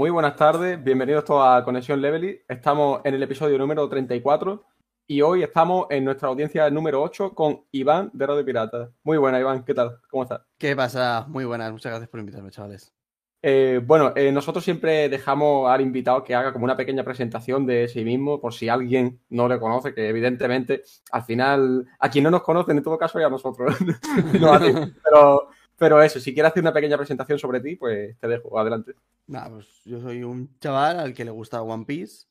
Muy buenas tardes, bienvenidos todos a Conexión Levely. Estamos en el episodio número 34 y hoy estamos en nuestra audiencia número 8 con Iván de Radio Pirata. Muy buena, Iván, ¿qué tal? ¿Cómo estás? ¿Qué pasa? Muy buenas, muchas gracias por invitarme, chavales. Eh, bueno, eh, nosotros siempre dejamos al invitado que haga como una pequeña presentación de sí mismo, por si alguien no le conoce, que evidentemente al final a quien no nos conoce, en todo caso, es a nosotros. no a ti. Pero, pero eso, si quieres hacer una pequeña presentación sobre ti, pues te dejo, adelante. Nada, pues yo soy un chaval al que le gusta One Piece.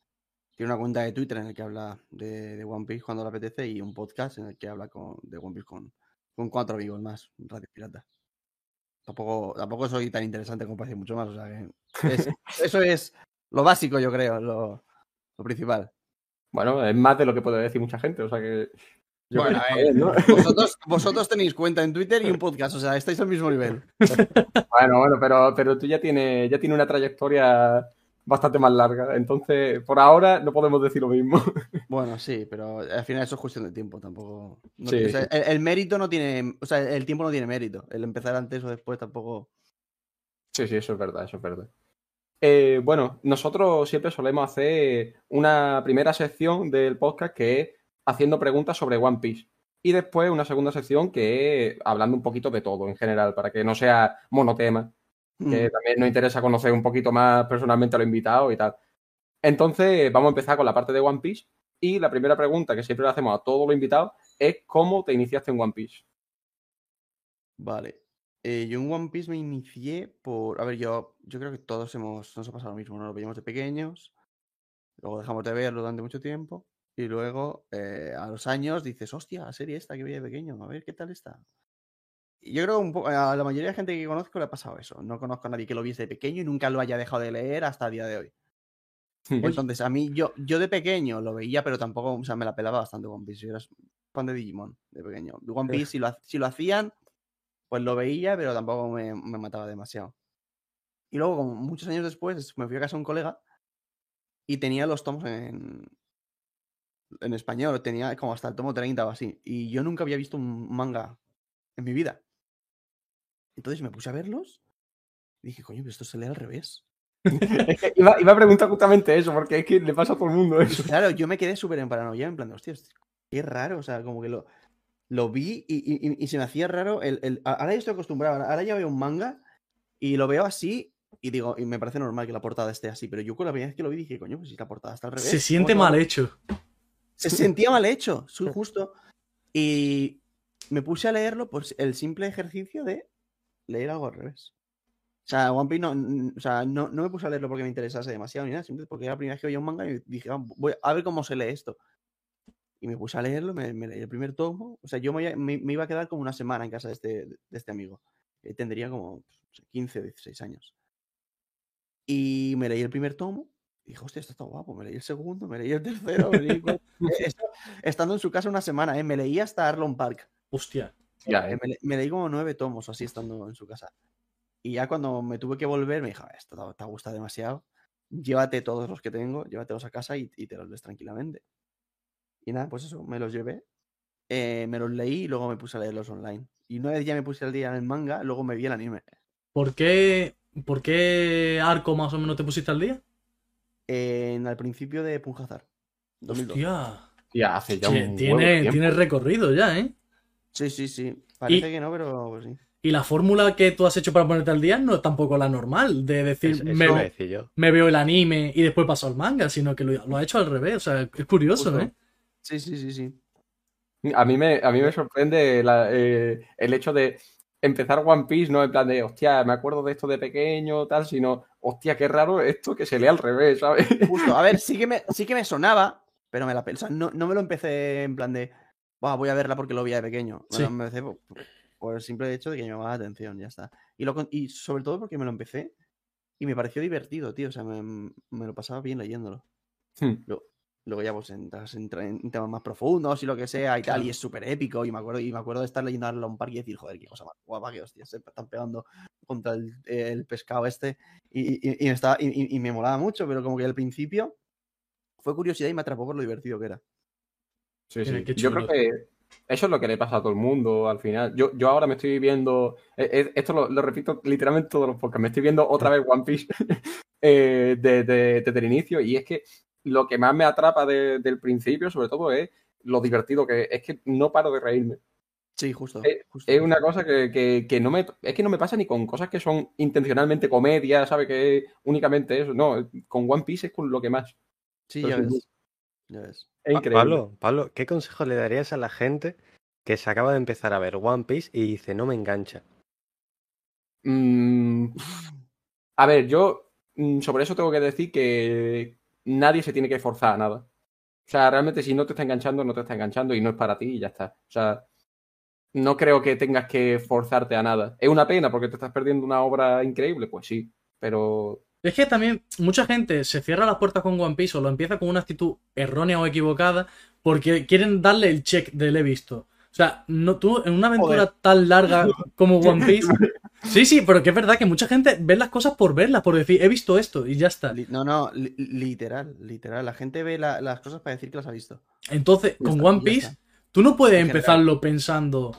Tiene una cuenta de Twitter en el que habla de, de One Piece cuando le apetece y un podcast en el que habla con, de One Piece con, con cuatro amigos más, Radio Pirata. Tampoco, tampoco soy tan interesante como parece mucho más. O sea que es- eso es lo básico, yo creo, lo, lo principal. Bueno, es más de lo que puede decir mucha gente, o sea que... yo Bueno, a ver, vosotros, vosotros tenéis cuenta en Twitter y un podcast, o sea, estáis al mismo nivel. Bueno, bueno, pero, pero tú ya tienes, ya tienes una trayectoria bastante más larga, entonces por ahora no podemos decir lo mismo. Bueno, sí, pero al final eso es cuestión de tiempo, tampoco. no- Sí, o sea, sí. el, el mérito no tiene. O sea, el tiempo no tiene mérito. El empezar antes o después tampoco. Sí, sí, eso es verdad, eso es verdad. Eh, bueno, nosotros siempre solemos hacer una primera sección del podcast que es haciendo preguntas sobre One Piece. Y después una segunda sección que es hablando un poquito de todo en general, para que no sea monotema, que Mm. también nos interesa conocer un poquito más personalmente a los invitados y tal. Entonces, vamos a empezar con la parte de One Piece. Y la primera pregunta que siempre le hacemos a todos los invitados es ¿cómo te iniciaste en One Piece? Vale. Eh, yo en One Piece me inicié por. A ver, yo, yo creo que todos hemos, nos ha pasado lo mismo, ¿no? Lo veíamos de pequeños, luego dejamos de verlo durante mucho tiempo, y luego eh, a los años dices, hostia, la serie esta que veía de pequeño, a ver qué tal está. Y yo creo que un a la mayoría de gente que conozco le ha pasado eso. No conozco a nadie que lo viese de pequeño y nunca lo haya dejado de leer hasta el día de hoy. Entonces, a mí, yo, yo de pequeño lo veía, pero tampoco, o sea, me la pelaba bastante One Piece. Yo era fan de Digimon de pequeño. One Piece, si lo, si lo hacían, pues lo veía, pero tampoco me, me mataba demasiado. Y luego, como muchos años después, me fui a casa de un colega y tenía los tomos en, en español. Tenía como hasta el tomo 30 o así. Y yo nunca había visto un manga en mi vida. Entonces me puse a verlos y dije, coño, pero esto se lee al revés. Iba, iba a preguntar justamente eso, porque es que le pasa a todo el mundo eso. Claro, yo me quedé súper en paranoia, en plan, de, hostia, qué raro, o sea, como que lo, lo vi y, y- y- y se me hacía raro. El, el- a- ahora ya estoy acostumbrado, ahora ya veo un manga y lo veo así y digo, y me parece normal que la portada esté así, pero yo con la primera vez que lo vi dije, coño, pues si la portada está al revés. Se ¿cómo siente mal hecho. Se sentía mal hecho, soy justo. Y me puse a leerlo por el simple ejercicio de leer algo al revés. O sea, One Piece no, o sea, no, no me puse a leerlo porque me interesase demasiado ni nada, simplemente porque era la primera vez que veía un manga y dije, "Ah, voy a ver cómo se lee esto. Y me puse a leerlo, me, me leí el primer tomo. O sea, yo me, iba- me- me iba a quedar como una semana en casa de este, de este amigo. Eh, tendría como pues, no sé, 15 o 16 años. Y me leí el primer tomo. Dije, hostia, esto está guapo. Me leí el segundo, me leí el tercero. me leí el cuarto. Esto- estando en su casa una semana, ¿eh? Me leí hasta Arlon Park. Hostia. Ya, Eh, ¿eh? me, le- me leí como nueve tomos o así estando en su casa. Y ya cuando me tuve que volver, me dijo, "Ah, esto te, te gusta demasiado. Llévate todos los que tengo, llévatelos a casa y, y te los lees tranquilamente. Y nada, pues eso, me los llevé. eh, me los leí y luego me puse a leerlos online. Y una vez ya me puse al día en el manga, luego me vi el anime. ¿Por qué, ¿Por qué arco más o menos te pusiste al día? En, al principio de Punjazar. 2002. Hostia. Ya hace ya un de tiene, tiene recorrido ya, ¿eh? Sí, sí, sí. Parece que no, pero pues sí. Y la fórmula que tú has hecho para ponerte al día no es tampoco la normal, de decir, me, decir yo. me veo el anime y después paso al manga, sino que lo, lo ha hecho al revés. O sea, es curioso, Justo. ¿eh? Sí, sí, sí, sí. A mí me, a mí me sorprende la- eh, el hecho de empezar One Piece, no en plan de, hostia, me acuerdo de esto de pequeño, tal, sino, hostia, qué raro esto que se lee al revés, ¿sabes? Justo, a ver, sí que me, sí que me sonaba, pero me la pe- o sea, no, no me lo empecé en plan de "Buah, voy a verla porque lo vi de pequeño. Me Sí. lo empecé por, por el simple hecho de que me llamaba la atención, ya está. Y, lo, y sobre todo porque me lo empecé y me pareció divertido, tío. O sea, me, me lo pasaba bien leyéndolo. Hmm. Luego ya pues entras en, temas más profundos y lo que sea y tal, y es súper épico. Y me acuerdo, y me acuerdo de estar leyendo a un parque y decir, joder, qué cosa más guapa que hostia, se están pegando contra el, el pescado este. Y, y- y me estaba, y, me molaba mucho, pero como que al principio fue curiosidad y me atrapó por lo divertido que era. Sí, sí. qué Yo creo que eso es lo que le pasa a todo el mundo al final. Yo, yo ahora me estoy viendo, eh, eh, esto lo, lo repito literalmente todos los podcasts, me estoy viendo otra vez One Piece eh, de- de- desde el inicio. Y es que lo que más me atrapa de- del principio, sobre todo, es lo divertido que es. Es que no paro de reírme. Sí, justo. Eh, justo. Es una cosa que, que- que no me. Es que no me pasa ni con cosas que son intencionalmente comedia, ¿sabes? Que es únicamente eso. No, con One Piece es con lo que más. Sí, ya ves. Ya ves. Es increíble. Pablo, Pablo, ¿qué consejo le darías a la gente que se acaba de empezar a ver One Piece y dice no me engancha? Mm, a ver, yo mm, sobre eso tengo que decir que nadie se tiene que forzar a nada. O sea, realmente si no te está enganchando, no te está enganchando y no es para ti y ya está. O sea, no creo que tengas que forzarte a nada. Es una pena porque te estás perdiendo una obra increíble, pues sí, pero Es que también mucha gente se cierra las puertas con One Piece o lo empieza con una actitud errónea o equivocada porque quieren darle el check del he visto. O sea, no, tú en una aventura Joder. tan larga como One Piece. Sí, sí, pero que es verdad que mucha gente ve las cosas por verlas, por decir, he visto esto y ya está. No, no, li- literal, literal. La gente ve la- las cosas para decir que las ha visto. Entonces, Ya con está, One Piece, tú no puedes En general. empezarlo pensando.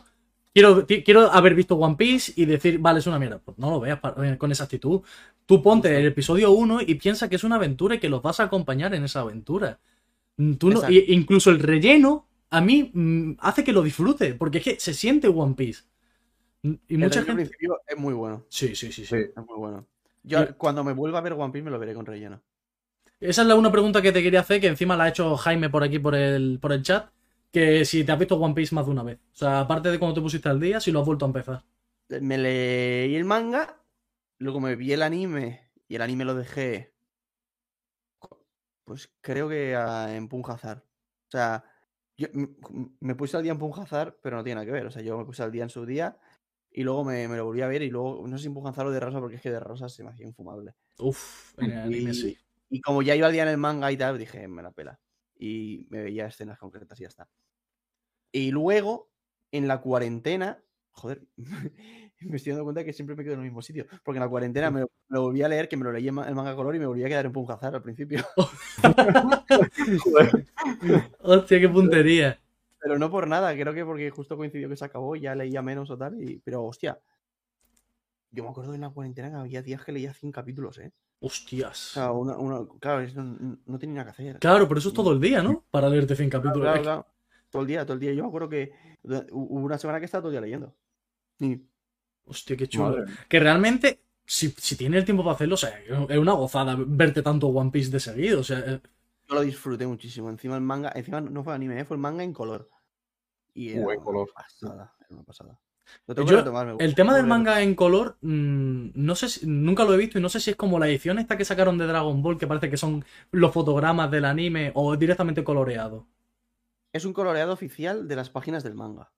Quiero, quiero haber visto One Piece y decir, vale, es una mierda. Pues no lo veas eh, con esa actitud. Tú ponte el episodio 1 y piensa que es una aventura y que los vas a acompañar en esa aventura. Mm, Tú no, incluso el relleno, a mí mm, hace que lo disfrute, porque es que se siente One Piece. Y mucha gente. principio es muy bueno. Sí, sí, sí, sí. sí. Es muy bueno. Yo Y- cuando me vuelva a ver One Piece me lo veré con relleno. Esa es la una pregunta que te quería hacer, que encima la ha hecho Jaime por aquí por el, por el chat. Que si te has visto One Piece más de una vez. O sea, aparte de cuando te pusiste al día, si lo has vuelto a empezar. Me leí el manga, luego me vi el anime y el anime lo dejé. Pues creo que a- en Punjazar. O sea, yo m- m- me puse al día en Punjazar, pero no tiene nada que ver. O sea, yo me puse al día en su día y luego me, me lo volví a ver y luego, no sé si en Punjazar o de Rosa, porque es que de Rosa se me hacía infumable. Uf, en el anime sí. Y como ya iba al día en el manga y tal, dije, me la pela. Y me veía escenas concretas y ya está. Y luego, en la cuarentena, joder, me estoy dando cuenta que siempre me quedo en el mismo sitio. Porque en la cuarentena me me lo volví a leer, que me lo leí en en manga color y me volví a quedar en Punjazar al principio. Hostia, qué puntería. Pero no por nada, creo que porque justo coincidió que se acabó ya leía menos o tal. Y... Pero hostia, yo me acuerdo en la cuarentena que había días que leía 100 capítulos, ¿eh? O Hostias. sea, una, una- claro, no, no tenía nada que hacer. Claro, pero eso es todo el día, ¿no? Para leerte 100 capítulos. Claro, que- claro. Todo el día, todo el día. Yo me acuerdo que hu- hubo una semana que estaba todo el día leyendo. Y Hostia, qué chulo. Madre. Que realmente, si, si tienes el tiempo para hacerlo, o sea, es una gozada verte tanto One Piece de seguido. O sea, eh, yo lo disfruté muchísimo. Encima el manga, encima no fue anime, ¿eh? fue el manga en color. Y era en una color. pasada, era una pasada. Lo tengo que Yo- me el tema del manga en color, mm, no sé si- nunca lo he visto y no sé si es como la edición esta que sacaron de Dragon Ball, que parece que son los fotogramas del anime o directamente coloreado. Es un coloreado oficial de las páginas del manga.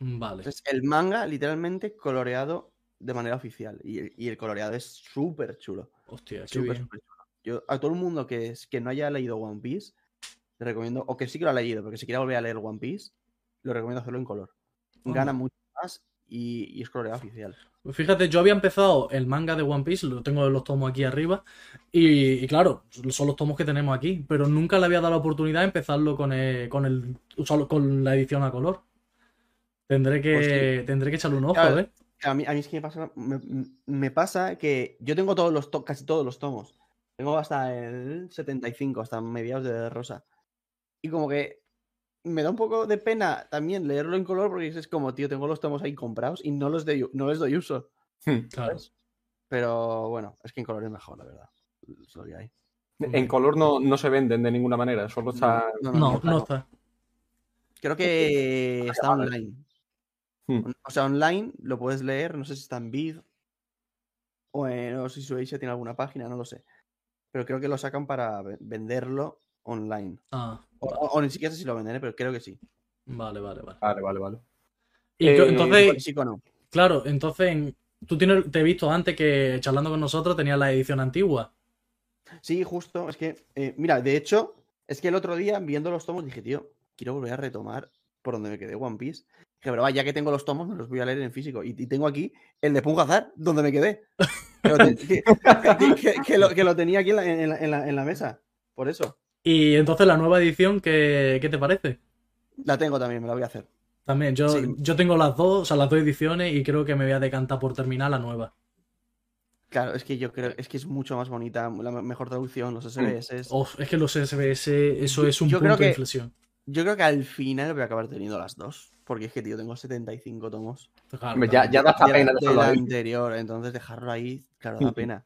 Mm, Vale. Es el manga literalmente coloreado de manera oficial. Y, el- y el coloreado es súper chulo. Hostia, qué Súper, bien. súper chulo. Yo, a todo el mundo que, es- que no haya leído One Piece, le recomiendo, o que sí que lo ha leído, pero que si quiere volver a leer One Piece, lo recomiendo hacerlo en color. Gana mucho más y, y es coloreado oficial. Pues Fíjate, yo había empezado el manga de One Piece, lo tengo los tomos aquí arriba, y, y claro, son los tomos que tenemos aquí, pero nunca le había dado la oportunidad de empezarlo con el, con el con la edición a color. Tendré que, Pues tendré que echarle un ojo, Claro. ¿eh? A mí, a mí es que me pasa, me, me pasa que yo tengo todos los to- casi todos los tomos. Tengo hasta el 75, hasta mediados de Rosa. Y como que me da un poco de pena también leerlo en color porque es como, tío, tengo los tomos ahí comprados y no los doy, no les doy uso. Hmm. Claro. Pero bueno, es que en color es mejor, la verdad. Es lo que hay. En color no, no se venden de ninguna manera, solo está. No, No, no está. Creo que está online. Hmm. O sea, online lo puedes leer, no sé si está en Vid o en, no sé si Suecia tiene alguna página, no lo sé. Pero creo que lo sacan para ve- venderlo online. Ah, O, o- o ni siquiera sé si lo venderé, pero creo que sí. vale, vale, vale. Vale, vale, vale. Y Eh, entonces, Sí o no. claro, entonces en- tú tienes, te he visto antes que charlando con nosotros tenías la edición antigua. Sí, justo. Es que, eh, mira, de hecho, es que el otro día, viendo los tomos, dije, tío, quiero volver a retomar por donde me quedé One Piece. Dije, pero ya que tengo los tomos, me los voy a leer en físico. Y, y tengo aquí el de Pungazar, donde me quedé. Que lo, que- que- que- que lo- que lo tenía aquí en la, en la- en la- en la mesa. Por eso. Y entonces la nueva edición, ¿qué, qué te parece? La tengo también, me la voy a hacer. También, yo, Sí. yo tengo las dos, o sea, las dos ediciones y creo que me voy a decantar por terminar la nueva. Claro, es que yo creo, es que es mucho más bonita, la me- mejor traducción, los SBS. Uf, es que los SBS, eso es un Yo creo punto de que- inflexión. Yo creo que al final voy a acabar teniendo las dos. Porque es que, tío, tengo 75 tomos. Ya, ya da hasta pena de la anterior, entonces dejarlo ahí, claro, da pena.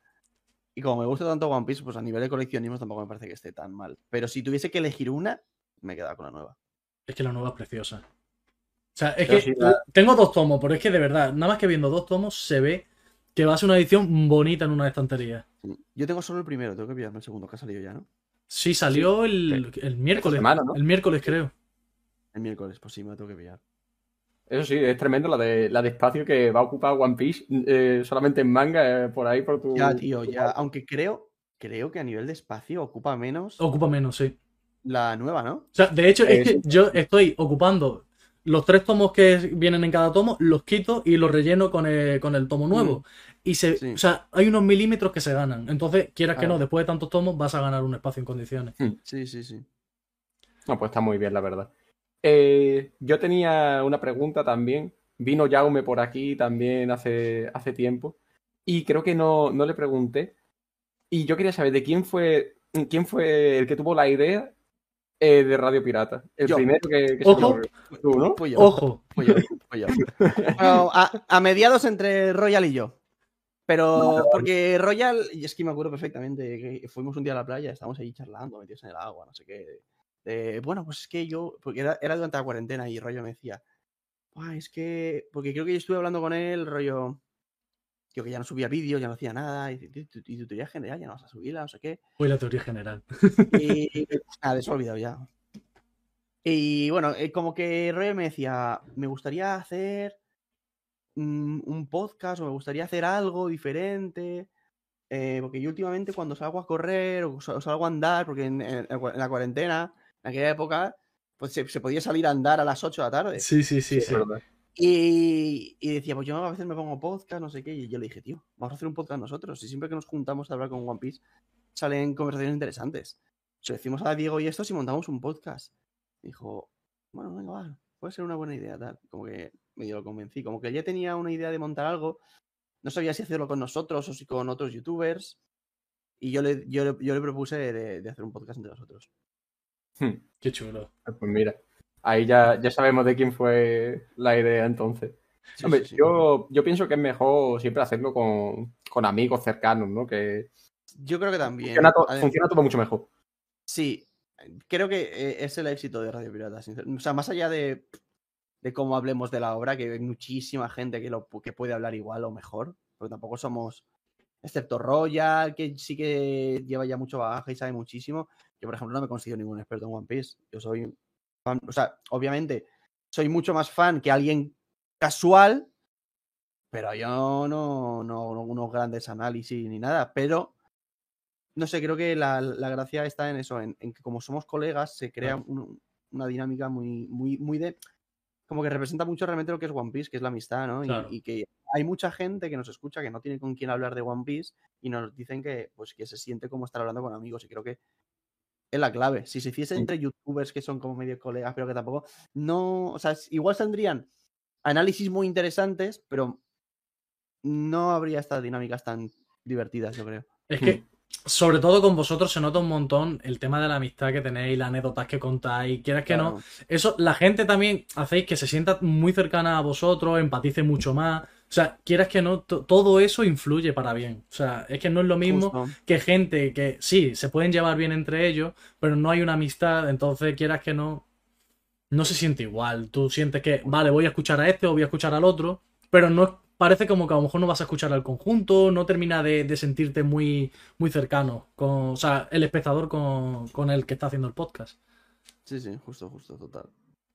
Y como me gusta tanto One Piece, pues a nivel de coleccionismo tampoco me parece que esté tan mal. Pero si tuviese que elegir una, me quedaba con la nueva. Es que la nueva es preciosa. O sea, es Pero que sí, la- tengo dos tomos, pero es que de verdad, nada más que viendo dos tomos se ve que va a ser una edición bonita en una estantería. Yo tengo solo el primero, tengo que pillarme el segundo, que ha salido ya, ¿no? Sí, salió el, el miércoles. semana, ¿no? El miércoles, creo. El miércoles, pues sí, me lo tengo que pillar. Eso sí, es tremendo la de, la de espacio que va a ocupar One Piece eh, solamente en manga, eh, por ahí por tu. Ya, tío, tu ya. parte. Aunque creo, creo que a nivel de espacio ocupa menos Ocupa menos, sí. la nueva, ¿no? O sea, de hecho, es que yo estoy ocupando los tres tomos que vienen en cada tomo, los quito y los relleno con el, con el tomo nuevo. Y se, Sí. o sea, hay unos milímetros que se ganan. Entonces, quieras que no, después de tantos tomos vas a ganar un espacio en condiciones. Sí, sí, sí. No, pues está muy bien, la verdad. Eh, yo tenía una pregunta también. Vino Jaume por aquí también hace, hace tiempo. Y creo que no, no le pregunté. Y yo quería saber de quién fue, quién fue el que tuvo la idea eh, de Radio Pirata. El Yo. primero que, que se Ojo. le ocurrió. Tú, ¿no? Fui yo. Ojo, fui yo, fui yo. Bueno, a, a mediados entre Royal y yo. Pero porque Royal, y es que me acuerdo perfectamente que fuimos un día a la playa, estábamos ahí charlando, metidos en el agua, no sé qué. Bueno, pues es que yo, porque era, era durante la cuarentena y rollo me decía, "Buah, es que, porque creo que yo estuve hablando con él, rollo, tío, que ya no subía vídeos, ya no hacía nada, y, dice, "Tío, tu, y tu teoría general ya no vas a subirla, no sé qué. fue la teoría general. Y nada, de eso he olvidado ya. Y bueno, eh, como que Roger me decía, me gustaría hacer mm, un podcast o me gustaría hacer algo diferente. eh, porque yo últimamente cuando salgo a correr o, sa- o salgo a andar, porque en, en- en la cuarentena, en aquella época, pues se, se podía salir a andar a las 8 de la tarde. Sí, sí, sí, es sí. verdad. Y, y decía, pues yo a veces me pongo podcast, no sé qué, y yo le dije, tío, vamos a hacer un podcast nosotros. Y siempre que nos juntamos a hablar con One Piece, salen conversaciones interesantes. Se lo decimos a Diego y esto si montamos un podcast. Dijo, bueno, venga, va, puede ser una buena idea, tal. Como que medio lo convencí. Como que ya tenía una idea de montar algo. No sabía si hacerlo con nosotros o si con otros youtubers. Y yo le, yo le, yo le propuse de, de hacer un podcast entre nosotros. Hmm. Qué chulo. Pues mira, ahí ya, ya sabemos de quién fue la idea entonces. Sí, Hombre, sí, sí. Yo, yo pienso que es mejor siempre hacerlo con, con amigos cercanos, ¿no? Que Yo creo que también. funciona, to- Adem- funciona todo mucho mejor. Sí, creo que eh, es el éxito de Radio Pirata. O sea, más allá de, de cómo hablemos de la obra, que hay muchísima gente que, lo, que puede hablar igual o mejor, porque tampoco somos, excepto Royal, que sí que lleva ya mucho bagaje y sabe muchísimo. Yo, por ejemplo, no me considero ningún experto en One Piece. Yo soy fan, o sea, obviamente, soy mucho más fan que alguien casual, pero yo no, no, no unos grandes análisis ni nada, pero no sé, creo que la, la gracia está en eso, en, en que como somos colegas se crea un- una dinámica muy, muy, muy de... Como que representa mucho realmente lo que es One Piece, que es la amistad, ¿no? Y-. Y, que hay mucha gente que nos escucha que no tiene con quién hablar de One Piece y nos dicen que, pues, que se siente como estar hablando con amigos y creo que es la clave. Si se hiciese entre youtubers que son como medio colegas, pero que tampoco... No, o sea, igual tendrían análisis muy interesantes, pero no habría estas dinámicas tan divertidas, yo creo. Es que, sobre todo con vosotros, se nota un montón el tema de la amistad que tenéis, las anécdotas que contáis. Quieras que no. Eso, la gente también hacéis que se sienta muy cercana a vosotros, empatice mucho más. O sea, quieras que no, to- todo eso influye para bien. O sea, es que no es lo mismo Justo. que gente que sí, se pueden llevar bien entre ellos, pero no hay una amistad, entonces quieras que no, no se siente igual. Tú sientes que, vale, voy a escuchar a este o voy a escuchar al otro, pero no parece como que a lo mejor no vas a escuchar al conjunto, no termina de, de sentirte muy, muy cercano, con, o sea, el espectador con, con el que está haciendo el podcast. Sí, sí, justo, justo, total.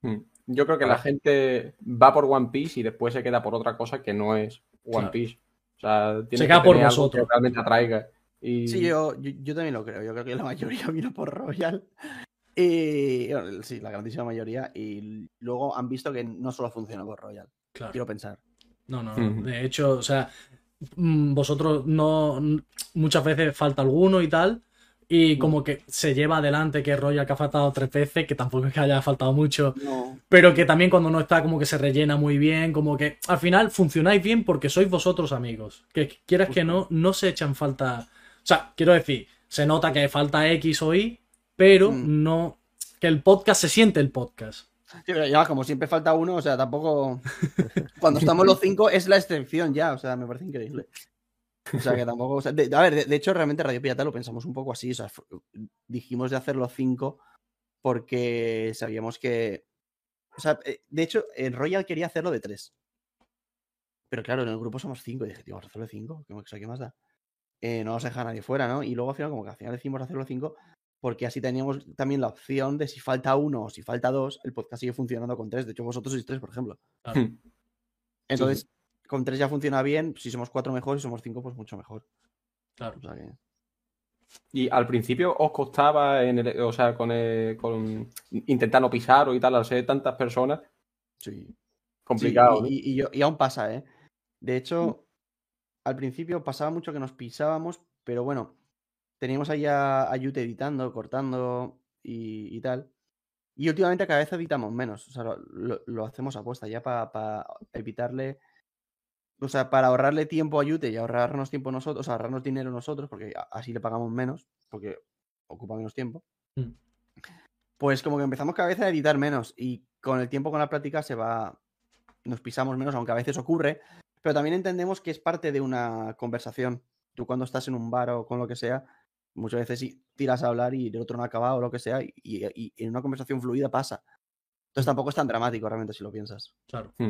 Hmm. Yo creo que la Ahora- gente va por One Piece y después se queda por otra cosa que no es One Claro. Piece. O sea, tiene Se que queda por tener algo vosotros. que realmente atraiga. Y... Sí, yo, yo, yo también lo creo. Yo creo que la mayoría vino por Royal. Y bueno, sí, la grandísima mayoría. Y luego han visto que no solo funciona por Royal. Claro. Quiero pensar. No, no. De hecho, o sea, mm, vosotros no. Muchas veces falta alguno y tal, y como que se lleva adelante que Royal que ha faltado tres veces, que tampoco es que haya faltado mucho, No. pero que también cuando no está como que se rellena muy bien, como que al final funcionáis bien porque sois vosotros amigos, que quieras que no, no se echan falta, o sea, quiero decir, se nota que falta X o Y, pero Mm. no, que el podcast se siente el podcast. Sí, pero ya, como siempre falta uno, o sea, tampoco. Cuando estamos los cinco es la excepción ya, o sea, me parece increíble. O sea, que tampoco. o sea, de- a ver, de, de hecho, realmente Radio Pirata lo pensamos un poco así, o sea, dijimos de hacer los cinco porque sabíamos que. O sea, eh, de hecho, el Royal quería hacerlo de tres. Pero claro, en el grupo somos cinco, y dije, tío, vamos a hacerlo de cinco, ¿qué, o sea, ¿qué más da? Eh, no nos deja nadie fuera, ¿no? Y luego al final, como que al final decidimos hacerlo cinco porque así teníamos también la opción de si falta uno o si falta dos, el podcast sigue funcionando con tres. De hecho, vosotros sois tres, por ejemplo. Claro. Entonces, con tres ya funciona bien. Si somos cuatro mejor, si somos cinco, pues mucho mejor. Claro. O sea que- Y al principio os costaba, en el, o sea, con, el- con intentar no pisar o y tal, al ser tantas personas, sí. complicado. Sí, ¿no? y, aún pasa, ¿eh? De hecho, al principio pasaba mucho que nos pisábamos, pero bueno, teníamos ahí a, a Yute editando, cortando y, y tal. Y últimamente cada vez editamos menos. O sea, lo, lo- lo hacemos apuesta ya para evitarle. O sea, para ahorrarle tiempo a Yute y ahorrarnos tiempo nosotros, o sea, ahorrarnos dinero nosotros, porque así le pagamos menos, porque ocupa menos tiempo. Mm. Pues como que empezamos cada vez a editar menos y con el tiempo, con la práctica, se va. Nos pisamos menos, aunque a veces ocurre. Pero también entendemos que es parte de una conversación. Tú cuando estás en un bar o con lo que sea, muchas veces sí tiras a hablar y el otro no ha acabado o lo que sea, y, y- y en una conversación fluida pasa. Entonces tampoco es tan dramático realmente si lo piensas. Claro. Hmm.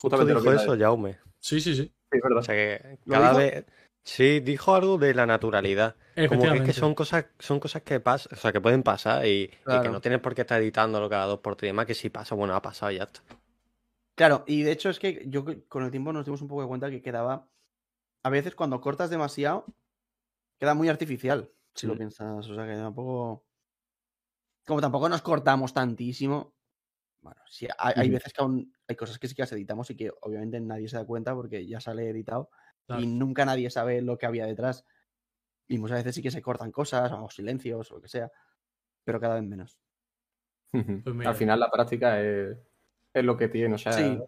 Justo Justamente lo que eso, Jaume. Sí, sí, sí. Sí, es verdad. O sea que ¿Lo cada dijo? vez. Sí, dijo algo de la naturalidad. Como que es que son cosas, son cosas que pasan, o sea, que pueden pasar y, y que no tienes por qué estar editándolo cada dos por tres. y demás, que si pasa, bueno, ha pasado y ya está. Claro, y de hecho es que yo con el tiempo nos dimos un poco de cuenta que quedaba. A veces cuando cortas demasiado, queda muy artificial, si lo piensas. O sea que tampoco. Como tampoco nos cortamos tantísimo. Bueno, sí, hay, hay veces que aún hay cosas que sí que las editamos y que obviamente nadie se da cuenta porque ya sale editado Claro. y nunca nadie sabe lo que había detrás. Y muchas veces sí que se cortan cosas o silencios o lo que sea, pero cada vez menos. Pues. Al final la práctica es, es lo que tiene. O sea, Sí. a Claro.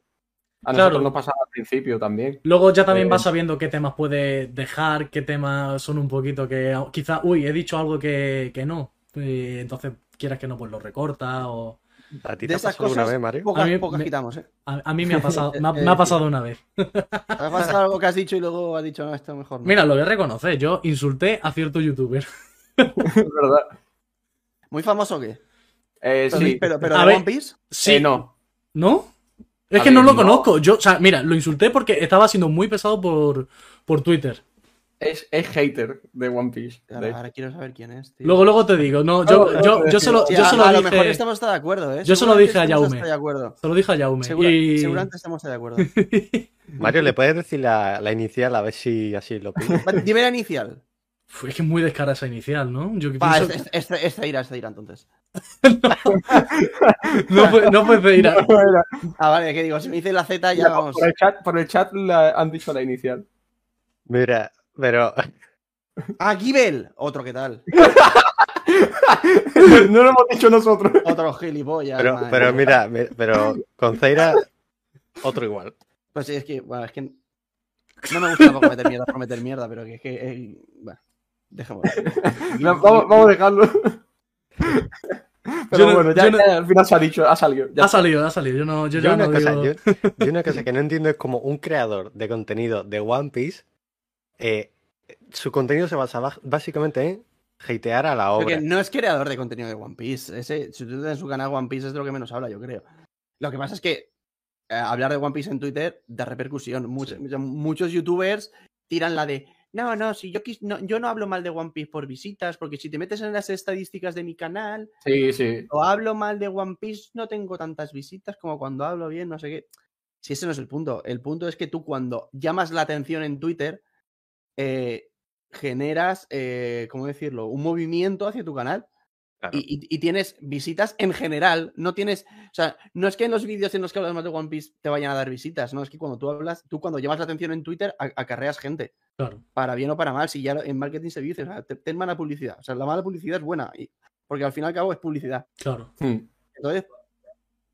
nosotros nos pasaba al principio también. Luego ya también Eh, vas sabiendo qué temas puedes dejar, qué temas son un poquito que quizá, uy, he dicho algo que, que no. Y entonces quieras que no, pues lo recorta o... ¿A ti De te ha esas cosas, vez, Mario? Pocas, A mí pocas me- quitamos, ¿eh? A, a mí me ha pasado, me ha, me ha pasado una vez. Ha pasado algo que has dicho y luego has dicho, no, esto mejor no. Mira, lo voy a reconocer, yo insulté a cierto youtuber. Es verdad. ¿Muy famoso o qué? Eh, Pero, sí. pero, pero A de ver. One Piece. Sí, Eh, no. ¿No? Es A que ver, no lo no. conozco. Yo, o sea, mira, lo insulté porque estaba siendo muy pesado por, por Twitter. Es, es hater de One Piece. de Ahora, quiero saber quién es, tío. Luego, luego te digo, no, yo, No, yo, no, yo es se lo, Sí, yo a, se lo a lo mejor dije. estamos todos de acuerdo, ¿eh? Yo se lo dije a hasta de acuerdo. Se lo dije a Jaume. Segura- y... Seguramente estamos de acuerdo. Mario, ¿le puedes decir la, la inicial a ver si así lo? Va, Dime la inicial. Es que es muy descara esa inicial, ¿no? Yo que Va, pienso- es, es, es, es Zaira, es Zaira, entonces. no, puede, no a- Ah, vale, que digo, si me dice la Z ya Mira, vamos. por, el chat, por el chat la- han dicho la inicial. Mira, pero Ah, Gibel. Otro, ¿qué tal? no lo hemos dicho nosotros. Otro gilipollas. Pero, pero mira, mi- pero con Zaira, otro igual. Pues sí, es que, bueno, es que no me gusta tampoco meter mierda por meter mierda, pero que es que, eh, bueno, dejémoslo. No, vamos, vamos a dejarlo. Pero Yo no- bueno, ya, yo no- ya al final se ha dicho, ha salido. Ya Ha salido, ha salido. Yo, no, yo Yo ya una, no cosa, digo... yo- yo una cosa que no entiendo es como un creador de contenido de One Piece, eh, su contenido se basaba básicamente en hatear a la Porque obra. no es creador de contenido de One Piece. Ese, si tú tienes su canal One Piece es de lo que menos habla, yo creo. Lo que pasa es que eh, hablar de One Piece en Twitter da repercusión. Muchos, muchos youtubers tiran la de. No, no, si yo, quis- no, yo no hablo mal de One Piece por visitas, porque si te metes en las estadísticas de mi canal, Sí, sí. o hablo mal de One Piece, no tengo tantas visitas como cuando hablo bien, no sé qué. Si ese no es el punto. El punto es que tú cuando llamas la atención en Twitter, eh, generas, eh, ¿cómo decirlo? Un movimiento hacia tu canal. Claro. Y, y- y tienes visitas en general, no tienes, o sea, no es que en los vídeos en los que hablas más de One Piece te vayan a dar visitas, no, es que cuando tú hablas, tú cuando llamas la atención en Twitter, acarreas gente, Claro. para bien o para mal, si ya en marketing se dice, o sea, te- ten mala publicidad, o sea, la mala publicidad es buena, y- porque al fin y al cabo es publicidad. Claro. Hmm. Entonces,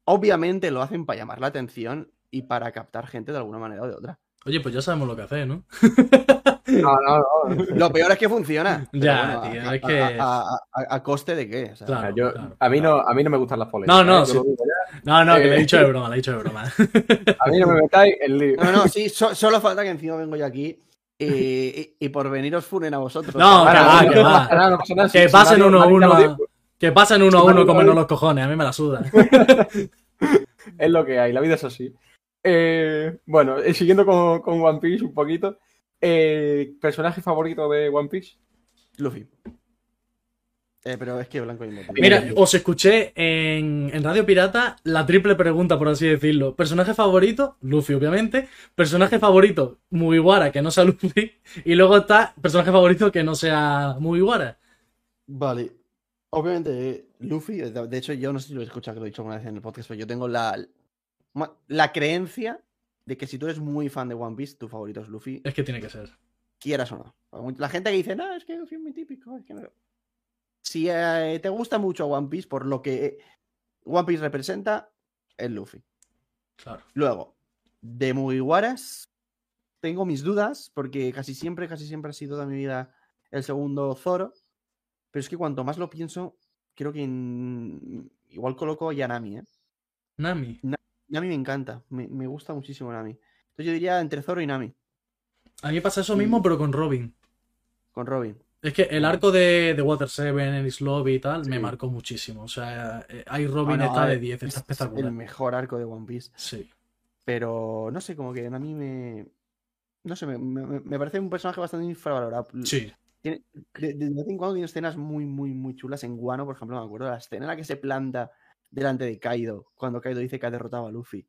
obviamente lo hacen para llamar la atención y para captar gente de alguna manera o de otra. Oye, pues ya sabemos lo que hacer, ¿no? No, no, no. Lo peor es que funciona. Ya, bueno, tío, a, es que- a- a- a- a coste de qué? O sea, Claro. Yo- claro, a, mí claro. no, a mí no me gustan las polémicas. No, no, ¿eh? Yo sí. No, no, que le he Eh. dicho de broma, le he dicho de broma. A mí no me metáis en lío. No, no, sí, so- solo falta que encima vengo yo aquí y, y- y por veniros funen a vosotros. No, que va, que no va. no. Que pasen uno a uno. Que pasen uno a uno como no los cojones, a mí me la suda. Es lo que hay, la vida es así. Eh, bueno, eh, siguiendo con, con One Piece un poquito. Eh, ¿Personaje favorito de One Piece? Luffy. Eh, pero es que blanco y negro. Mira, os escuché en, en Radio Pirata la triple pregunta, por así decirlo. Personaje favorito, Luffy, obviamente. Personaje favorito, Mugiwara, que no sea Luffy. Y luego está personaje favorito que no sea Mugiwara. Vale. Obviamente, eh, Luffy, de hecho, yo no sé si lo he escuchado, que lo he dicho alguna vez en el podcast, pero yo tengo la, la creencia de que si tú eres muy fan de One Piece, tu favorito es Luffy, Es que tiene que ser. quieras o no. La gente que dice, no, es que Luffy es muy típico. es que no". Si eh, te gusta mucho One Piece por lo que eh, One Piece representa, es Luffy. Claro. Luego, de Mugiwaras, tengo mis dudas, porque casi siempre, casi siempre ha sido toda mi vida el segundo Zoro. Pero es que cuanto más lo pienso, creo que en- igual coloco a Yanami, ¿eh? Nami. Nami me encanta, me, me gusta muchísimo Nami. Entonces yo diría entre Zoro y Nami, A mí pasa eso mismo, pero con Robin. con Robin. Es que el arco de, de Water 7, Ennis Lobby y tal, me marcó muchísimo. O sea, eh, hay Robin Bueno, está de ver, 10, está es espectacular. El mejor arco de One Piece. Sí. Pero no sé, como que a mí me. No sé, me, me- me parece un personaje bastante infravalorado. Sí. Tiene- de, de vez en cuando tiene escenas muy, muy, muy chulas. En Guano, por ejemplo, me acuerdo de la escena en la que se planta delante de Kaido, cuando Kaido dice que ha derrotado a Luffy.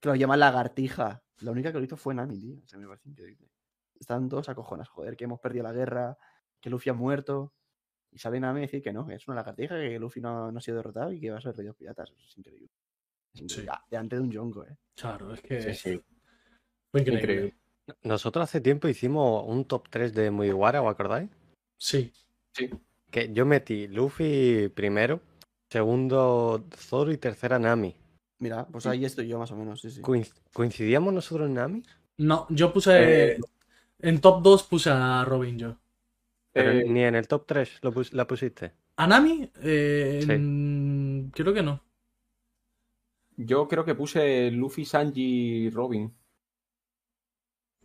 Que lo llama lagartija. La única que lo hizo fue Nami, tío. O sea, me parece increíble. Están todos a cojonas, joder, que hemos perdido la guerra, que Luffy ha muerto. Y sale Nami a decir que no, que es una lagartija, que Luffy no, no ha sido derrotado y que va a ser rey de los piratas. Eso es increíble. Es increíble. Sí. Ah, delante de un Yonko, eh. Claro, es que Sí, sí. fue increíble. Increíble. Nosotros hace tiempo hicimos un top 3 de Mugiwara, ¿os acordáis? Sí. Que yo metí Luffy primero, segundo Zoro y tercera Nami. Mira, pues ahí estoy yo más o menos, sí, sí. Coinc- ¿Coincidíamos nosotros en Nami? No, yo puse. Eh, En top 2 puse a Robin yo. Pero Eh, ni en el top 3 lo pus- la pusiste. ¿A Nami? Eh, Sí. Creo que no. yo creo que puse Luffy, Sanji, Robin.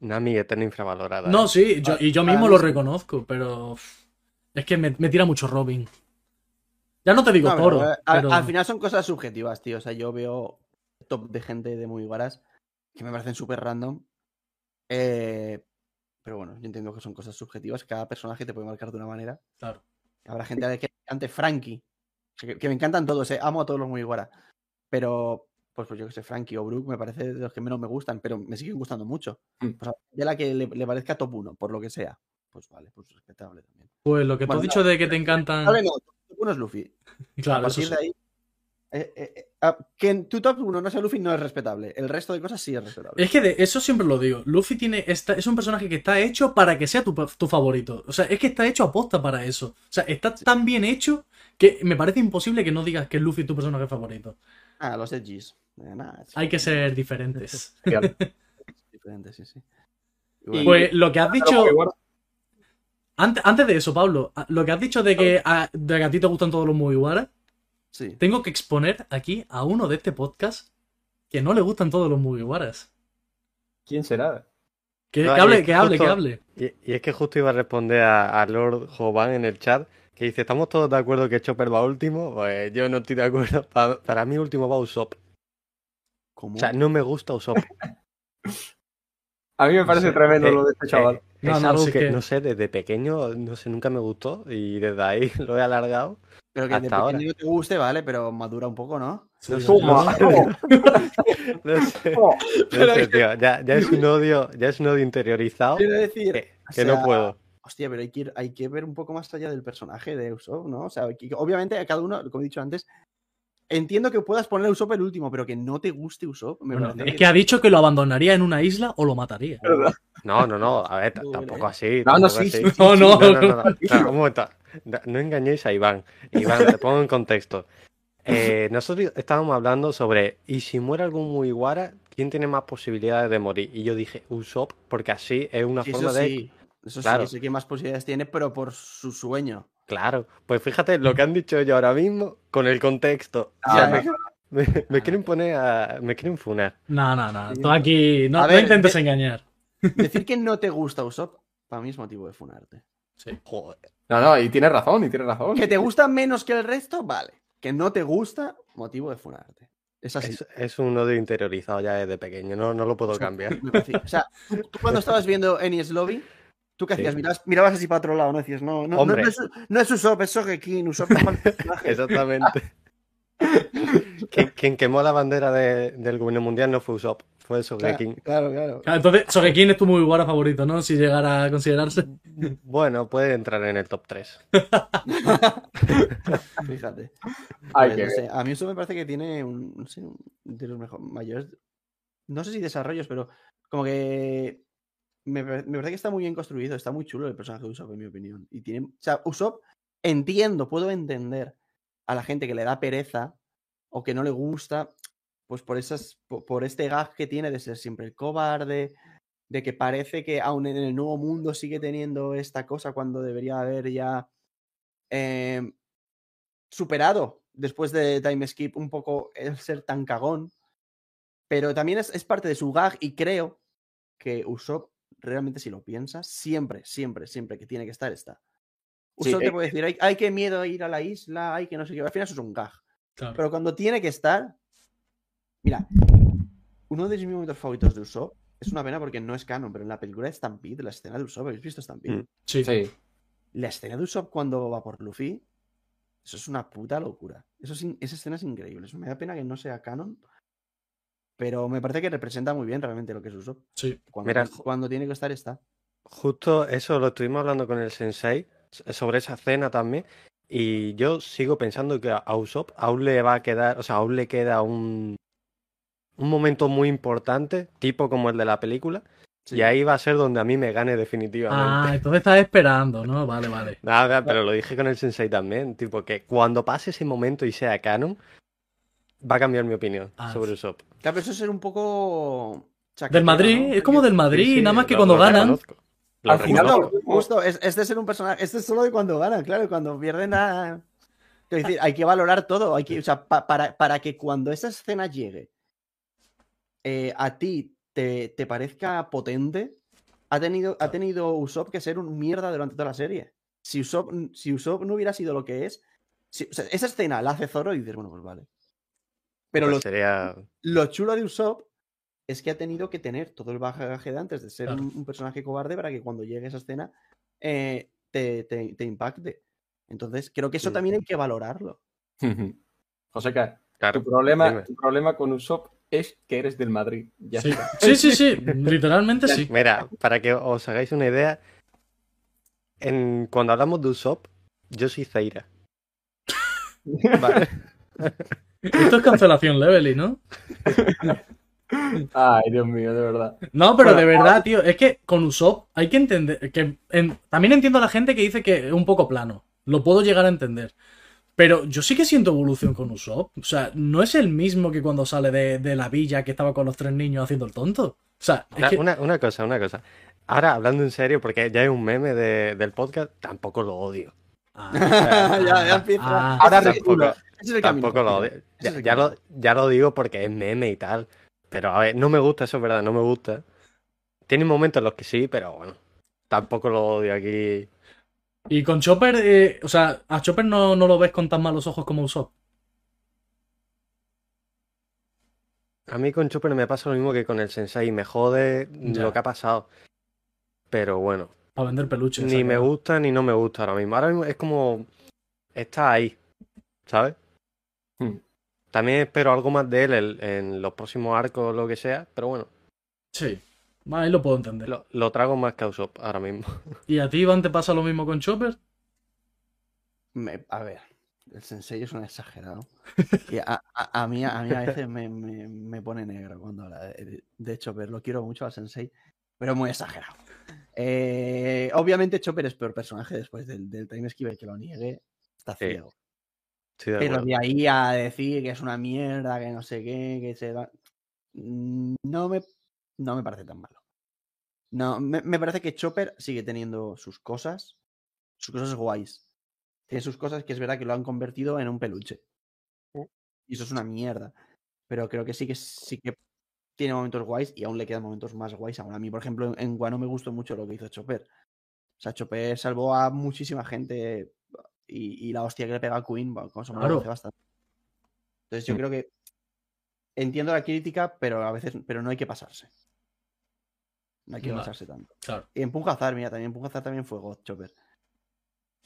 Nami eterna infravalorada. No, sí, yo- y yo mismo mí lo reconozco, pero. Es que me, me tira mucho Robin. Ya no te digo No, Toro. eh, al, pero- al final son cosas subjetivas, tío. O sea, yo veo top de gente de muy varas que me parecen súper random. Eh, pero bueno, yo entiendo que son cosas subjetivas. Cada personaje te puede marcar de una manera. Claro. Habrá gente de que ante Frankie, que, que me encantan todos, eh, amo a todos los muy guara. Pero, pues, pues yo que sé, Frankie o Brooke me parece de los que menos me gustan, pero me siguen gustando mucho. Mm. Pues, de la que le, le parezca top 1, por lo que sea. Pues vale, pues respetable también. Pues lo que tú Bueno, has dicho de que te encantan. Vale, no, 1 es Luffy. a Claro, eso partir sí. de ahí. eh, eh, eh, ah, que en tu top 1 no sea Luffy no es respetable. El resto de cosas sí es respetable. Es que de eso siempre lo digo. Luffy tiene esta, es un personaje que está hecho para que sea tu, tu favorito. O sea, es que está hecho aposta para eso. O sea, está tan bien hecho que me parece imposible que no digas que Luffy es tu personaje favorito. Ah, los edgys. Eh, nada, Hay que ser diferentes. diferente, sí, sí. Bueno, Pues lo que has dicho. Antes, antes de eso, Pablo, a- lo que has dicho de que a, de que a ti te gustan todos los sí. tengo que exponer aquí a uno de este podcast que no le gustan todos los Mugiwaras. ¿Quién será? Que, No, que y hable, es que hable, que justo- hable. Y, y es que justo iba a responder a, a Lord Jovan en el chat, que dice, ¿estamos todos de acuerdo que Chopper va último? Pues yo no estoy de acuerdo. Pa- para mí último va Usopp. ¿Cómo? O sea, no me gusta Usopp. A mí me parece sé, tremendo eh, lo de este chaval. Eh, No, es no, algo sí que, que- no sé, desde pequeño, no sé, nunca me gustó y desde ahí lo he alargado. pero que de hasta pequeño ahora. te guste, vale, pero madura un poco, ¿no? No no sé, no sé, tío, ya, ya es un odio, ya es un odio interiorizado Quiero decir. que, no puedo. hostia, pero hay que, ir- hay que ver un poco más allá del personaje de Usopp, ¿no? O sea, que- obviamente a cada uno, como he dicho antes, entiendo que puedas poner a Usopp el último, pero que no te guste Usopp, me Bueno, parece es que ha dicho que lo abandonaría en una isla o lo mataría. No, no, no, a ver, tampoco así. No, no, tampoco sí, así. sí, sí, No, sí. no, No, no, no, no, no, un momento. No, no engañéis a Iván. Iván, te pongo en contexto. Eh, nosotros estábamos hablando sobre, ¿y si muere algún Mugiwara, quién tiene más posibilidades de morir? Y yo dije, Usopp, porque así es una Sí, forma eso de... sí, eso Claro. sí, sé que más posibilidades tiene, pero por su sueño. Claro, pues fíjate lo que han dicho ellos ahora mismo con el contexto. O Ah, sea, me, me- me quieren poner a... me quieren funar. No, no, no. Sí. Tú aquí no, A no ver, intentes de- engañar. Decir que no te gusta Usopp, para mí es motivo de funarte. Joder. No, no, y tienes razón, y tienes razón. Que te gusta menos que el resto, vale. Que no te gusta, motivo de funarte. Es así. Es, es un odio interiorizado ya desde pequeño, no, no lo puedo cambiar. O sea, tú, tú cuando estabas viendo Enies Lobby, ¿tú qué Sí. hacías? Mirabas, mirabas así para otro lado, ¿no? Decías, no, no, no, Hombre. no, es, no es Usopp, es Sogekin, Usopp es mal personaje. Exactamente. quien, quien quemó la bandera de- del gobierno mundial no fue Usopp, fue Sogekin. Claro, claro. Claro, Entonces, Sogekin es tu muy guara favorito, ¿no? Si llegara a considerarse. Bueno, puede entrar en el top 3. Fíjate. Hay Pues, no sé, a mí eso me parece que tiene un, no sé, un- de los mejores, mayores, no sé si desarrollos, pero como que me, me parece que está muy bien construido, está muy chulo el personaje de Usopp, en mi opinión. Y tiene, o sea, Usopp, entiendo, puedo entender a la gente que le da pereza o que no le gusta, pues por esas, po- por, este gag que tiene de ser siempre el cobarde, de que parece que aún en el nuevo mundo sigue teniendo esta cosa cuando debería haber ya em, superado después de Time Skip un poco el ser tan cagón. Pero también es, es parte de su gag y creo que Usopp, realmente si lo piensas, siempre, siempre, siempre que tiene que estar, está. Sí, Usopp eh, te puede decir, hay, hay que miedo a ir a la isla, hay que no sé qué. Al final eso es un gag. Claro. Pero cuando tiene que estar. Mira, uno de mis momentos favoritos de Usopp es una pena porque no es canon, pero en la película de Stampede, la escena de Usopp, ¿habéis visto Stampede? Mm. Sí. Sí. La escena de Usopp cuando va por Luffy, eso es una puta locura. Eso es esa escena es increíble. Eso me da pena que no sea canon, pero me parece que representa muy bien realmente lo que es Usopp. Sí. Cuando, Mira, cuando tiene que estar, está. Justo eso lo estuvimos hablando con el sensei sobre esa cena también. Y yo sigo pensando que a Usopp aún le va a quedar, o sea, aún le queda un, un momento muy importante, tipo como el de la película. Sí. Y ahí va a ser donde a mí me gane definitivamente. Ah, entonces estás esperando, ¿no? Vale, vale. Nada, pero lo dije con el sensei también, tipo que cuando pase ese momento y sea canon, va a cambiar mi opinión Ah, sobre. Usopp. Claro, pero eso es ser un poco. Del Madrid, ¿no? es como del Madrid, Sí, sí, nada más que lo- cuando lo ganan. lo Al final Justo, es, es de ser un personaje. Este es solo de cuando ganan, claro, cuando pierden a. Quiero decir, hay que valorar todo. Hay que, o sea, pa- para, para que cuando esa escena llegue eh, a ti te, te parezca potente, ha tenido, ha tenido Usopp que ser un mierda durante toda la serie. Si Usopp, si Usopp no hubiera sido lo que es, si- o sea, esa escena la hace Zoro y dices, bueno, pues vale. Pero Pues lo, sería lo chulo de Usopp es que ha tenido que tener todo el bagaje de antes de ser Claro. un, un personaje cobarde para que cuando llegue esa escena eh, te, te- te impacte. Entonces, creo que eso también hay que valorarlo. José, tu claro. problema, dime. tu problema con Usopp es que eres del Madrid. Ya Sí. está. sí, sí, sí. Literalmente sí. Mira, para que os hagáis una idea, en, cuando hablamos de Usopp, yo soy Zaira. Vale. Esto es cancelación Levely, ¿no? Ay, Dios mío, de verdad. No, pero Bueno, de verdad, tío, es que con Usopp hay que entender que en- también entiendo a la gente que dice que es un poco plano. Lo puedo llegar a entender. Pero yo sí que siento evolución con Usopp. O sea, no es el mismo que cuando sale de, de la villa que estaba con los tres niños haciendo el tonto. O sea, es Una, que... una- una cosa, una cosa. Ahora, hablando en serio, porque ya es un meme de- del podcast, tampoco lo odio. Ah, ya, ya empieza. ah, Ahora ese es el camino. Tampoco lo Ya, ya lo, ya lo digo porque es meme y tal. Pero a ver, no me gusta, eso es verdad, no me gusta. Tiene momentos en los que sí, pero bueno. Tampoco lo odio aquí. Y con Chopper, eh, o sea, a Chopper no, no lo ves con tan malos ojos como Usopp. A mí con Chopper me pasa lo mismo que con el Sensei. Me jode Ya. lo que ha pasado. Pero bueno, Para vender peluches. ni me gusta ni no me gusta ahora mismo. Ahora mismo es como. Está ahí. ¿Sabes? Hmm. También espero algo más de él en, en los próximos arcos o lo que sea. Pero bueno. Sí. Ahí lo puedo entender. Lo, lo trago más que a Usopp ahora mismo. ¿Y a ti, Iván, te pasa lo mismo con Chopper? Me- a ver, el sensei es un exagerado. Y a, a- a mí, a mí a veces me, me- me pone negro cuando habla de, Chopper. Lo quiero mucho al sensei, pero muy exagerado. Eh, obviamente Chopper es peor personaje después del, del time skip, el que lo niegue está Sí, de Pero de ahí a decir que es una mierda, que no sé qué, que se da... Mm, No me, no me parece tan malo. No, me, me parece que Chopper sigue teniendo sus cosas, sus cosas guays. Tiene sus cosas que es verdad que lo han convertido en un peluche. Mm. Y eso es una mierda. Pero creo que sí que sí que tiene momentos guays y aún le quedan momentos más guays aún. A mí, por ejemplo, en, en Guano me gustó mucho lo que hizo Chopper. O sea, Chopper salvó a muchísima gente y, y la hostia que le pega a Queen, bueno, con eso me lo Claro. bastante. Entonces yo creo que entiendo la crítica, pero a veces, pero no hay que pasarse. No hay que pasarse tanto. Claro. Y en Punjazar, mira, también Punjazar también fue God Chopper.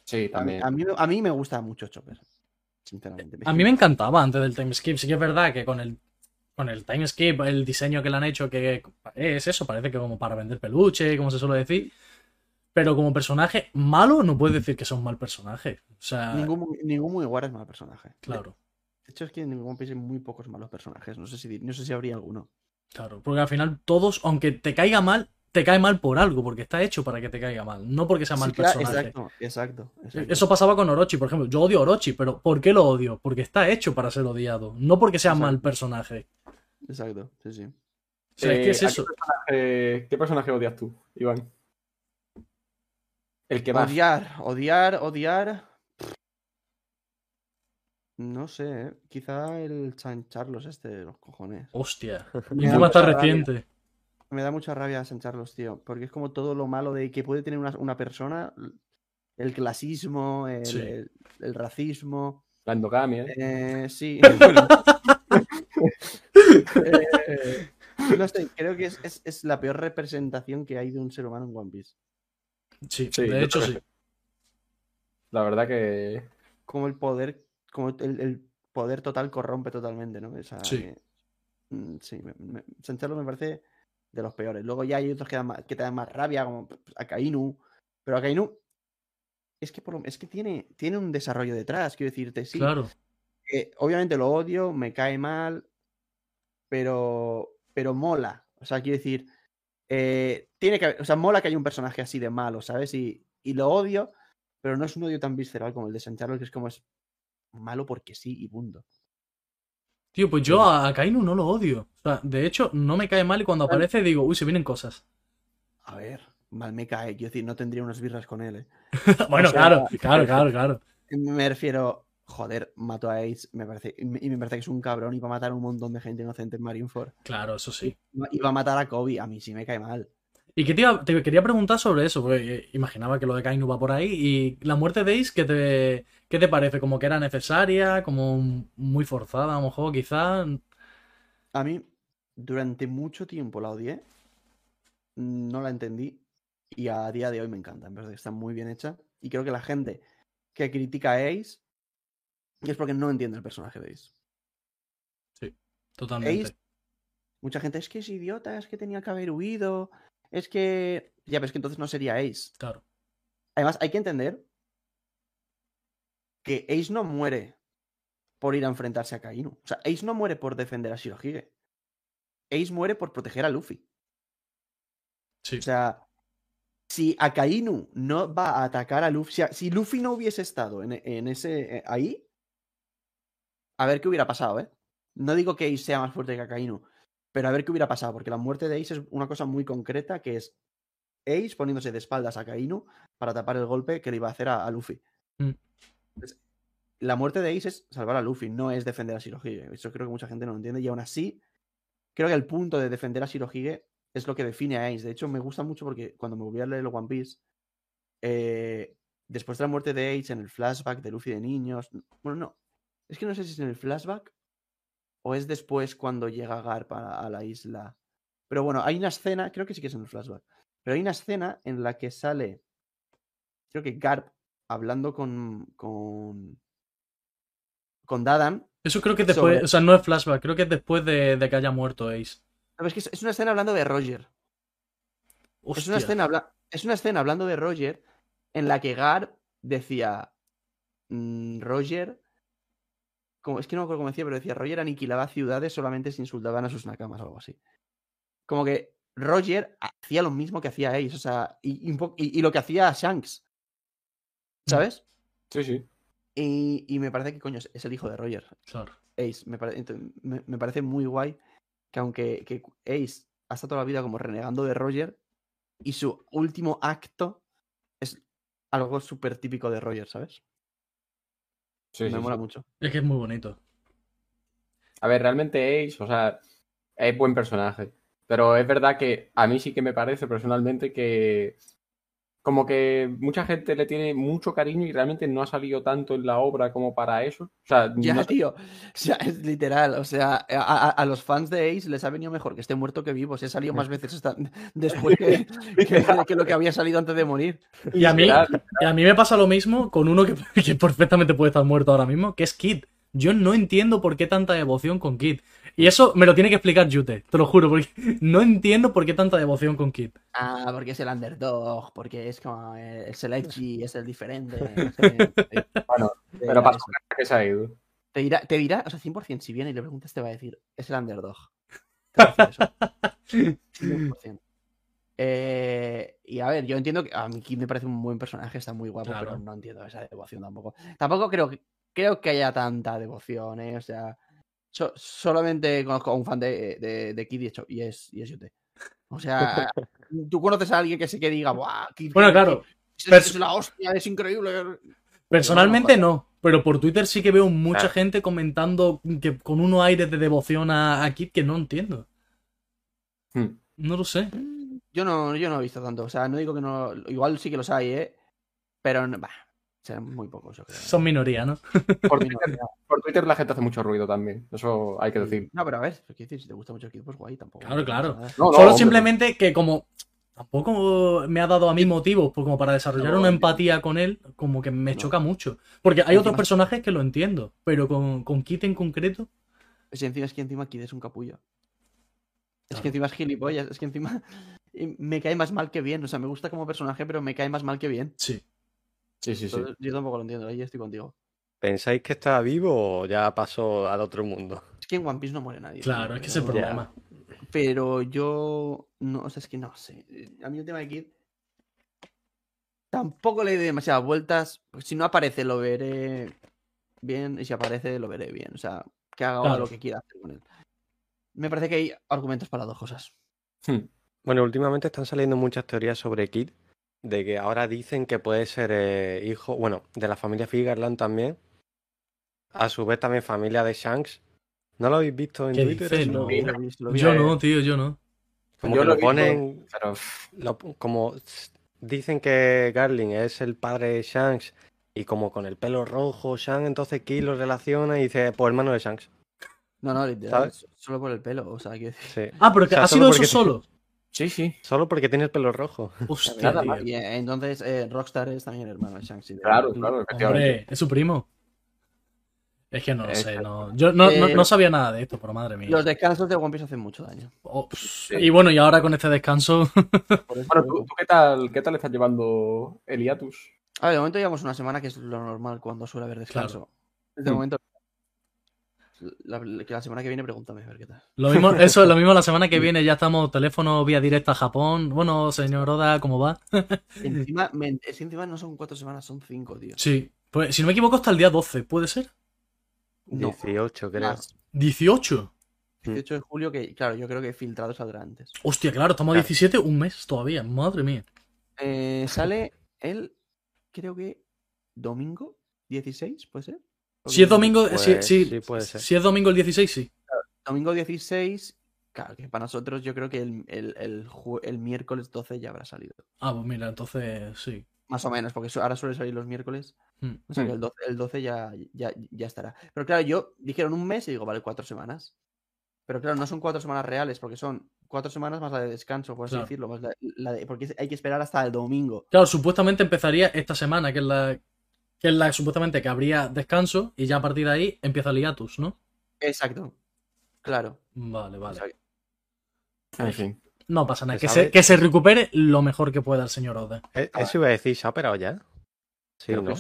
Sí, A mí, también. a, mí, a mí me gusta mucho Chopper. Sinceramente. A mí me encantaba antes del time skip. Sí que es verdad que con el, con el time skip, el diseño que le han hecho, que es eso, parece que como para vender peluche, como se suele decir. Pero como personaje malo, no puedes decir que es un mal personaje. O sea, Ningún, ningún Mugiwara es mal personaje. Claro, De hecho, es que en One Piece hay muy pocos malos personajes. No sé si, no sé si habría alguno. claro. Porque al final todos, aunque te caiga mal, te cae mal por algo, porque está hecho para que te caiga mal, no porque sea mal Sí, claro, personaje. exacto, exacto, exacto. Eso pasaba con Orochi, por ejemplo. Yo odio a Orochi, pero ¿por qué lo odio? Porque está hecho para ser odiado, no porque sea mal personaje. Exacto, sí, sí. O sea, es que es Eh, ¿a eso. ¿qué personaje, qué personaje odias tú, Iván? El que más. Odiar, odiar, odiar. No sé, ¿eh? quizá el San Carlos este de los cojones. Hostia. Y Me da encima está mucha rabia. reciente. Me da mucha rabia San Carlos, tío, porque es como todo lo malo de que puede tener una, una persona, el clasismo, el, Sí. el- el racismo. La endogamia. ¿eh? Eh, sí. bueno. Eh, no sé, creo que es, es- es la peor representación que hay de un ser humano en One Piece. Sí, Sí, de hecho sí. La verdad que. Como el poder, como el, el poder total corrompe totalmente, ¿no? Esa, Sí. eh, mm, sí, me, me- me parece de los peores. Luego ya hay otros que, dan más- que te dan más rabia, como Akainu. Pero Akainu es que, por lo- es que tiene, tiene un desarrollo detrás, quiero decirte, sí. Claro. eh, obviamente lo odio, me cae mal, pero, pero mola. O sea, quiero decir, eh, tiene que o sea, mola que haya un personaje así de malo, ¿sabes? Y, y lo odio, pero no es un odio tan visceral como el de San Charles, que es como es malo porque sí y punto. Tío, pues yo a a Kainu no lo odio. O sea, de hecho, no me cae mal y cuando aparece digo, uy, se vienen cosas. A ver, mal me cae, quiero decir, no tendría unas birras con él, ¿eh? bueno, sea- claro, claro, claro, claro. Me refiero, joder, mató a Ace, me parece, y me parece que es un cabrón y va a matar a un montón de gente inocente en Marineford. Claro, eso sí. Y va a matar a Kobe, a mí sí me cae mal. Y que te, iba- te quería preguntar sobre eso, porque imaginaba que lo de Kainu va por ahí. Y la muerte de Ace, ¿qué te, qué te parece? ¿Como que era necesaria? ¿Como muy forzada, a lo mejor, quizá? A mí, durante mucho tiempo la odié, no la entendí y a día de hoy me encanta. En verdad, que está muy bien hecha. Y creo que la gente que critica a Ace es porque no entiende el personaje de Ace. Totalmente. Ace- Mucha gente es que es idiota, es que tenía que haber huido, es que. Ya, pero es que entonces no sería Ace. Claro. Además, hay que entender que Ace no muere por ir a enfrentarse a Kainu. O sea, Ace no muere por defender a Shirohige. Ace muere por proteger a Luffy. Sí. O sea, si Akainu no va a atacar a Luffy, si, a- si Luffy no hubiese estado en, en ese eh, ahí, a ver qué hubiera pasado, ¿eh? No digo que Ace sea más fuerte que Akainu, pero a ver qué hubiera pasado, porque la muerte de Ace es una cosa muy concreta, que es Ace poniéndose de espaldas a Akainu para tapar el golpe que le iba a hacer a, a Luffy. Mm. Entonces, la muerte de Ace es salvar a Luffy, no es defender a Shirohige. Eso creo que mucha gente no lo entiende y aún así, creo que el punto de defender a Shirohige es lo que define a Ace. De hecho, me gusta mucho porque cuando me volví a leer el One Piece, eh, después de la muerte de Ace, en el flashback de Luffy de niños. Bueno, no. Es que no sé si es en el flashback o es después cuando llega Garp a, a la isla. Pero bueno, hay una escena, creo que sí que es en el flashback. Pero hay una escena en la que sale, creo que Garp hablando con. con. con Dadan. Eso creo que es después, Sobre- o sea, no es flashback, creo que es después de, de que haya muerto Ace. No, es que es- una escena hablando de Roger. Es una, escena habla- es una escena hablando de Roger en la que Gar decía. mm, Roger. Como, es que no me acuerdo cómo decía, pero decía: Roger aniquilaba ciudades solamente si insultaban a sus nakamas o algo así. Como que Roger hacía lo mismo que hacía Ace, o sea, y, lo que hacía Shanks. ¿Sabes? Sí, sí. Y, y me parece que, coño, es- el hijo de Roger. Claro. Ace. Me, pare- ent- me- me parece muy guay que aunque que Ace ha estado toda la vida como renegando de Roger y su último acto es algo súper típico de Roger, ¿sabes? Sí, me sí, mola sí. mucho. Es que es muy bonito. A ver, realmente Ace, o sea, es buen personaje. Pero es verdad que a mí sí que me parece personalmente que como que mucha gente le tiene mucho cariño y realmente no ha salido tanto en la obra como para eso. O sea, Ya, no- tío. O sea, es literal. O sea, a, a- a los fans de Ace les ha venido mejor que esté muerto que vivo. Se ha salido más veces después que, que- que lo que había salido antes de morir. Y a mí, y a mí me pasa lo mismo con uno que, que perfectamente puede estar muerto ahora mismo, que es Kid. Yo no entiendo por qué tanta devoción con Kid. Y eso me lo tiene que explicar Yute, te lo juro, porque no entiendo por qué tanta devoción con Kid. Ah, porque es el underdog, porque es como el, el Select G, es el diferente. Bueno, pero pasa que se ha ido. Te dirá, te dirá, o sea, 100%, si viene y le preguntas, te va a decir, es el underdog. Te va a decir eso. 100%. Eh, y a ver, yo entiendo que a mí Kid me parece un buen personaje, está muy guapo, Claro. pero no entiendo esa devoción tampoco. Tampoco creo que, creo que haya tanta devoción, ¿eh? O sea, so- solamente conozco a un fan de, de, de Kid y, hecho, y es, y es. O sea, tú conoces a alguien que se que diga, ¡buah! Kid, Bueno, claro, Kid, es, la hostia, es increíble! personalmente no, pero por Twitter sí que veo mucha Claro. gente comentando que con unos aires de devoción a, a Kid que no entiendo. Hmm. No lo sé. Yo no, yo no he visto tanto. O sea, no digo que no. Igual sí que los hay, ¿eh? Pero no- bah, serán muy pocos, yo creo. Son minoría, ¿no? Por Twitter, por Twitter la gente hace mucho ruido también. Eso hay que decir. No, pero a ver, si te gusta mucho el Kid, pues guay, tampoco. Claro, claro. No, no, Solo hombre, simplemente que como tampoco me ha dado a mí motivos pues, como para desarrollar No, una empatía con él, como que me No. choca mucho. Porque hay otros personajes que lo entiendo, pero con, con Kit en concreto, Es que encima, es que encima Kid es un capullo. Es Claro. que encima es gilipollas. Es que encima me cae más mal que bien. O sea, me gusta como personaje, pero me cae más mal que bien. sí. Sí, sí, sí. Yo tampoco lo entiendo. Ahí estoy contigo. ¿Pensáis que está vivo o ya pasó al otro mundo? Es que en One Piece no muere nadie. Claro, es que es el problema. Pero yo. No, o sea, es que no sé. A mí el tema de Kid. Tampoco le doy demasiadas vueltas. Si no aparece, lo veré bien. Y si aparece, lo veré bien. O sea, que haga ahora Claro. lo que quiera hacer con él. Me parece que hay argumentos para dos cosas. Hmm. Bueno, últimamente están saliendo muchas teorías sobre Kid, de que ahora dicen que puede ser eh, hijo, bueno, de la familia Figarland también, a su vez también familia de Shanks. ¿No lo habéis visto en ¿Qué Twitter? No. lo vi. Yo no, tío, yo no. Como Yo que lo ponen, Pero lo- como dicen que Garling es el padre de Shanks y como con el pelo rojo Shanks, entonces Kid lo relaciona y dice, pues hermano de Shanks. No, no, literal. ¿Sabes? Solo por el pelo. O sea, quiero decir. Sí. Ah, pero que O sea, ha sido eso solo. Sí, sí. Solo porque tiene el pelo rojo. Hostia, Nada más. Y eh, entonces, eh, Rockstar es también hermano de Shanks. y de- Claro, claro, efectivamente. Hombre, es su primo. Es que no lo sé, no. Yo no, no- Eh, no sabía nada de esto, pero madre mía. Los descansos de One Piece hacen mucho daño. Oh, Y bueno, y ahora con este descanso, Por Bueno, ¿tú, tú qué tal qué tal estás llevando el hiatus? A ver, de momento llevamos una semana que es lo normal cuando suele haber descanso. De Mm. momento. La, que la semana que viene pregúntame a ver qué tal. lo mismo, eso es lo mismo la semana que viene, ya estamos teléfono vía directa a Japón. Bueno, señor Oda, ¿cómo va? Encima, me- es que encima no son cuatro semanas, son cinco, tío. Sí, pues si no me equivoco hasta el día 12, ¿puede ser? No, 18, creo. más. 18. 18 de julio, que claro, yo creo que filtrado saldrá antes. Hostia, claro, estamos a Claro. 17, un mes todavía, madre mía. Eh, sale el, creo que domingo 16, ¿puede ser? Si es domingo, Pues, si, si- sí, puede ser. si es domingo el 16, sí. Domingo 16, claro, que para nosotros yo creo que el, el, el miércoles 12 ya habrá salido. Ah, pues mira, entonces sí. Más o menos, porque ahora suele salir los miércoles. Hmm. O sea que Hmm. el 12, el 12 ya, ya, ya estará. Pero claro, yo dijeron un mes y digo, vale, cuatro semanas. Pero claro, no son cuatro semanas reales, porque son cuatro semanas más la de descanso, por así Claro. decirlo. Más la, la de- porque hay que esperar hasta el domingo. Claro, supuestamente empezaría esta semana, que es la que es la supuestamente que habría descanso y ya a partir de ahí empieza el hiatus, ¿no? Exacto. Claro. Vale, vale. En fin. No pasa nada. ¿Se Que se, que se recupere lo mejor que pueda el señor Ode. Eh, Eso iba a decir, ¿se ha operado ya? Sí, ¿no? ¿no?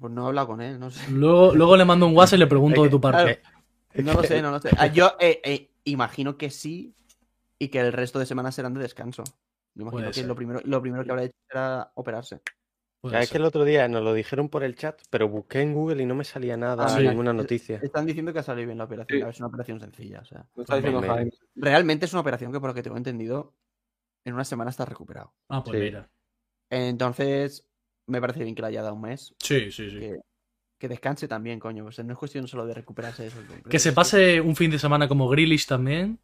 Pues no he hablado con él, no sé. Luego, luego le mando un WhatsApp y le pregunto de tu parte. claro. No lo sé, no lo sé. Ah, Yo eh, eh, imagino que sí y que el resto de semanas serán de descanso. Me imagino Puede que ser. lo primero, lo primero que habrá hecho será operarse. Puede Ya es ser. que el otro día nos lo dijeron por el chat, pero busqué en Google y no me salía nada, Ah, sí. ninguna noticia. Están diciendo que ha salido bien la operación. Sí. a ver, Es una operación sencilla. O sea, Lo está diciendo Me- Jaime. realmente es una operación que, por lo que tengo entendido, en una semana está recuperado. Ah, pues Sí. mira. Entonces, me parece bien que le haya dado un mes. Sí, sí, sí. Que, que descanse también, coño. O sea, no es cuestión solo de recuperarse de eso. Que se pase un fin de semana como Grealish también.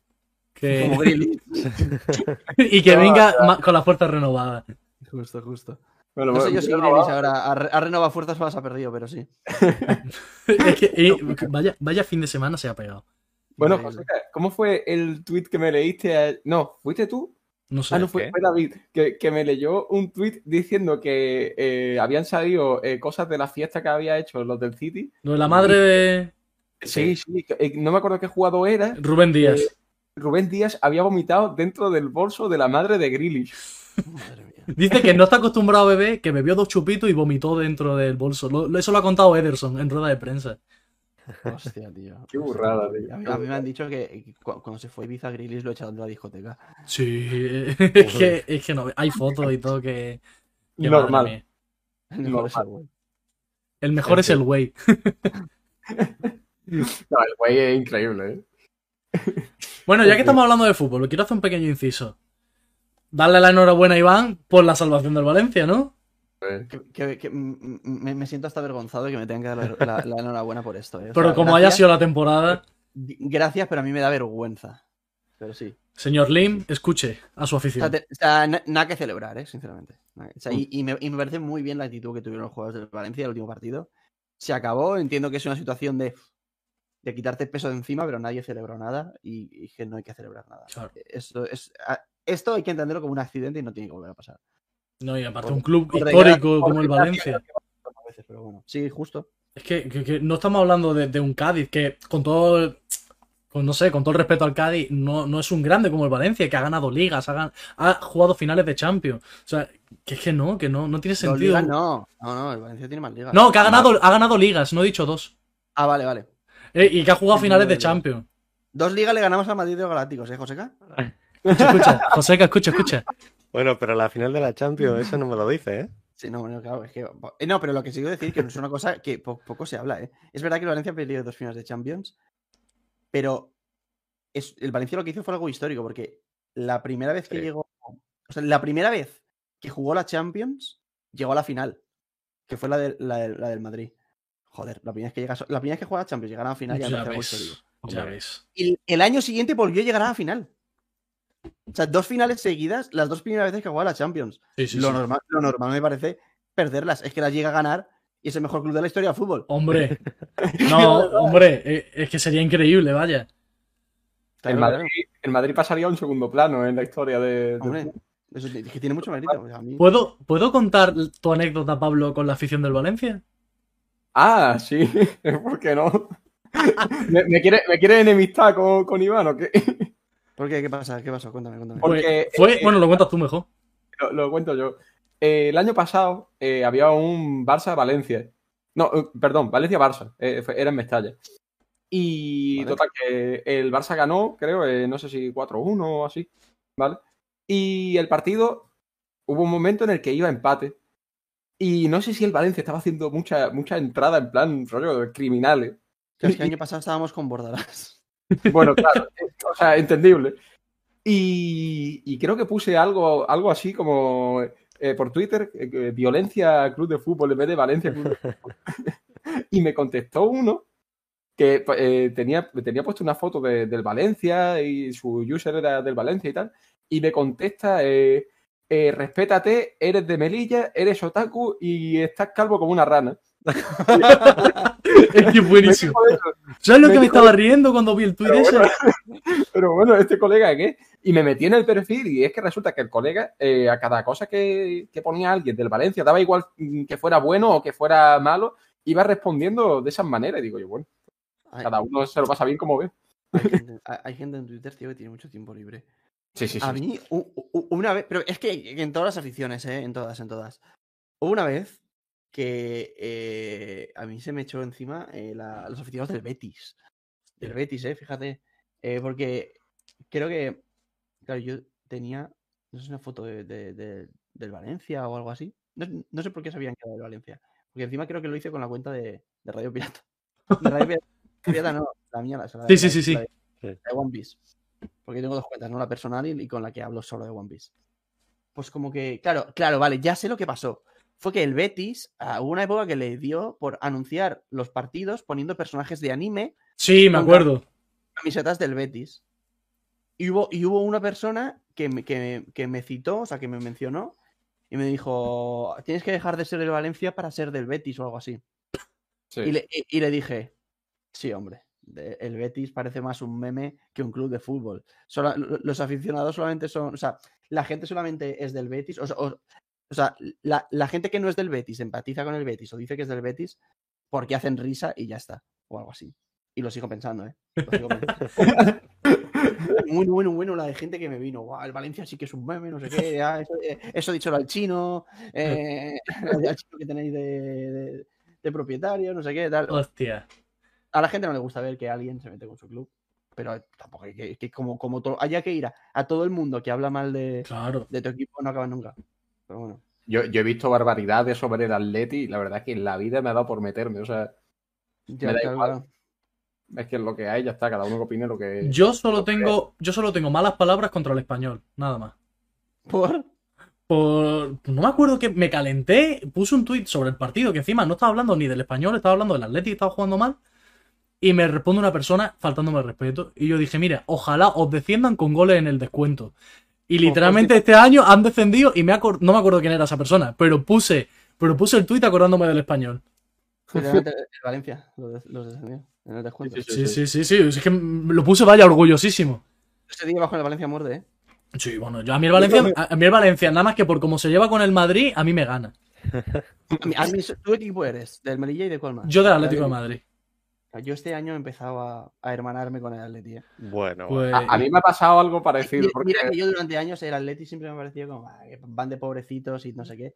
Que... Como Grealish. y que No, venga con la fuerza renovada. Justo, justo. Bueno, No sé yo si Grealish ahora ha, re- ha renovado fuerzas o las ha perdido, pero sí. Es que, eh, vaya, vaya fin de semana se ha pegado. Bueno. José, ¿cómo fue el tweet que me leíste? a- No, ¿fuiste tú? No sé. Ah, no, fue, David, que, que me leyó un tweet diciendo que eh, habían salido eh, cosas de la fiesta que había hecho los del City. De la madre de Sí, sí, no me acuerdo qué jugador era. Rubén Díaz. Rubén Díaz había vomitado dentro del bolso de la madre de Grealish. Madre mía. Dice que no está acostumbrado a beber, que bebió dos chupitos y vomitó dentro del bolso. Lo- eso lo ha contado Ederson en rueda de prensa. Hostia, tío. Qué burrada, tío. A mí, a mí me han dicho que cu- cuando se fue Ibiza Grealish lo echaron de la discoteca. Sí, es que, es que no, hay fotos y todo que... que Normal. mía. El mejor es el güey. El mejor es el güey. No, el güey es increíble, ¿eh? Bueno, ya que estamos hablando de fútbol, quiero hacer un pequeño inciso. Darle la enhorabuena a Iván por la salvación del Valencia, ¿no? Que, que- que, mm, mm, me, me siento hasta avergonzado de que me tengan que dar la, la- la enhorabuena por esto. ¿eh? Pero sea, como haya sido la temporada, Gracias, pero a mí me da vergüenza. Pero sí. señor Lim, escuche a su O afición. sea, te- o sea, na- nada que celebrar, ¿eh? sinceramente. O sea, y, y me, y me parece muy bien la actitud que tuvieron los jugadores del Valencia el último partido. Se acabó, entiendo que es una situación de, de quitarte peso de encima, pero nadie celebró nada y, y que no hay que celebrar nada. Claro. Esto, es, a- esto hay que entenderlo como un accidente y no tiene que volver a pasar. No, y aparte Por- un club histórico como el Valencia. a veces, pero bueno. Sí, justo. Es que, que- que no estamos hablando de, de un Cádiz que, con todo, el- con, no sé, con todo el respeto al Cádiz, no, no es un grande como el Valencia, que ha ganado ligas, ha, gan- ha jugado finales de Champions. O sea, que es que no, que no, no tiene sentido. no. No, no, el Valencia tiene más ligas. No, que ha ganado, ha ganado ligas, no he dicho dos. Ah, vale, vale. Eh, y que ha jugado finales de. Champions. Dos ligas le ganamos al Madrid de los Galácticos, ¿eh, Joseca? Escucha, escucha, Joseca, escucha, escucha. Bueno, pero la final de la Champions, eso no me lo dice, ¿eh? Sí, no, bueno, claro, es que. eh, No, pero lo que sí quiero decir que no es una cosa que po- poco se habla, ¿eh? Es verdad que el Valencia ha perdido dos finales de Champions, pero es, el Valencia lo que hizo fue algo histórico, porque la primera vez que Sí. llegó. O sea, la primera vez que jugó la Champions, llegó a la final, que fue la, de- la, de- la del Madrid. Joder, la primera vez que llega, la primera vez que juega la Champions, llegar a la final ya, Ya parece algo ves, histórico. ya ves. Y el año siguiente volvió a llegar a la final. O sea, dos finales seguidas, las dos primeras veces que jugaba la Champions. Sí, sí, lo, sí. Normal, lo normal me parece perderlas. Es que las llega a ganar y es el mejor club de la historia del fútbol. Hombre, no, hombre, eh, es que sería increíble, vaya. El Claro, Madrid, el Madrid pasaría a un segundo plano en la historia de. Hombre, eso es que tiene mucho mérito. o sea, a mí- ¿Puedo, ¿Puedo contar tu anécdota, Pablo, con la afición del Valencia? Ah, sí, ¿por qué no? ¿Me, me quiere, ¿Me quiere enemistar con, con Iván o qué? ¿Por qué? ¿Qué pasa? ¿Qué pasó? Cuéntame, cuéntame. Por- Porque, fue, eh, bueno, lo cuentas tú mejor. Lo, lo cuento yo. Eh, el año pasado eh, había un Barça-Valencia. No, eh, perdón, Valencia-Barça. eh, era en Mestalla. Y Vale. total, que el Barça ganó, creo, eh, no sé si 4-1 o así. ¿Vale? Y el partido, hubo un momento en el que iba a empate. Y no sé si el Valencia estaba haciendo mucha, mucha entrada en plan rollo criminales. Que es que el año pasado estábamos con Bordalás. Bueno, claro, entendible. Y, creo que puse algo, algo así como eh, por Twitter, eh, violencia Club de Fútbol en vez de Valencia Club de Fútbol. y me contestó uno que eh, tenía, tenía puesto una foto de- del Valencia y su user era del Valencia y tal. Y me contesta, respétate, eres de Melilla, eres otaku y estás calvo como una rana. Es que es buenísimo. ¿Sabes lo me que me estaba riendo cuando vi el tweet Pero ese? bueno, pero bueno, este colega qué. Y me metí en el perfil y es que resulta que el colega, eh, a cada cosa que, que ponía alguien del Valencia, daba igual mm, que fuera bueno o que fuera malo, iba respondiendo de esas maneras. Y digo yo, bueno, Hay, cada uno se lo pasa bien como ve. hay gente, hay- hay gente en Twitter, tío, que tiene mucho tiempo libre. Sí, sí, sí. A mí, u- u- una vez, pero es que en todas las aficiones, ¿eh? En todas, en todas. Hubo una vez que eh, a mí se me echó encima eh, la- los aficionados del Betis. Del Betis, ¿eh? Fíjate. Eh, porque creo que, claro, yo tenía, no sé, una foto de, de- de- del Valencia o algo así. No, no sé por qué sabían que era del Valencia. Porque encima creo que lo hice con la cuenta de, de Radio Pirata. De Radio Pirata, Pirata no, la mía, la, la- Sí, sí, sí, sí. de- de One Piece. Porque tengo dos cuentas, ¿no? La personal y, y con la que hablo solo de One Piece. Pues como que, claro, claro, vale, ya sé lo que pasó. Fue que el Betis, hubo una época que le dio por anunciar los partidos poniendo personajes de anime, Sí, me acuerdo. camisetas del Betis. Y hubo, y hubo una persona que me, que, que me citó, o sea, que me mencionó, y me dijo, tienes que dejar de ser del Valencia para ser del Betis o algo así. Sí. Y, le, y- y le dije, sí, hombre, de- el Betis parece más un meme que un club de fútbol. Los aficionados solamente son, o sea, la gente solamente es del Betis, o, sea- o- o sea, la, la gente que no es del Betis empatiza con el Betis o dice que es del Betis porque hacen risa y ya está, o algo así. Y lo sigo pensando, ¿eh? Lo sigo pensando. Bueno, bueno, bueno, la de gente que me vino. "Guau, el Valencia sí que es un meme, no sé qué. ah, eso, eh, eso díchelo al chino. eh, al chino que tenéis de, de- de propietario, no sé qué, tal. Hostia. A la gente no le gusta ver que alguien se mete con su club. Pero tampoco hay que, que como, como todo, haya que ir a, a todo el mundo que habla mal de, Claro. de tu equipo, no acaba nunca. Pero bueno. Yo, yo he visto barbaridades sobre el Atleti y la verdad es que en la vida me ha dado por meterme. O sea, Ya, Me da claro, igual. claro. es que es lo que hay, ya está, cada uno que opine lo que. Yo solo tengo, yo solo tengo malas palabras contra el español, nada más. Por. Por... No me acuerdo que me calenté, puse un tuit sobre el partido, que encima no estaba hablando ni del español, estaba hablando del Atlético, estaba jugando mal. Y me responde una persona faltándome el respeto. Y yo dije, mira, ojalá os desciendan con goles en el descuento. Y literalmente este año han descendido y me acor- no me acuerdo quién era esa persona, pero puse, pero puse el tuit acordándome del español. Literalmente, el Valencia los, des- los descendió en el descuento. Sí, Sí, sí, sí, sí. Es que lo puse vaya orgullosísimo. Ese día bajo en el Valencia muerde, ¿eh? Sí, bueno, yo a mí el Valencia, a mí el Valencia, nada más que por cómo se lleva con el Madrid, a mí me gana. A mí, ¿Tú qué equipo eres? ¿Del Melilla y de cuál más? Yo del Atlético de Madrid. Yo este año he empezado a, a hermanarme con el Atleti. ¿eh? Bueno, Pues, A, a mí me ha pasado algo parecido. Mira, Porque... mira que yo durante años el Atleti siempre me ha parecido como "Ah, que van de pobrecitos y no sé qué.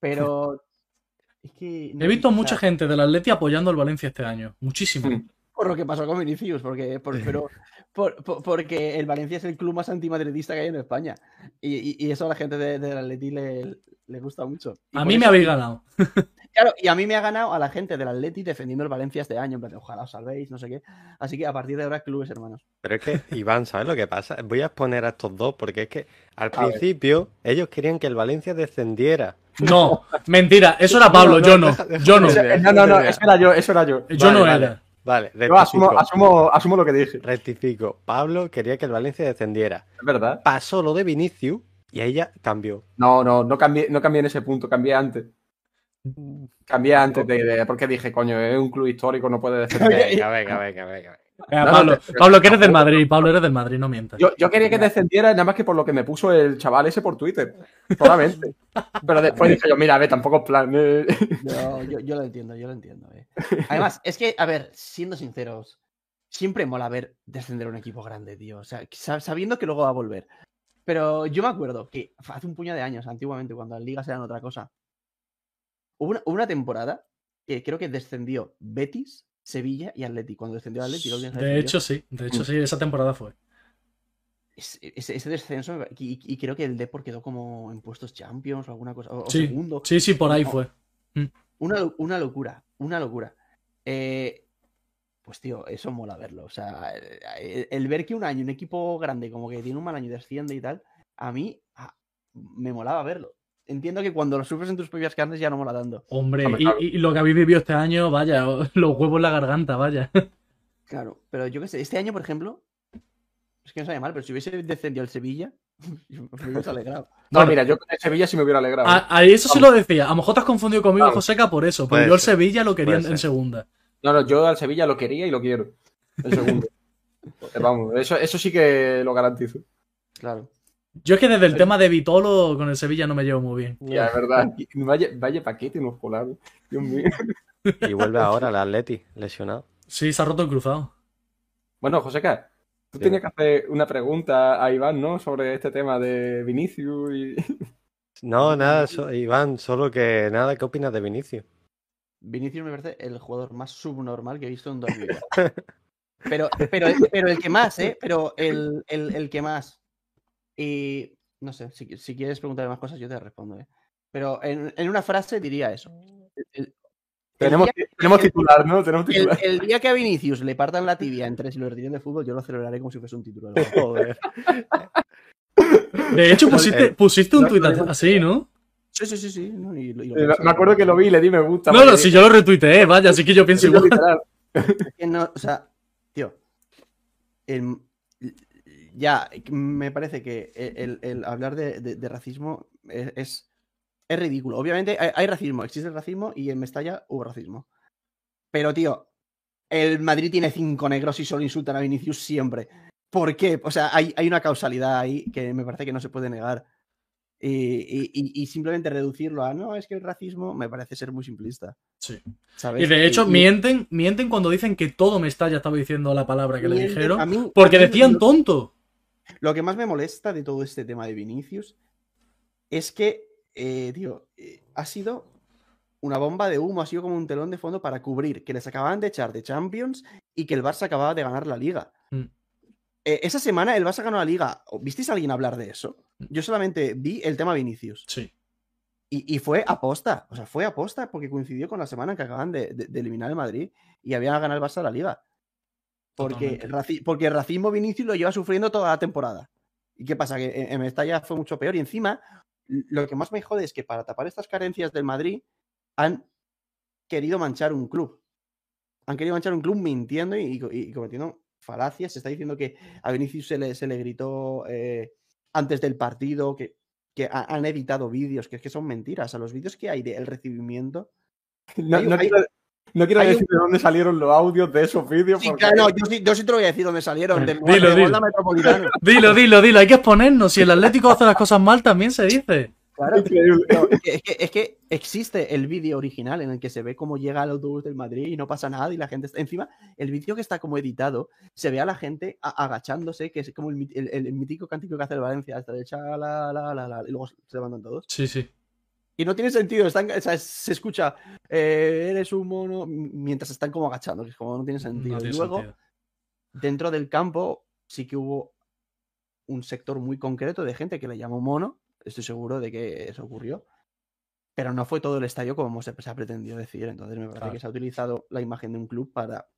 Pero es que no he visto mucha gente del Atleti apoyando al Valencia este año. Muchísimo. Por lo que pasó con Vinicius, porque por- pero por- por- porque el Valencia es el club más antimadridista que hay en España. Y, y- y eso a la gente de- del Atleti le, le gusta mucho. Y A mí me habéis ganado. Claro, y a mí me ha ganado a la gente del Atleti defendiendo el Valencia este año, en plan de, ojalá os salvéis, no sé qué. Así que a partir de ahora clubes hermanos. Pero es que, Iván, ¿sabes lo que pasa? Voy a exponer a estos dos porque es que al A ver. principio ellos querían que el Valencia descendiera. No, mentira, eso era Pablo, yo no. deja- deja Yo no. de- No, no, no, eso era yo, eso era yo. Yo Vale, no era. Vale, Yo asumo, rectifico. asumo, asumo lo que dije. Rectifico. Pablo quería que el Valencia descendiera. Es verdad. Pasó lo de Vinicius y ahí ya cambió. No, no, no cambié, no cambié en ese punto, cambié antes. Cambié antes de, de- porque dije, coño, es un club histórico, no puede descender. Venga, venga, venga, venga. Venga, No, no, Pablo, te- Pablo, que eres del Madrid, Pablo, eres del Madrid, no mientas. Yo, yo quería que descendiera nada más que por lo que me puso el chaval ese por Twitter. Solamente. Pero después dije yo, mira, a ver, tampoco es plan. eh. Yo, yo, yo lo entiendo, yo lo entiendo. eh. Además, es que, a ver, siendo sinceros, siempre mola ver descender un equipo grande, tío. O sea, sab- sabiendo que luego va a volver. Pero yo me acuerdo que hace un puño de años, antiguamente, cuando las ligas eran otra cosa, hubo una, una temporada que creo que descendió Betis, Sevilla y Atleti. Cuando descendió Atleti, De descendió, hecho, sí, de hecho, sí, esa temporada fue. ese, ese- ese descenso, y, y creo que el Depor quedó como en puestos Champions o alguna cosa, o, Sí, segundo. Sí, sí, por ahí No. fue. Una, lo- una locura, una locura. Eh, pues tío, eso mola verlo. O sea, el, el ver que un año un equipo grande como que tiene un mal año y desciende y tal, a mí ah, me molaba verlo. Entiendo que cuando lo sufres en tus propias carnes ya no mola tanto. Hombre, Hombre, y, y lo que habéis vivido este año, vaya, los huevos en la garganta, vaya. Claro, pero yo qué sé, este año, por ejemplo, es que no sabe mal, pero si hubiese descendido el Sevilla, me hubiese alegrado. No, Bueno. mira, yo con el Sevilla sí me hubiera alegrado. A, a eso sí lo decía. A lo mejor te has confundido conmigo, Claro. Joseca, por eso. Pero Puede yo el Sevilla lo quería en, en segunda. No, no, yo al Sevilla lo quería y lo quiero. El segundo. Vamos, eso, eso sí que lo garantizo. Claro. Yo es que desde el tema de Vitolo con el Sevilla no me llevo muy bien. Ya, es verdad. Vaya, vaya paquete nos colaron. Dios mío. Y vuelve ahora el Atleti, lesionado. Sí, se ha roto el cruzado. Bueno, Joseca, Tú tenías que hacer una pregunta a Iván, ¿no? Sobre este tema de Vinicius y... No, nada, so- Iván, solo que nada, ¿qué opinas de Vinicius? Vinicius me parece el jugador más subnormal que he visto en mi vida. Pero, pero, pero el que más, ¿eh? Pero el, el, el que más. Y no sé, si, si quieres preguntarme más cosas, yo te respondo, ¿eh? Pero en, en una frase diría eso. El- Tenemos, tenemos titular, ¿no? Tenemos el, titular. el día que a Vinicius le partan la tibia en tres y lo retiren de fútbol, yo lo celebraré como si fuese un título. Joder. De hecho, pusiste, pusiste un tuit así, ¿no? Sí, sí, sí, sí. no, y lo- y lo pienso. Me acuerdo que lo vi y le di me gusta. No, no, si yo lo retuiteé, vaya, así que yo pienso igual. literal. Es que no, o sea, tío. el- ya, me parece que el, el hablar de, de- de racismo es, es, es ridículo. Obviamente hay, hay racismo, existe el racismo y en Mestalla hubo racismo. Pero, tío, el Madrid tiene cinco negros y solo insultan a Vinicius siempre. ¿Por qué? O sea, hay, hay una causalidad ahí que me parece que no se puede negar. Y, y- simplemente reducirlo a no, es que el racismo me parece ser muy simplista. Sí. ¿sabes? Y de hecho, y- mienten, mienten cuando dicen que todo Mestalla estaba diciendo la palabra que le dijeron. a mí- Porque a mí decían lo- tonto. Lo que más me molesta de todo este tema de Vinicius es que, eh, tío, eh, ha sido una bomba de humo, ha sido como un telón de fondo para cubrir que les acababan de echar de Champions y que el Barça acababa de ganar la liga. Mm. Eh, esa semana el Barça ganó la liga. ¿Visteis a alguien hablar de eso? Yo solamente vi el tema Vinicius. Sí. Y, y fue aposta, o sea, fue aposta porque coincidió con la semana en que acaban de, de- de eliminar el Madrid y habían ganado el Barça la liga. Porque, Totalmente. raci- porque el racismo Vinicius lo lleva sufriendo toda la temporada. ¿Y qué pasa? Que en, en Mestalla fue mucho peor. Y encima, lo que más me jode es que para tapar estas carencias del Madrid han querido manchar un club. Han querido manchar un club mintiendo y, y- y cometiendo falacias. Se está diciendo que a Vinicius se le, se le gritó eh, antes del partido, que, que ha- han editado vídeos, que es que son mentiras. A los vídeos que hay del recibimiento. No, Hay- no hay- no quiero hay un- decir de dónde salieron los audios de esos vídeos. Sí, porque- claro, no, yo, sí, yo sí te lo voy a decir dónde salieron. Del Dilo, de dilo. Metropolitano. Dilo, dilo, dilo, hay que exponernos. Si el Atlético hace las cosas mal, también se dice. Claro, Increíble. No, es, que, es existe el vídeo original en el que se ve cómo llega el autobús del Madrid y no pasa nada y la gente está... Encima, el vídeo que está como editado, se ve a la gente agachándose, que es como el, mit- el- el mítico cántico que hace el Valencia, hasta de la, la, la, la, y luego se levantan todos. Sí, sí. Y no tiene sentido, están, o sea, se escucha, eh, eres un mono, mientras están como agachando, que es como no tiene sentido. No tiene y luego, sentido. dentro del campo, sí que hubo un sector muy concreto de gente que le llamó mono. Estoy seguro de que eso ocurrió. Pero no fue todo el estadio como se, se ha pretendido decir. Entonces me parece Claro. que se ha utilizado la imagen de un club para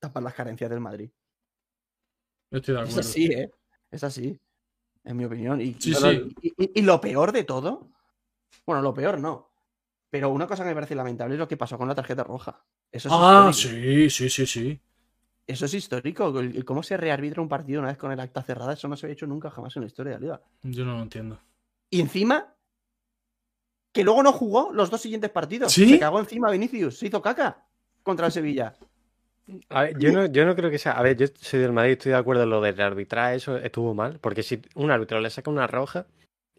tapar las carencias del Madrid. Yo estoy de Es acuerdo. así, ¿eh? Es así. En mi opinión. Y, Sí, y- sí. y- y- y lo peor de todo. Bueno, lo peor no. Pero una cosa que me parece lamentable es lo que pasó con la tarjeta roja. Eso es Ah, histórico. sí, sí, sí, sí. Eso es histórico. cómo se rearbitra un partido una vez con el acta cerrada, eso no se ha hecho nunca jamás en la historia de la liga. Yo no lo entiendo. Y encima, que luego no jugó los dos siguientes partidos. ¿Sí? Se cagó encima Vinicius, se hizo caca contra el Sevilla. A ver, yo no, yo no creo que sea. A ver, yo soy del Madrid, estoy de acuerdo en lo del arbitrar, eso estuvo mal. Porque si un árbitro le saca una roja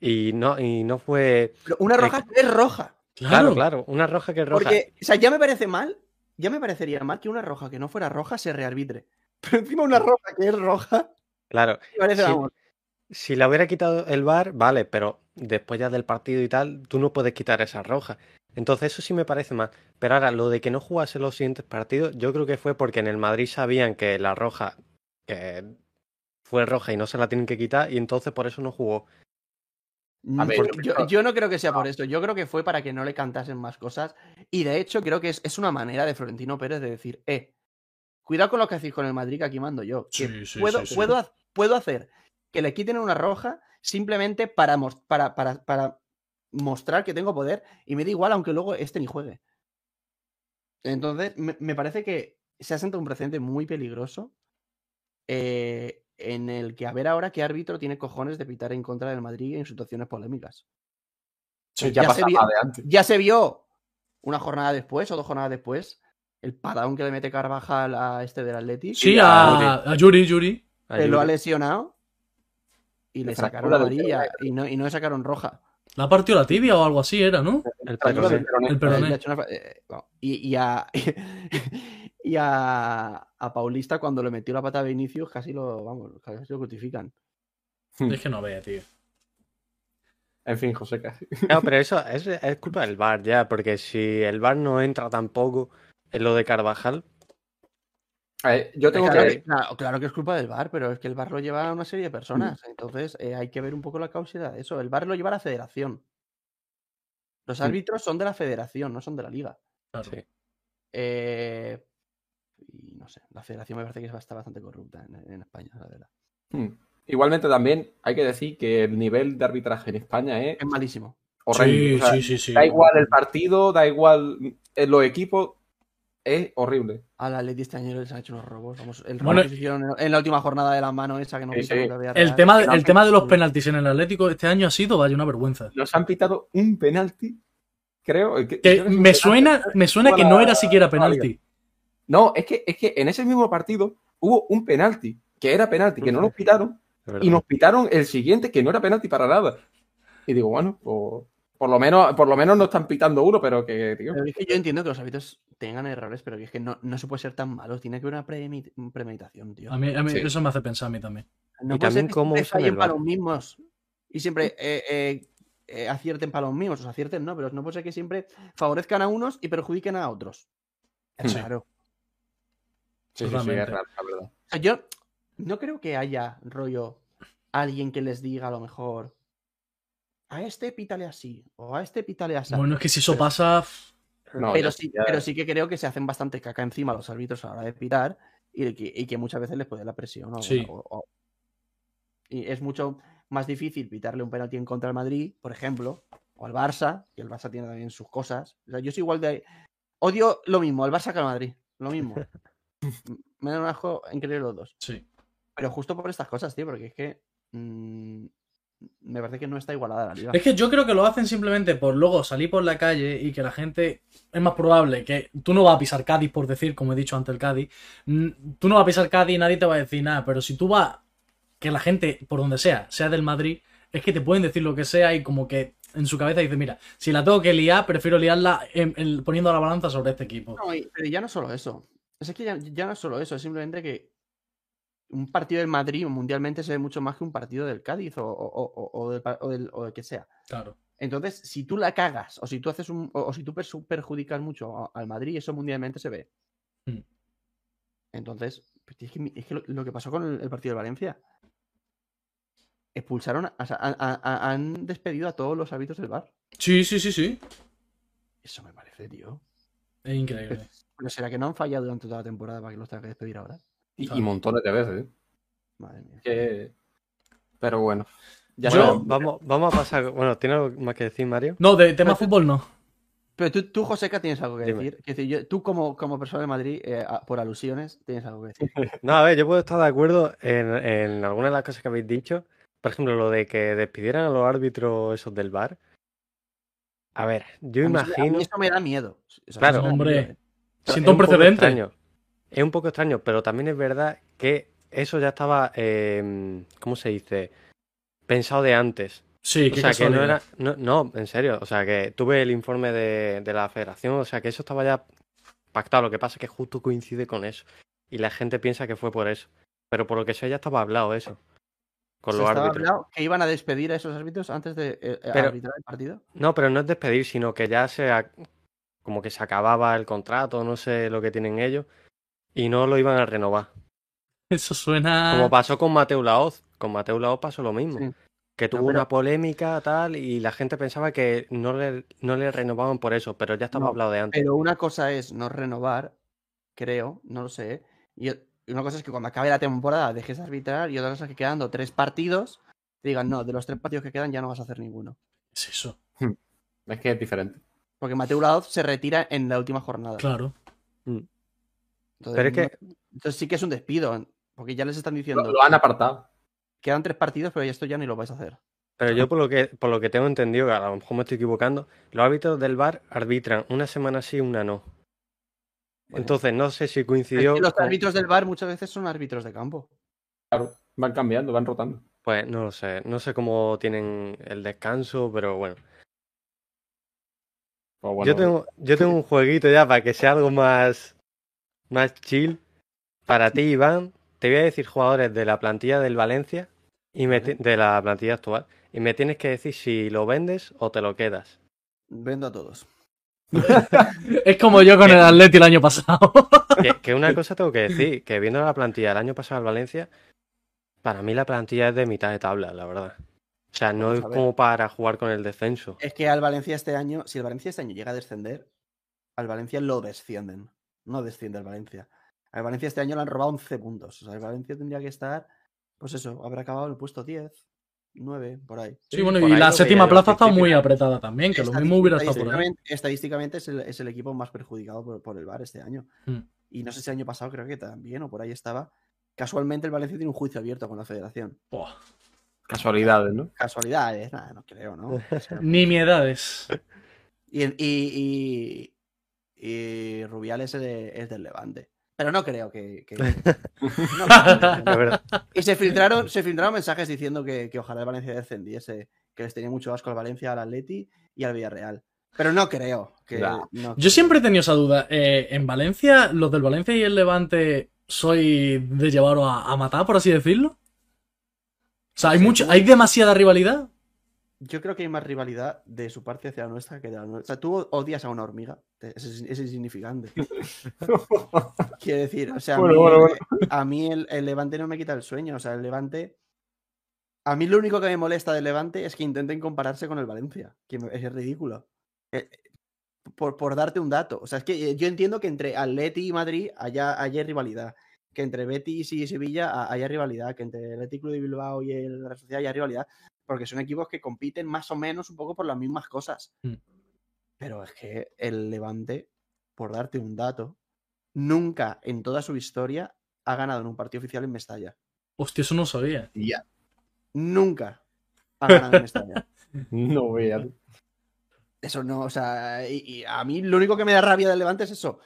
y no, y no fue. Pero una roja que es roja. Claro, Claro, claro, una roja que es roja. Porque, o sea, ya me parece mal, ya me parecería mal que una roja que no fuera roja se rearbitre. Pero encima una roja que es roja, Claro, me parece, Sí. vamos, si la hubiera quitado el VAR, vale, pero después ya del partido y tal, tú no puedes quitar esa roja. Entonces eso sí me parece mal. Pero ahora, lo de que no jugase los siguientes partidos, yo creo que fue porque en el Madrid sabían que la roja que fue roja y no se la tienen que quitar, y entonces por eso no jugó. A ver, porque yo, no creo que sea por esto. Yo creo que fue para que no le cantasen más cosas. Y de hecho, creo que es, es una manera de Florentino Pérez de decir, eh, cuidado con lo que hacéis con el Madrid, que aquí mando yo. que Sí, sí, puedo, sí. Puedo, puedo hacer que le quiten una roja simplemente para, mos- para, para, para mostrar que tengo poder. Y me da igual, aunque luego este ni juegue. Entonces, me, me parece que se ha sentado un precedente muy peligroso. eh, en el que a ver ahora qué árbitro tiene cojones de pitar en contra del Madrid en situaciones polémicas. Sí, ya ya, se vio- de antes. Ya se vio una jornada después o dos jornadas después el padón que le mete Carvajal a este del Atlético. Sí, a a, a Yuri, Yuri. que lo ha lesionado y le Le sacaron del amarilla y no, y no le sacaron roja. La partió la tibia o algo así era, ¿no? El peroné. peroné. Eh, bueno, y, y a, Y a, a Paulista, cuando le metió la pata a Vinicius, casi lo, vamos, casi lo crucifican. Es que no vea, tío. En fin, José, casi. No, pero eso, eso es culpa del bar ya, porque si el bar no entra tampoco en lo de Carvajal, ver, yo tengo claro, que. que- claro, claro que es culpa del bar, pero es que el bar lo lleva a una serie de personas. Entonces eh, hay que ver un poco la causalidad de eso. El bar lo lleva a la federación. Los Mm. árbitros son de la federación, no son de la liga. Claro. sí. Eh, no sé, la federación me parece que está bastante corrupta en, en España, la verdad. Hmm. Igualmente también hay que decir que el nivel de arbitraje en España es Es malísimo. horrendo. Sí, O sea, sí, sí, sí. Da igual el partido, da igual eh, los equipos, es horrible. Al Atleti este año les han hecho unos robos. Vamos, el robo Bueno, que se hicieron en- la última jornada de la mano esa que no Sí, sí. El tema, el tema de los penaltis en el Atlético este año ha sido, vaya, una vergüenza. Nos han pitado un penalti, creo. Que, Que me penalti. suena, me suena que no era siquiera penalti. No, es que, es que en ese mismo partido hubo un penalti, que era penalti, que no nos pitaron, y nos pitaron el siguiente, que no era penalti para nada. Y digo, bueno, pues, por lo menos, por lo menos no están pitando uno, pero que, tío. Pero es que yo entiendo que los árbitros tengan errores, pero que es que no, no se puede ser tan malos. Tiene que haber una premedi- premeditación, tío. A mí, a mí Sí. eso me hace pensar a mí también. No Y puede ser también que cómo fallen para los mismos. Y siempre eh, eh, eh, acierten para los mismos. O sea, acierten no, pero no puede ser que siempre favorezcan a unos y perjudiquen a otros. Es Sí. raro. Sí, sí, sí, es raro, la verdad. O sea, yo no creo que haya rollo alguien que les diga a lo mejor a este pítale así o a este pítale así. Bueno, es que si eso pasa. No, pero, ya- sí, ya- pero sí que creo que se hacen bastante caca encima los árbitros a la hora de pitar y que, y que muchas veces les puede la presión. o Sí. alguna- o- o- y es mucho más difícil pitarle un penalti en contra al Madrid, por ejemplo, o al Barça, que el Barça tiene también sus cosas. O sea, yo soy igual de. Odio lo mismo, al Barça que al Madrid. Lo mismo. Me dan un asco increíble los dos. Sí. Pero justo por estas cosas, tío, porque es que. mm, me parece que no está igualada la liga. Es que yo creo que lo hacen simplemente por luego salir por la calle y que la gente. Es más probable que tú no vas a pisar Cádiz, por decir, como he dicho ante el Cádiz. mm, Tú no vas a pisar Cádiz y nadie te va a decir nada. Pero si tú vas. Que la gente, por donde sea, sea del Madrid, es que te pueden decir lo que sea y como que en su cabeza dice: Mira, si la tengo que liar, prefiero liarla en- en- poniendo la balanza sobre este equipo. No, y- pero ya no solo eso. Es que ya, ya no es solo eso, es simplemente que un partido del Madrid mundialmente se ve mucho más que un partido del Cádiz o, o- o- o del, que sea. Claro. Entonces, si tú la cagas o si tú haces un, o, si tú perjudicas mucho al Madrid, eso mundialmente se ve. Hmm. Entonces, pues, es que, es que lo, lo que pasó con el, el partido de Valencia. Expulsaron, a- a- a- han despedido a todos los hábitos del bar. Sí, sí, sí, sí. Eso me parece, tío. Es increíble. Pero será que no han fallado durante toda la temporada para que los tenga que despedir ahora. Y, y montones de veces. ¿eh? Madre mía. Que- Pero bueno. Ya Yo- vamos, vamos a pasar. Bueno, ¿tiene algo más que decir, Mario? No, de tema fútbol no. Pero tú, tú Joseca, tienes algo que Dime. decir. Quiero decir, yo- tú, como, como persona de Madrid, eh, por alusiones, tienes algo que decir. No, a ver, yo puedo estar de acuerdo en, en algunas de las cosas que habéis dicho. Por ejemplo, lo de que despidieran a los árbitros esos del bar. A ver, yo A mí eso me- a mí imagino. eso me da miedo. O sea, Claro. eso me da Hombre. miedo, eh. Siento es un poco precedente. extraño. Es un poco extraño, pero también es verdad que eso ya estaba, eh, ¿cómo se dice? Pensado de antes. Sí, O qué sea, que no era. No, no, en serio. O sea, que tuve el informe de, de la federación. O sea, que eso estaba ya pactado. Lo que pasa es que justo coincide con eso. Y la gente piensa que fue por eso. Pero por lo que sé, ya estaba hablado eso. Con los estaba árbitros. hablado que iban a despedir a esos árbitros antes de eh, eh, Pero- arbitrar el partido. No, pero no es despedir, sino que ya se. Como que se acababa el contrato, no sé lo que tienen ellos. Y no lo iban a renovar. Eso suena. Como pasó con Mateo Laoz. Con Mateo Laoz pasó lo mismo. Sí. Que tuvo pero- una polémica tal y la gente pensaba que no le, no le renovaban por eso, pero ya estaba No, hablado de antes. Pero una cosa es no renovar, creo, no lo sé. Y una cosa es que cuando acabe la temporada dejes de arbitrar y otra cosa es que quedando tres partidos te digan, no, de los tres partidos que quedan ya no vas a hacer ninguno. ¿Qué es eso? Es que es diferente. Porque Mateo Laoz se retira en la última jornada. Claro. Entonces, Pero es que- no- entonces sí que es un despido, porque ya les están diciendo, lo han apartado. quedan tres partidos, pero esto ya ni lo vais a hacer. Pero yo por lo que por lo que tengo entendido, que a lo mejor me estoy equivocando, los árbitros del VAR arbitran una semana sí, una no. Bueno, Entonces no sé si es coincidió que los con- árbitros del bar muchas veces son árbitros de campo. Claro, van cambiando, van rotando. Pues no lo sé, no sé cómo tienen el descanso, pero bueno. Pues bueno, Yo tengo yo tengo un jueguito ya para que sea algo más más chill. Para ti, Iván, te voy a decir jugadores de la plantilla del Valencia y me de la plantilla actual. Y me tienes que decir si lo vendes o te lo quedas. Vendo a todos. Es como yo con el Atleti el año pasado. Que, que una cosa tengo que decir, que viendo la plantilla del año pasado al Valencia, para mí la plantilla es de mitad de tabla, la verdad. O sea, no es como para jugar con el descenso. Es que al Valencia este año, si el Valencia este año llega a descender, al Valencia lo descienden. No desciende el Valencia. Al Valencia este año le han robado 11 puntos. O sea, el Valencia tendría que estar, pues eso, habrá acabado en el puesto 10, 9, por ahí. Sí, bueno, por y la séptima plaza estado muy apretada también, que lo mismo hubiera estado por ahí. Estadísticamente, estadísticamente es, el, es el equipo más perjudicado por, por el VAR este año. Mm. Y no sé si el año pasado creo que también, o por ahí estaba. Casualmente el Valencia tiene un juicio abierto con la federación. Buah, Casualidades, ¿no? Casualidades, nada, no creo, ¿no? O sea, Nimiedades. Y, y, y, y Rubiales es, de- es del Levante. Pero no creo que. no y se filtraron, se filtraron mensajes diciendo que, que ojalá el Valencia descendiese, que les tenía mucho asco al Valencia, al Atleti y al Villarreal. Pero no creo que. No Yo siempre he tenido esa duda. Eh, en Valencia, los del Valencia y el Levante, ¿soy de llevaros a, a matar, por así decirlo? O sea, hay, Sí, mucho, ¿hay demasiada rivalidad? Yo creo que hay más rivalidad de su parte hacia la nuestra que de la nuestra. O sea, tú odias a una hormiga. Es, es insignificante. Quiero decir, o sea, a Bueno, mí, bueno, bueno. a mí el, el Levante no me quita el sueño. O sea, el Levante. A mí lo único que me molesta del Levante es que intenten compararse con el Valencia. Que me- es ridículo. Eh, Por, por darte un dato. O sea, es que eh, yo entiendo que entre Atleti y Madrid haya, haya rivalidad. Que entre Betis y Sevilla ha- haya rivalidad. Que entre el Athletic Club de Bilbao y el Real Sociedad haya rivalidad. Porque son equipos que compiten más o menos un poco por las mismas cosas. Mm. Pero es que el Levante, por darte un dato, nunca en toda su historia ha ganado en un partido oficial en Mestalla. Hostia, eso no sabía. Ya. Nunca ha ganado en Mestalla. No veas. Eso no, o sea, y, y a mí lo único que me da rabia del Levante es eso.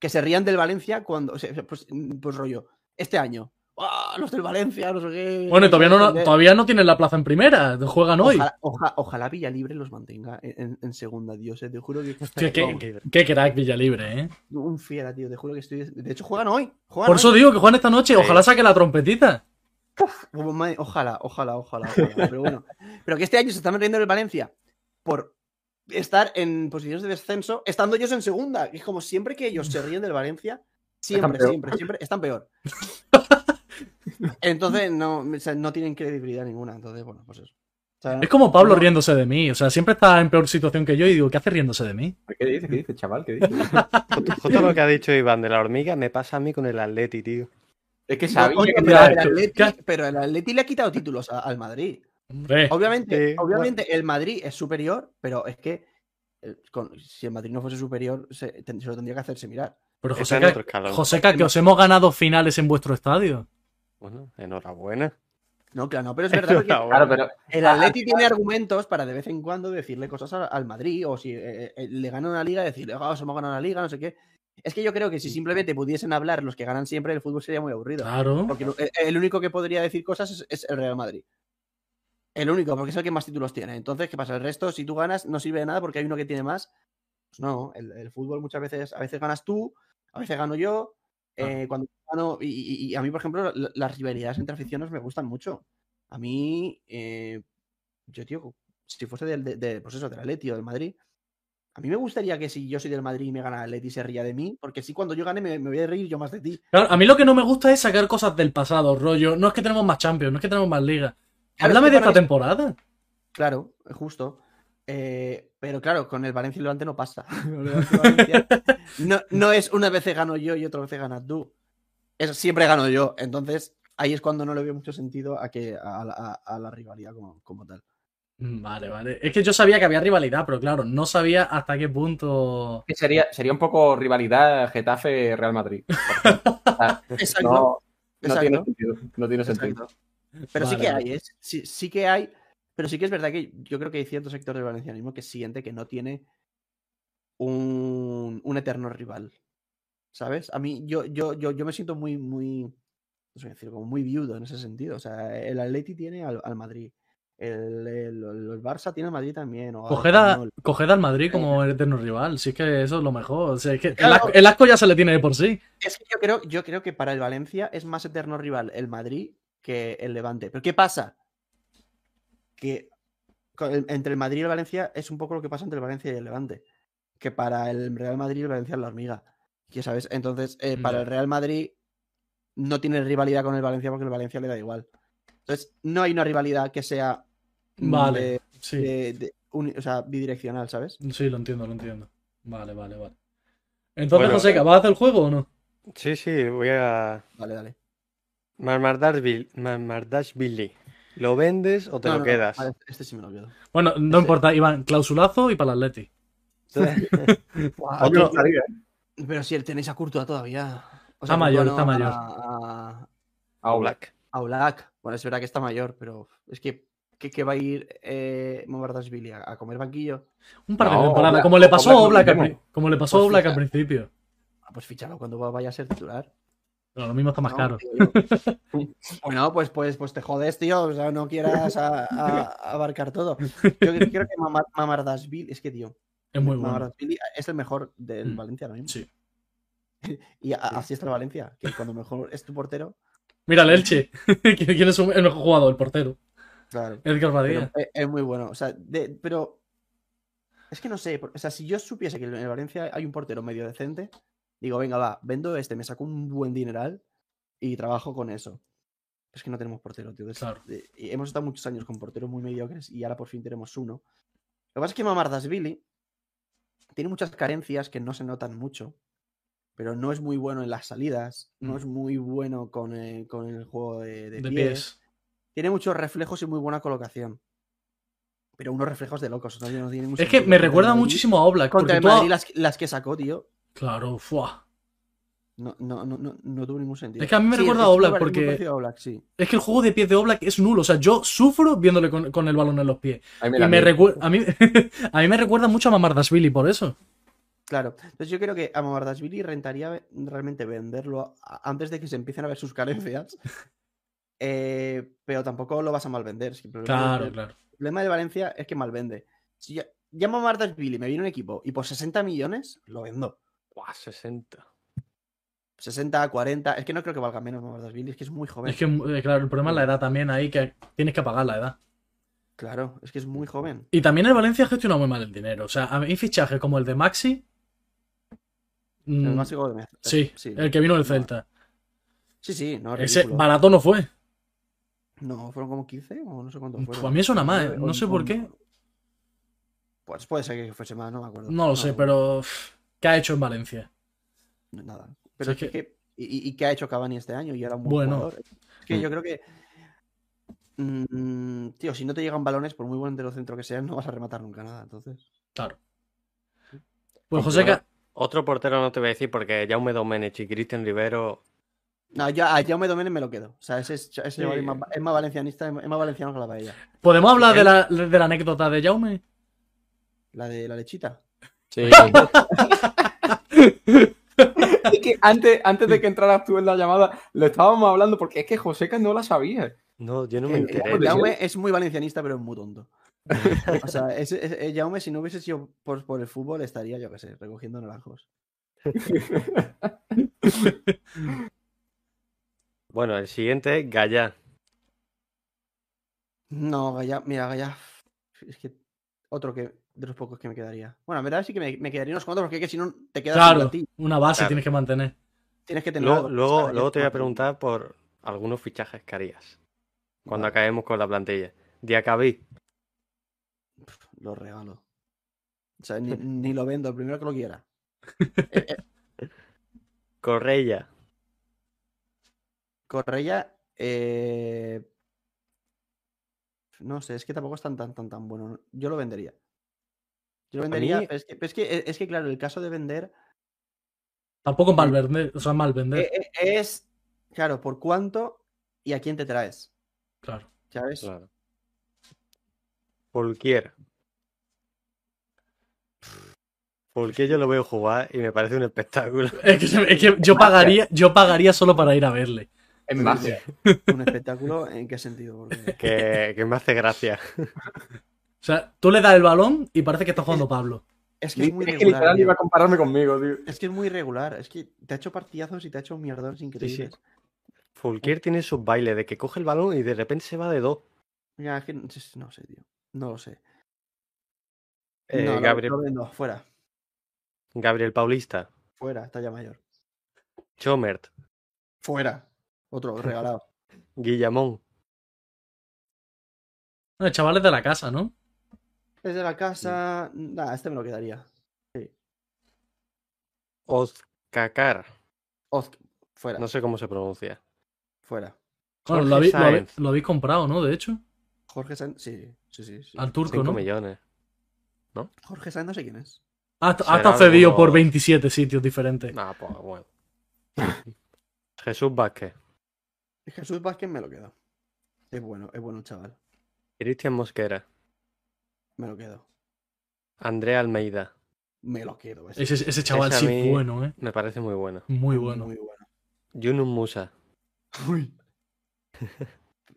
Que se rían del Valencia cuando, o sea, pues, pues rollo, este año. ¡Ah, los del Valencia, no sé qué! Bueno, y todavía no, defender". todavía no tienen la plaza en primera. Juegan hoy. Ojalá, oja- ojalá Villalibre los mantenga en, segunda, Dios, eh, te juro que... Hostia, qué, qué crack Villalibre, ¿eh? Un fiera, tío, te juro que estoy... De hecho, juegan hoy. juegan Por hoy. eso digo que juegan esta noche. Sí. Ojalá saque la trompetita. Madre- Ojalá, ojalá, ojalá, ojalá. Pero bueno. Pero que este año se están riendo del Valencia por estar en posiciones de descenso, estando ellos en segunda. Y es como siempre que ellos se ríen del Valencia, siempre, siempre, siempre están peor. Entonces no, o sea, no tienen credibilidad ninguna. Entonces, bueno, pues eso. O sea, Es como Pablo no- riéndose de mí. O sea, siempre está en peor situación que yo y digo, ¿qué hace riéndose de mí? ¿Qué dices? ¿Qué dices, chaval? ¿Qué dices? Justo, justo lo que ha dicho Iván de la hormiga me pasa a mí con el Atleti, tío. Es que No, sabía que pero, el. Atleti, pero el Atleti le ha quitado títulos a- al Madrid. Hombre, Obviamente, Sí, obviamente el Madrid es superior, pero es que eh, con- si el Madrid no fuese superior, se, ten- se lo tendría que hacerse mirar. pero Joseca, que os hemos ganado finales en vuestro estadio. Bueno, enhorabuena. No, claro, no, pero es verdad que Claro, pero el Atleti tiene argumentos para de vez en cuando decirle cosas al Madrid, o si eh, eh, le gana una liga, decirle, oh, os hemos ganado una liga, no sé qué. Es que yo creo que si simplemente pudiesen hablar los que ganan siempre, el fútbol sería muy aburrido. Claro. Porque el, el único que podría decir cosas es, es el Real Madrid. El único, porque es el que más títulos tiene. Entonces, ¿qué pasa? El resto, si tú ganas, no sirve de nada porque hay uno que tiene más. Pues no, el, el fútbol muchas veces, a veces ganas tú, a veces gano yo. eh, cuando gano, y, a mí, por ejemplo, la- las rivalidades entre aficiones me gustan mucho. A mí, eh, yo, tío, si fuese del, de, de, pues eso, del Atleti o del Madrid, a mí me gustaría que si yo soy del Madrid y me gana el Atleti se ría de mí, porque si cuando yo gane me, me voy a reír yo más de ti. Claro, a mí lo que no me gusta es sacar cosas del pasado, rollo. No es que tenemos más Champions, no es que tenemos más ligas. Claro, Háblame de esta temporada. Claro, justo. Eh, pero claro, con el Valencia y el Levante no pasa. No, no es una vez gano yo y otra vez ganas tú. Es siempre gano yo. Entonces, ahí es cuando no le veo mucho sentido a que a, la- a- a la rivalidad como, como tal. Mm, Vale, vale. Es que yo sabía que había rivalidad, pero claro, no sabía hasta qué punto. que sería, sería un poco rivalidad Getafe-Real Madrid. Exacto. No, no exacto, tiene sentido. No tiene sentido. exacto. Pero sí que hay, es, sí, sí que hay. Pero sí que es verdad que yo creo que hay cierto sector del valencianismo que siente que no tiene un, un eterno rival. ¿Sabes? A mí, yo, yo, yo, yo me siento muy, muy, no sé decir, como muy viudo en ese sentido. O sea, el Atleti tiene al, al Madrid. el, el- el Barça tiene el Madrid también. O al Coged, a- coged al Madrid como el eterno rival. Si es que eso es lo mejor. O sea, es que el, asco, el asco ya se le tiene de por sí. Es que yo creo, yo creo que para el Valencia es más eterno rival el Madrid que el Levante. ¿Pero qué pasa? Que entre el Madrid y el Valencia es un poco lo que pasa entre el Valencia y el Levante. Que para el Real Madrid y el Valencia es la hormiga. Ya sabes, entonces eh, para el Real Madrid no tiene rivalidad con el Valencia porque el Valencia le da igual. Entonces no hay una rivalidad que sea Vale. de- Sí. de- de uni- o sea, bidireccional, ¿sabes? Sí, lo entiendo, lo entiendo. Vale, vale, vale. Entonces, Bueno. Joseca, ¿vas a hacer el juego o no? Sí, sí, voy a. Dale, dale. Marmardashvili. ¿Lo vendes o te No, lo no, quedas? este sí me lo quedo. Bueno, no importa, Iván, clausulazo y para el Atleti. Otro estaría, ¿eh? Pero si tenéis a Courtois todavía. O Está mayor, está mayor. A, a, A Oblak. a Oblak. Bueno, es verdad que está mayor, pero es que, que, que va a ir eh, Momardashvili a, a comer banquillo. Un par de No, temporadas, como le pasó a Oblak como le pasó a Pues Oblak al principio. Ah, pues fichalo cuando va- vaya a ser titular. Pero lo mismo está más ¿no? caro. Bueno, pues, pues, pues te jodes, tío. O sea, no quieras a- a- abarcar todo. Yo creo que Mamar- Mamardashvili, es que, tío, Es muy bueno. Es el mejor del Mm, Valencia ahora mismo. Sí. Y a- así está el Valencia, que cuando mejor es tu portero, Mira, el Elche. ¿Quién es un- el mejor jugador? El portero. claro. Edgar Badía. es, es muy bueno. O sea, de- pero es que no sé. O sea, si yo supiese que en Valencia hay un portero medio decente, digo, venga, va, vendo este, me saco un buen dineral y trabajo con eso. Es que no tenemos portero, tío. Claro. hemos estado muchos años con porteros muy mediocres y ahora por fin tenemos uno. Lo que pasa es que Mamardashvili tiene muchas carencias que no se notan mucho. Pero no es muy bueno en las salidas, no Mm. es muy bueno con, eh, con el juego de, de De pies. pies. Tiene muchos reflejos y muy buena colocación. Pero unos reflejos de locos. Es que me recuerda muchísimo a Oblak. Contra el a- Madrid las, las que sacó, tío. Claro, fuá. No, no, no, no, no tuvo ningún sentido. Es que a mí me Sí, recuerda a Oblak porque- parecido a Oblak, sí. Es que el juego de pies de Oblak es nulo. O sea, yo sufro viéndole con, con el balón en los pies. Ay, Y me recuerda. A mí, a mí me recuerda mucho a Mamardashvili por eso. Claro. Entonces yo creo que a Mamardashvili rentaría realmente venderlo a- antes de que se empiecen a ver sus carencias. Eh, pero tampoco lo vas a mal vender. es que el problema del- Claro, claro. El problema de Valencia es que mal vende. Si ya, ya Mamardashvili me viene un equipo y por 60 millones lo vendo. Buah, 60. 60, 40. Es que no creo que valga menos Mamardashvili, es que es muy joven. Es que, eh, claro, el problema es la edad también ahí, que tienes que pagar la edad. Claro, es que es muy joven. Y también el Valencia gestiona muy mal el dinero. O sea, a mí fichajes como el de Maxi. El mm, más de sí, sí, el que vino del no, Celta. Sí, sí, no, es Ese barato no fue. No, fueron como 15 o no sé cuánto fueron. a mí nada más, ¿eh? No sé por qué. Pues puede ser que fuese más, no me acuerdo. No lo sé, pero. ¿Qué ha hecho en Valencia? Nada. Pero es que... ¿Y, y- y qué ha hecho Cavani este año? Y era un buen Bueno. jugador. Es que Mm. yo creo que... mm, tío, si no te llegan balones, por muy buen centro que seas, no vas a rematar nunca nada, entonces... Claro. Pues Bueno, Joseca. Otro portero no te voy a decir porque Jaume Domenech y Cristian Rivero. No, ya a Jaume Domenech me lo quedo. O sea, ese, es, ese Sí. chaval es, más, es más valencianista, es más valenciano que la paella. ¿Podemos hablar de la, de la anécdota de Jaume? La de la lechita. Sí. es que antes, antes de que entraras tú en la llamada, lo estábamos hablando porque es que Joseca no la sabía. No, yo no me Eh, enteré. eh, de Jaume es muy valencianista, pero es muy tonto. O sea, ese- eh, Jaume, si no hubiese sido por, por el fútbol, estaría, yo qué sé, recogiendo naranjos. Bueno, el siguiente es Gallá. No, Gaya, mira, Gaya. Es que otro que de los pocos que me quedaría. Bueno, en verdad sí que me, me quedaría unos cuantos, porque es que si no te quedas sin Claro, una base Claro. tienes que mantener. Tienes que tener. Luego, que luego, buscar, luego ya te voy a preguntar por algunos fichajes que harías cuando Vale, acabemos con la plantilla. Diacabí. Lo regalo. O sea, ni, ni lo vendo, el primero que lo quiera. Correia. Correia, eh, no sé, es que tampoco es tan, tan, tan, tan bueno. ¿no? Yo lo vendería. Yo vendería, mí- pero es que, pero es que, es que, claro, el caso de vender Tampoco mal vender, o sea, mal vender. eh, eh, es, claro, por cuánto y a quién te traes, Claro. ¿sabes? Claro. Fulquier. Fulquier yo lo veo jugar y me parece un espectáculo. Es que, es que yo pagaría, yo pagaría solo para ir a verle. Es magia. Un espectáculo, ¿en qué sentido? Porque Que, que me hace gracia. O sea, tú le das el balón y parece que está jugando Pablo. es que es muy Es que regular. literal iba a compararme conmigo, tío. Es que es muy irregular. Es que te ha hecho partidazos y te ha hecho mierdones increíbles. Fulquier tiene sus bailes de que coge el balón y de repente se va de dos. Ya, es que no sé- no tío. No lo sé. Eh, no, Gabriel, vendo. Fuera. Gabriel Paulista, Fuera. Está ya mayor. Chomert, Fuera. Otro regalado. Guillamón, No, el chaval es de la casa, ¿no? Es de la casa. Nah, este me lo quedaría. Ozcacar. Oz. Fuera. No sé cómo se pronuncia. Fuera. Bueno, lo, habéis, lo habéis- Sáenz, lo habéis comprado, ¿no? De hecho, Jorge Sáenz. Sí, sí, sí. sí. al turco, 5 ¿no? millones. Jorge Sáenz no sé quién es. Ha, ha Será estado cedido por alguno- 27 sitios diferentes. Nah, pues bueno. Jesús Vázquez, Jesús Vázquez me lo quedo. Es bueno, es bueno, chaval. Cristian Mosquera, Me lo quedo. Andrea Almeida. Me lo quedo. ese. Ese, ese chaval Ese sí bueno, ¿eh? Me parece muy bueno. Muy bueno. Muy bueno. Yunus Musa, Uy.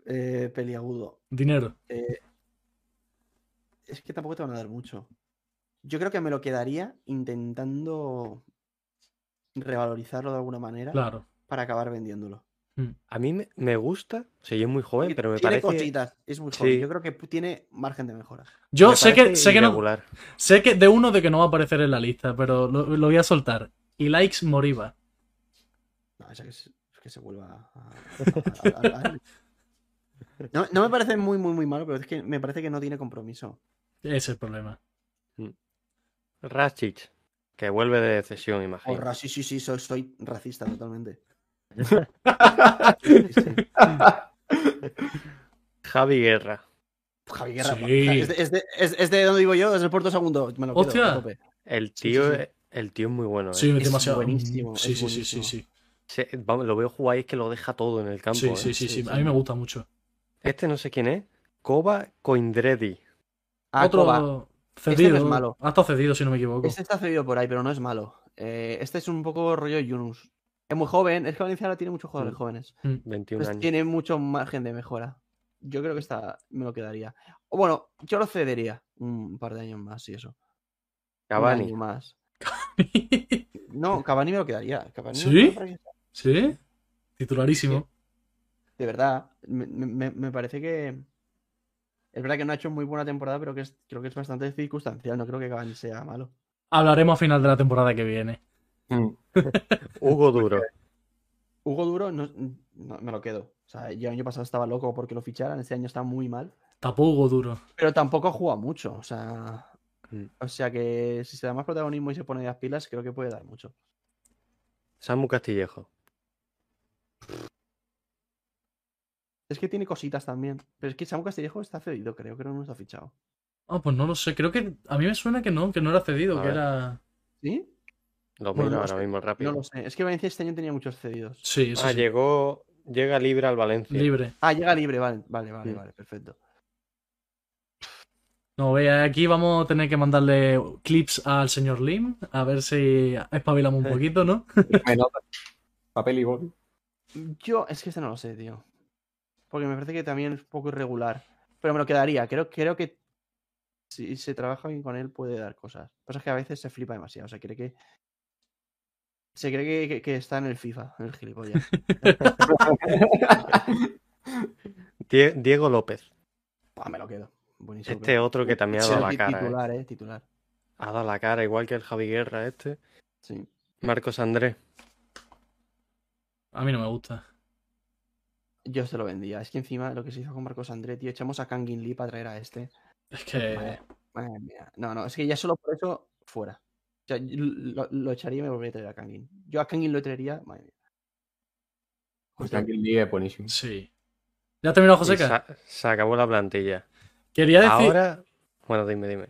Eh, peliagudo. Dinero. Eh, es que tampoco te van a dar mucho. Yo creo que me lo quedaría intentando revalorizarlo de alguna manera Claro. para acabar vendiéndolo. A mí me, me gusta, o sea, yo es muy joven, pero me tiene parece, cositas, es muy joven. Sí. Yo creo que tiene margen de mejora. Yo me sé que, parece sé que no. Sé que de uno de que no va a aparecer en la lista, pero lo, lo voy a soltar. Y likes Moriba. No, esa que, se, que se vuelva a- a- a- a- a- No, no me parece muy, muy, muy malo, pero es que me parece que no tiene compromiso. Ese es el problema. Racic, que vuelve de cesión, imagino. Porra, sí, sí, sí, soy, soy racista totalmente. Sí, sí. Javi Guerra, Javi Guerra, Sí. es, de, es, de, es- es de donde vivo yo, es del Puerto Segundo. Me lo Hostia. el Sí, sí, tío, sí. es- el tío es muy bueno. ¿eh? Sí, es demasiado. buenísimo, Sí, es sí, sí, sí, buenísimo. sí. Se- vamos, lo veo jugar y es que lo deja todo en el campo. Sí, ¿eh? sí, sí, Sí, sí. A sí. mí me gusta mucho. Este no sé quién es. Koba Coindredi. Ah, Otro Koba. cedido. no es malo. Ha estado cedido, si no me equivoco. Este está cedido por ahí, pero no es malo. Eh, este es un poco rollo Yunus. Es muy joven, es que Valencia ahora tiene muchos jugadores Mm. jóvenes. 21 Entonces años. tiene mucho margen de mejora. Yo creo que esta me lo quedaría. O bueno, yo lo cedería un par de años más y eso. Un Cavani. año más. No, Cavani me lo quedaría. Cavani ¿Sí? lo. ¿Sí? Titularísimo. De verdad, me, me- me parece que. Es verdad que no ha hecho muy buena temporada, pero que es- creo que es bastante circunstancial. No creo que Cavani sea malo. Hablaremos a final de la temporada que viene. Mm. Hugo Duro. Hugo Duro, no, no, me lo quedo. O sea, yo el año pasado estaba loco porque lo ficharan. Este año está muy mal. Tapugo duro. Pero tampoco juega mucho. O sea. Mm. O sea que si se da más protagonismo y se pone las pilas, creo que puede dar mucho. Samu Castillejo. Es que tiene cositas también. Pero es que Samu Castillejo está cedido, creo que no está fichado. Ah, pues no lo sé. Creo que a mí me suena que no, que no era cedido, A que ver. era. ¿Sí? Lo Bueno, miro ahora sé, mismo rápido. No lo sé. Es que Valencia este año tenía muchos cedidos. Sí, eso ah, sí. llegó. Llega libre al Valencia. Libre. Ah, llega libre, vale, vale, vale, vale, perfecto. No, vea, aquí vamos a tener que mandarle clips al señor Lim, a ver si espabilamos un poquito, ¿no? Me nota. Papel y boli. Yo, es que este no lo sé, tío. Porque me parece que también es un poco irregular. Pero me lo quedaría. Creo, creo que si se trabaja bien con él puede dar cosas. Lo que pasa es que a veces se flipa demasiado. O sea, cree que. Se cree que, que- que está en el FIFA, el gilipollas. Die- Diego López. Me lo quedo. Buenísimo. Este otro que también ha dado la cara. ¿eh? Titular, eh, titular. Ha dado la cara, igual que el Javi Guerra este. Sí. Marcos Andrés. A mí no me gusta. Yo se lo vendía. Es que encima lo que se hizo con Marcos André, tío, echamos a Kangin Lee para traer a este. Es que. Madre, madre mía. No, no, es que ya solo por eso, fuera. O sea, lo, lo echaría y me volvería a traer a Kangin. Yo a Kangin lo traería, madre mía. Pues Lee es buenísimo. Sí. ¿Ya ha terminado Joseca? se, se acabó la plantilla. Quería decir. Ahora. Bueno, dime, dime.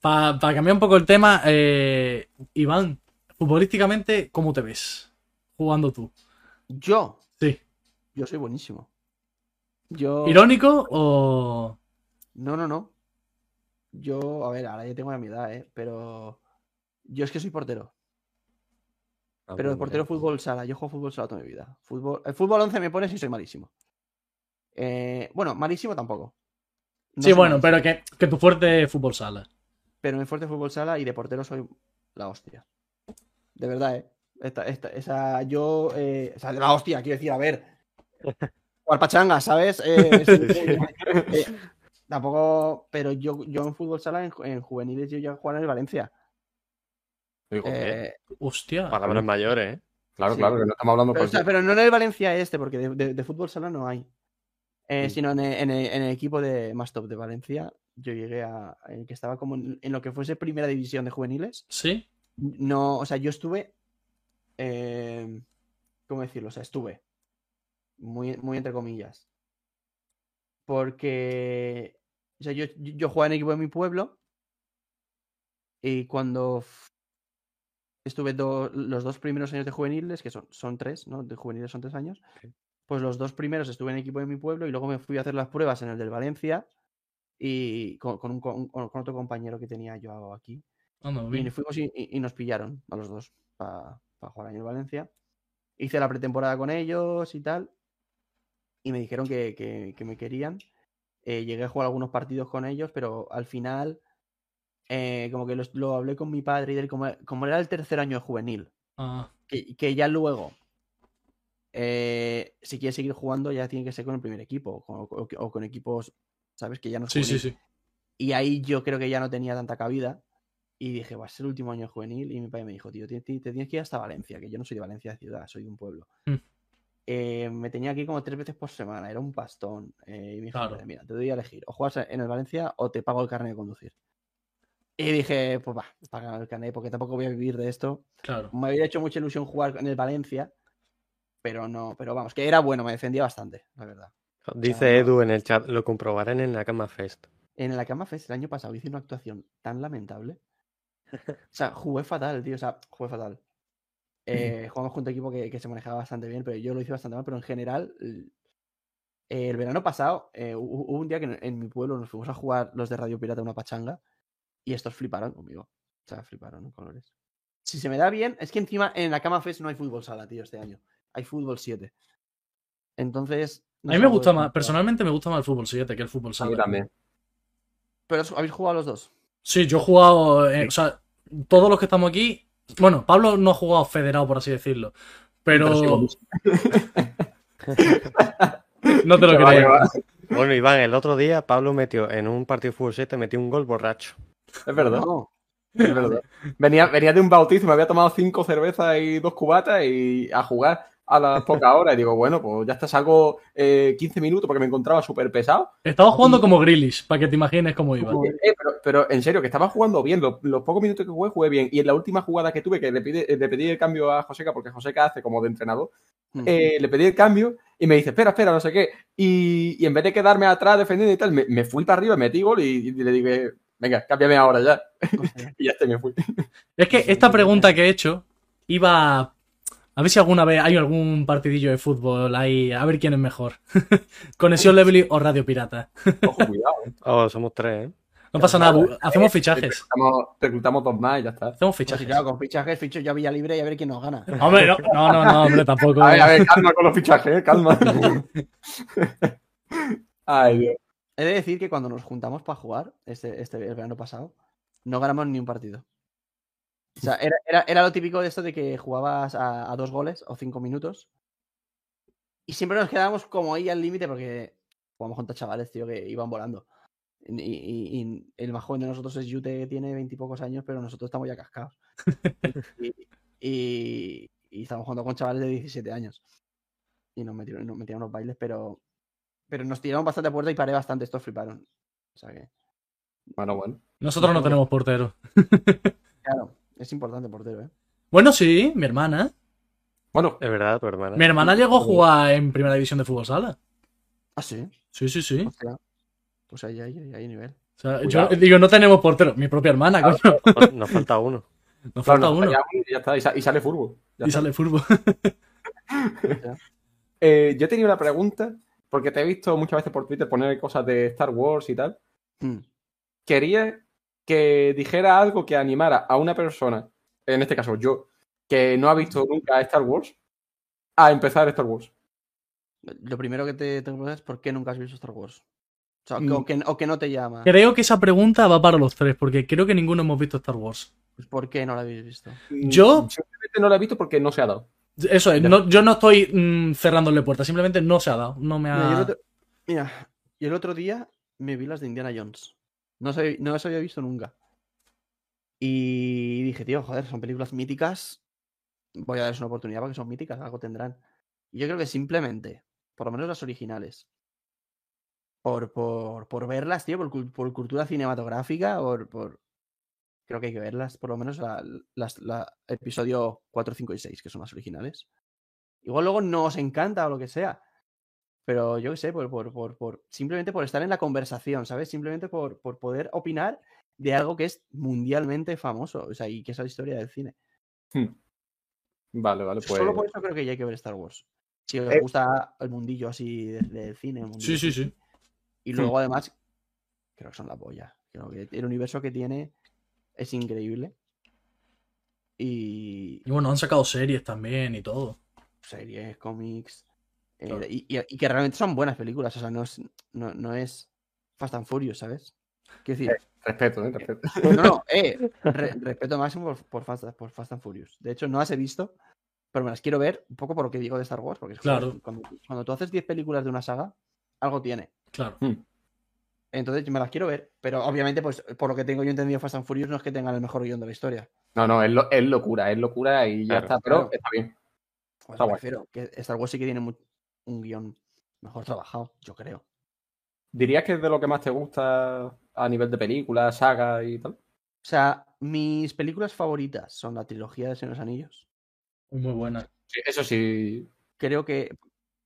Para cambiar un poco el tema, eh, Iván, futbolísticamente, ¿cómo te ves? Jugando tú. Yo, Sí. yo soy buenísimo. Yo. ¿Irónico o.? No, no, no. Yo, a ver, ahora ya tengo la mi edad, ¿eh? Pero. Yo es que soy portero. Ah, Pero de muy portero bien. fútbol sala, yo juego fútbol sala toda mi vida. Fútbol, el fútbol 11 me pones y soy malísimo. Eh, bueno, malísimo tampoco. No sí, bueno, malísimo, pero que, que tu fuerte es fútbol sala. Pero en fuerte fútbol sala y de portero soy la hostia. De verdad, ¿eh? Esta, esta, esa, yo, eh, o sea, de la hostia, quiero decir, a ver. Jugar pachanga, ¿sabes? Eh, sí, eh, tampoco, pero yo, yo en fútbol sala, en, en juveniles, yo ya jugaba en el Valencia. Digo, Eh, Hostia. Palabras mayores, ¿eh? claro, sí. claro, que no estamos hablando pero, por o sea, pero no en el Valencia este, porque de, de- de fútbol sala no hay. Eh, Sí. Sino en el, en el- en el equipo de más top de Valencia, yo llegué a. En el que estaba como en, en lo que fuese primera división de juveniles. Sí. No, o sea, yo estuve. eh, ¿Cómo decirlo? O sea, estuve. Muy, muy entre comillas. Porque. O sea, yo, yo jugaba en el equipo de mi pueblo. Y cuando estuve do- los dos primeros años de juveniles, que son, son tres, ¿no? De juveniles son tres años. Sí. Pues los dos primeros estuve en el equipo de mi pueblo y luego me fui a hacer las pruebas en el del Valencia. Y con, con un co- con- con otro compañero que tenía yo aquí. Anda, Y fuimos y, nos pillaron a los dos para jugar ahí en el Valencia. Hice la pretemporada con ellos y tal. Y me dijeron que, que- que me querían. Eh, llegué a jugar algunos partidos con ellos, pero al final, eh, como que los- lo, hablé con mi padre y él, como, como era el tercer año de juvenil, Ah, que, que ya luego, eh, si quiere seguir jugando, ya tiene que ser con el primer equipo o, o- o con equipos, ¿sabes? Que ya no es sí, sí, juvenil. sí. Y ahí yo creo que ya no tenía tanta cabida. Y dije, va a ser el último año juvenil. Y mi padre me dijo, tío, te, te- te tienes que ir hasta Valencia, que yo no soy de Valencia de ciudad, soy de un pueblo. Mm. Eh, me tenía que ir como tres veces por semana, era un pastón. Eh, y me dijo, Claro. "Padre, mira, te doy a elegir, o juegas en el Valencia o te pago el carnet de conducir. Y dije, pues va, paga el carnet porque tampoco voy a vivir de esto. Claro. Me había hecho mucha ilusión jugar en el Valencia, pero no, pero vamos, que era bueno, me defendía bastante, la verdad. Dice. Edu en el chat, lo comprobarán en la cama fest. En la Cama Fest el año pasado hice una actuación tan lamentable. O sea, jugué fatal, tío. O sea, jugué fatal. Eh, jugamos junto a un equipo que, que se manejaba bastante bien, pero yo lo hice bastante mal. Pero en general, el, el verano pasado, eh, hu- hubo un día que en, en mi pueblo nos fuimos a jugar los de Radio Pirata una pachanga y estos fliparon conmigo. O sea, fliparon en colores. Si se me da bien, es que encima en la Cama Fest no hay fútbol sala, tío, este año. Hay fútbol 7. Entonces. no A mí me gusta más, personalmente me gusta más el fútbol 7 que el fútbol A mí sala. también. Pero habéis jugado los dos. Sí, yo he jugado, eh, o sea, todos los que estamos aquí, bueno, Pablo no ha jugado federado, por así decirlo, pero no te lo va. Bueno, Iván, el otro día Pablo metió en un partido de fútbol 7, metió un gol borracho. Es verdad. No. Es verdad. Venía, venía de un bautizo, me había tomado cinco cervezas y dos cubatas y a jugar a las pocas horas. Y digo, bueno, pues ya está, salgo eh, 15 minutos porque me encontraba súper pesado. Estaba jugando como Grillish, para que te imagines cómo iba. Eh, pero, pero en serio, que estaba jugando bien. Los, los pocos minutos que jugué, jugué bien. Y en la última jugada que tuve, que le, pide- le pedí el cambio a Joseca, porque Joseca hace como de entrenador, eh, le pedí el cambio y me dice, espera, espera, no sé qué. Y, y en vez de quedarme atrás defendiendo y tal, me, me fui para arriba, metí gol y, y le dije, venga, cámbiame ahora ya. Y ya está, y me fui. Es que esta pregunta que he hecho iba a ver si alguna vez hay algún partidillo de fútbol ahí, a ver quién es mejor. Conexión Levely o Radio Pirata. Ojo, cuidado. ¿eh? Oh, somos tres, ¿eh? No pasa nada, hacemos fichajes. Reclutamos, reclutamos dos más y ya está. Hacemos Pues fichajes. claro, con fichajes, ficho yo a Villa Libre y a ver quién nos gana. Hombre, no, no, no, no, hombre, tampoco. A ver, a ver, calma con los fichajes, ¿eh? calma. Ay, Dios. He de decir que cuando nos juntamos para jugar, este, este el verano pasado, no ganamos ni un partido. O sea, era, era, era lo típico de esto de que jugabas a, a dos goles o cinco minutos. Y siempre nos quedábamos como ahí al límite porque jugamos contra chavales, tío, que iban volando. Y, y- y el más joven de nosotros es Yute, que tiene veintipocos años, pero nosotros estamos ya cascados. y, estamos jugando con chavales de 17 años. Y nos metieron, nos metían unos bailes, pero, pero nos tiraron bastante a puerta y paré bastante. Estos fliparon. O sea que, Bueno, bueno. Nosotros no tenemos portero. claro, es importante portero, ¿eh? Bueno, sí, mi hermana. Bueno, Es verdad, tu hermana. Mi hermana llegó a jugar en primera división de fútbol sala. Ah, sí. Sí, sí, sí. Hostia. Pues ahí hay, ahí hay nivel. O sea, yo digo, no tenemos portero. Mi propia hermana, coño. Nos- Nos falta uno. Nos claro, falta nos uno. y ya está, y, sa- y sale furbo. Ya Y está. sale fútbol. Eh, yo tenía una pregunta, porque te he visto muchas veces por Twitter poner cosas de Star Wars y tal. Mm. Quería que dijera algo que animara a una persona, en este caso yo, que no ha visto nunca Star Wars a empezar Star Wars? Lo primero que te tengo que preguntar es por qué nunca has visto Star Wars. O, sea, Mm. o, que, o que no te llama. Creo que esa pregunta va para los tres, porque creo que ninguno hemos visto Star Wars. Pues ¿Por qué no la habéis visto? Yo- Simplemente no la he visto porque no se ha dado. Eso es, no- yo no estoy mm, cerrándole puertas, simplemente no se ha dado. No me ha. Mira, yo el otro, mira, yo el otro día me vi las de Indiana Jones. No, se- no las había visto nunca. Y dije, tío, joder, son películas míticas. Voy a darles una oportunidad porque son míticas, algo tendrán. Y yo creo que simplemente, por lo menos las originales, por, por, por verlas, tío, por, por cultura cinematográfica, por, por- Creo que hay que verlas, por lo menos la, las la episodio 4, 5 y 6, que son las originales. Igual luego no os encanta o lo que sea. Pero yo qué sé, por, por, por, por- simplemente por estar en la conversación, ¿sabes? Simplemente por, por poder opinar de algo que es mundialmente famoso, o sea, y que es la historia del cine. Vale, vale, pues. Solo por eso creo que ya hay que ver Star Wars. Si os Eh. gusta el mundillo así de- del cine. el Sí, mundillo sí, sí. Y Hmm. luego además, creo que son la polla. Creo que el universo que tiene es increíble. Y Y bueno, han sacado series también y todo. series, cómics. eh, Claro. y, y- y que realmente son buenas películas. O sea, no es, no, no es Fast and Furious, ¿sabes? Quiero decir, Respeto, ¿eh? Respeto. no, no, eh, re- respeto máximo por, por, Fast, por Fast and Furious. De hecho, no las he visto, pero me las quiero ver un poco por lo que digo de Star Wars. Porque joder, Claro. cuando, cuando tú haces 10 películas de una saga, algo tiene. Claro. Entonces yo me las quiero ver. Pero obviamente, pues por lo que tengo yo entendido, Fast and Furious no es que tengan el mejor guion de la historia. No, no, es, lo- es locura, es locura y ya Claro, está, pero claro. está bien. Pues Está me guay. refiero que Star Wars sí que tiene un guion mejor trabajado, yo creo. ¿Dirías que es de lo que más te gusta a nivel de películas, saga y tal? O sea, mis películas favoritas son la trilogía de Señor de los Anillos. Muy buena. Sí, eso sí. Creo que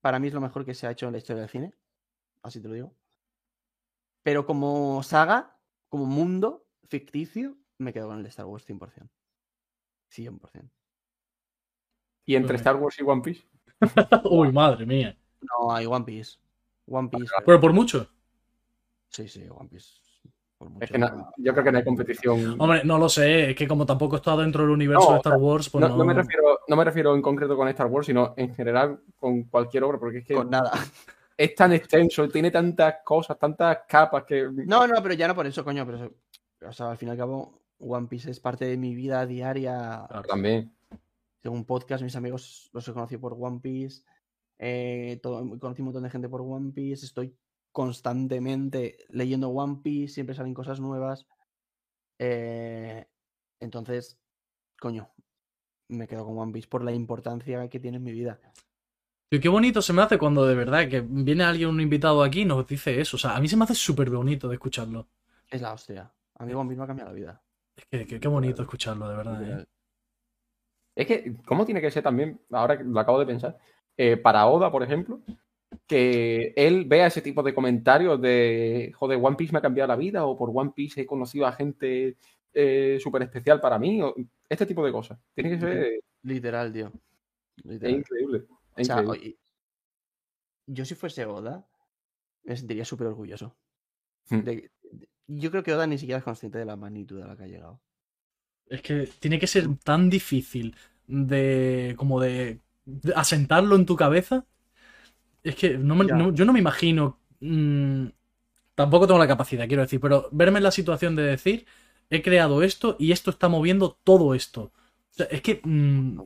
para mí es lo mejor que se ha hecho en la historia del cine. Así te lo digo. Pero como saga, como mundo ficticio, me quedo con el de Star Wars 100%. 100%. ¿Y entre Star Wars y One Piece? Uy, madre mía. No, hay One Piece. One Piece. pero- Pero por mucho. Sí, sí, One Piece. Es que no- yo creo que no hay competición. Hombre, no lo sé, es que como tampoco he estado dentro del universo No, de Star Wars, pues No, no. no me refiero, no me refiero en concreto con Star Wars, sino en general con cualquier obra, porque es que Con nada. Es tan extenso, tiene tantas cosas, tantas capas que. No, no, pero ya no por eso, coño. Pero, eso- o sea, al fin y al cabo, One Piece es parte de mi vida diaria. También. Tengo un podcast, mis amigos los he conocido por One Piece. eh, todo, conocí un montón de gente por One Piece. Estoy constantemente leyendo One Piece, siempre salen cosas nuevas. eh, entonces, coño, me quedo con One Piece por la importancia que tiene en mi vida. Tío, qué bonito se me hace cuando de verdad que viene alguien, un invitado aquí y nos dice eso. O sea, a mí se me hace súper bonito de escucharlo. Es la hostia. A mí One Piece me ha cambiado la vida. Es que, que- qué bonito escucharlo, de verdad. ¿eh? Es que, ¿cómo tiene que ser también? Ahora que lo acabo de pensar. eh, para Oda, por ejemplo, que él vea ese tipo de comentarios de, joder, One Piece me ha cambiado la vida, o por One Piece he conocido a gente eh, súper especial para mí, o este tipo de cosas. Tiene que ser. Literal, tío. Es increíble. O sea, oye, yo si fuese Oda, me sentiría súper orgulloso. Hmm. De- de- yo creo que Oda ni siquiera es consciente de la magnitud a la que ha llegado. Es que tiene que ser tan difícil de. como de, de asentarlo en tu cabeza. Es que no me- no- yo no me imagino. mm, tampoco tengo la capacidad, quiero decir, pero verme en la situación de decir, he creado esto y esto está moviendo todo esto. O sea, es que mm,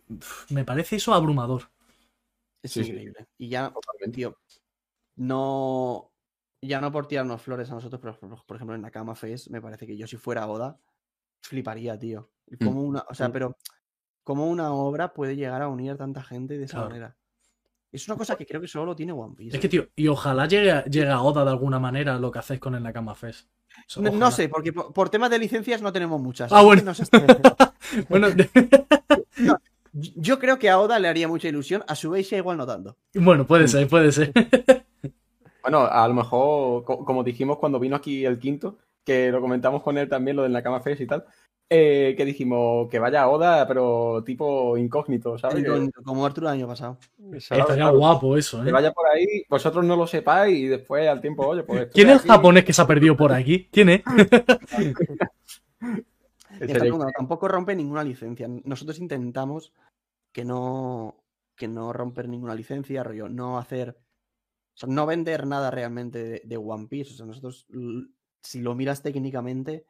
me parece eso abrumador. Es Sí, sí. increíble. Y ya, Totalmente. tío, no. Ya no por tirarnos flores a nosotros, pero por, por ejemplo en Nakama Fest, me parece que yo si fuera Oda, fliparía, tío. Mm. Como una, o sea, Mm. pero cómo una obra puede llegar a unir a tanta gente de esa Claro. manera. Es una cosa que creo que solo lo tiene One Piece. Es que, ¿eh? tío, y ojalá llegue, a- llegue a Oda de alguna manera lo que hacéis con el Nakama Fest. O sea, No, sé, porque por, por temas de licencias no tenemos muchas. Ah, que bueno. no. Bueno, Yo creo que a Oda le haría mucha ilusión, a Subeixia igual no tanto. bueno, puede ser, puede ser. Bueno, a lo mejor, co- como dijimos cuando vino aquí el quinto, que lo comentamos con él también, lo del Nakama Fest y tal, eh, que dijimos que vaya a Oda, pero tipo incógnito, ¿sabes? Que, Incógnito, Como Arturo el año pasado. Estaría guapo eso, que ¿eh? vaya por ahí, vosotros no lo sepáis y después al tiempo, oye, pues... ¿Quién es el aquí. japonés que se ha perdido por aquí? ¿Quién es? Está tampoco rompe ninguna licencia. Nosotros intentamos que no, que no romper ninguna licencia, rollo, no hacer. O sea, no vender nada realmente de, de One Piece. O sea, nosotros, si lo miras técnicamente,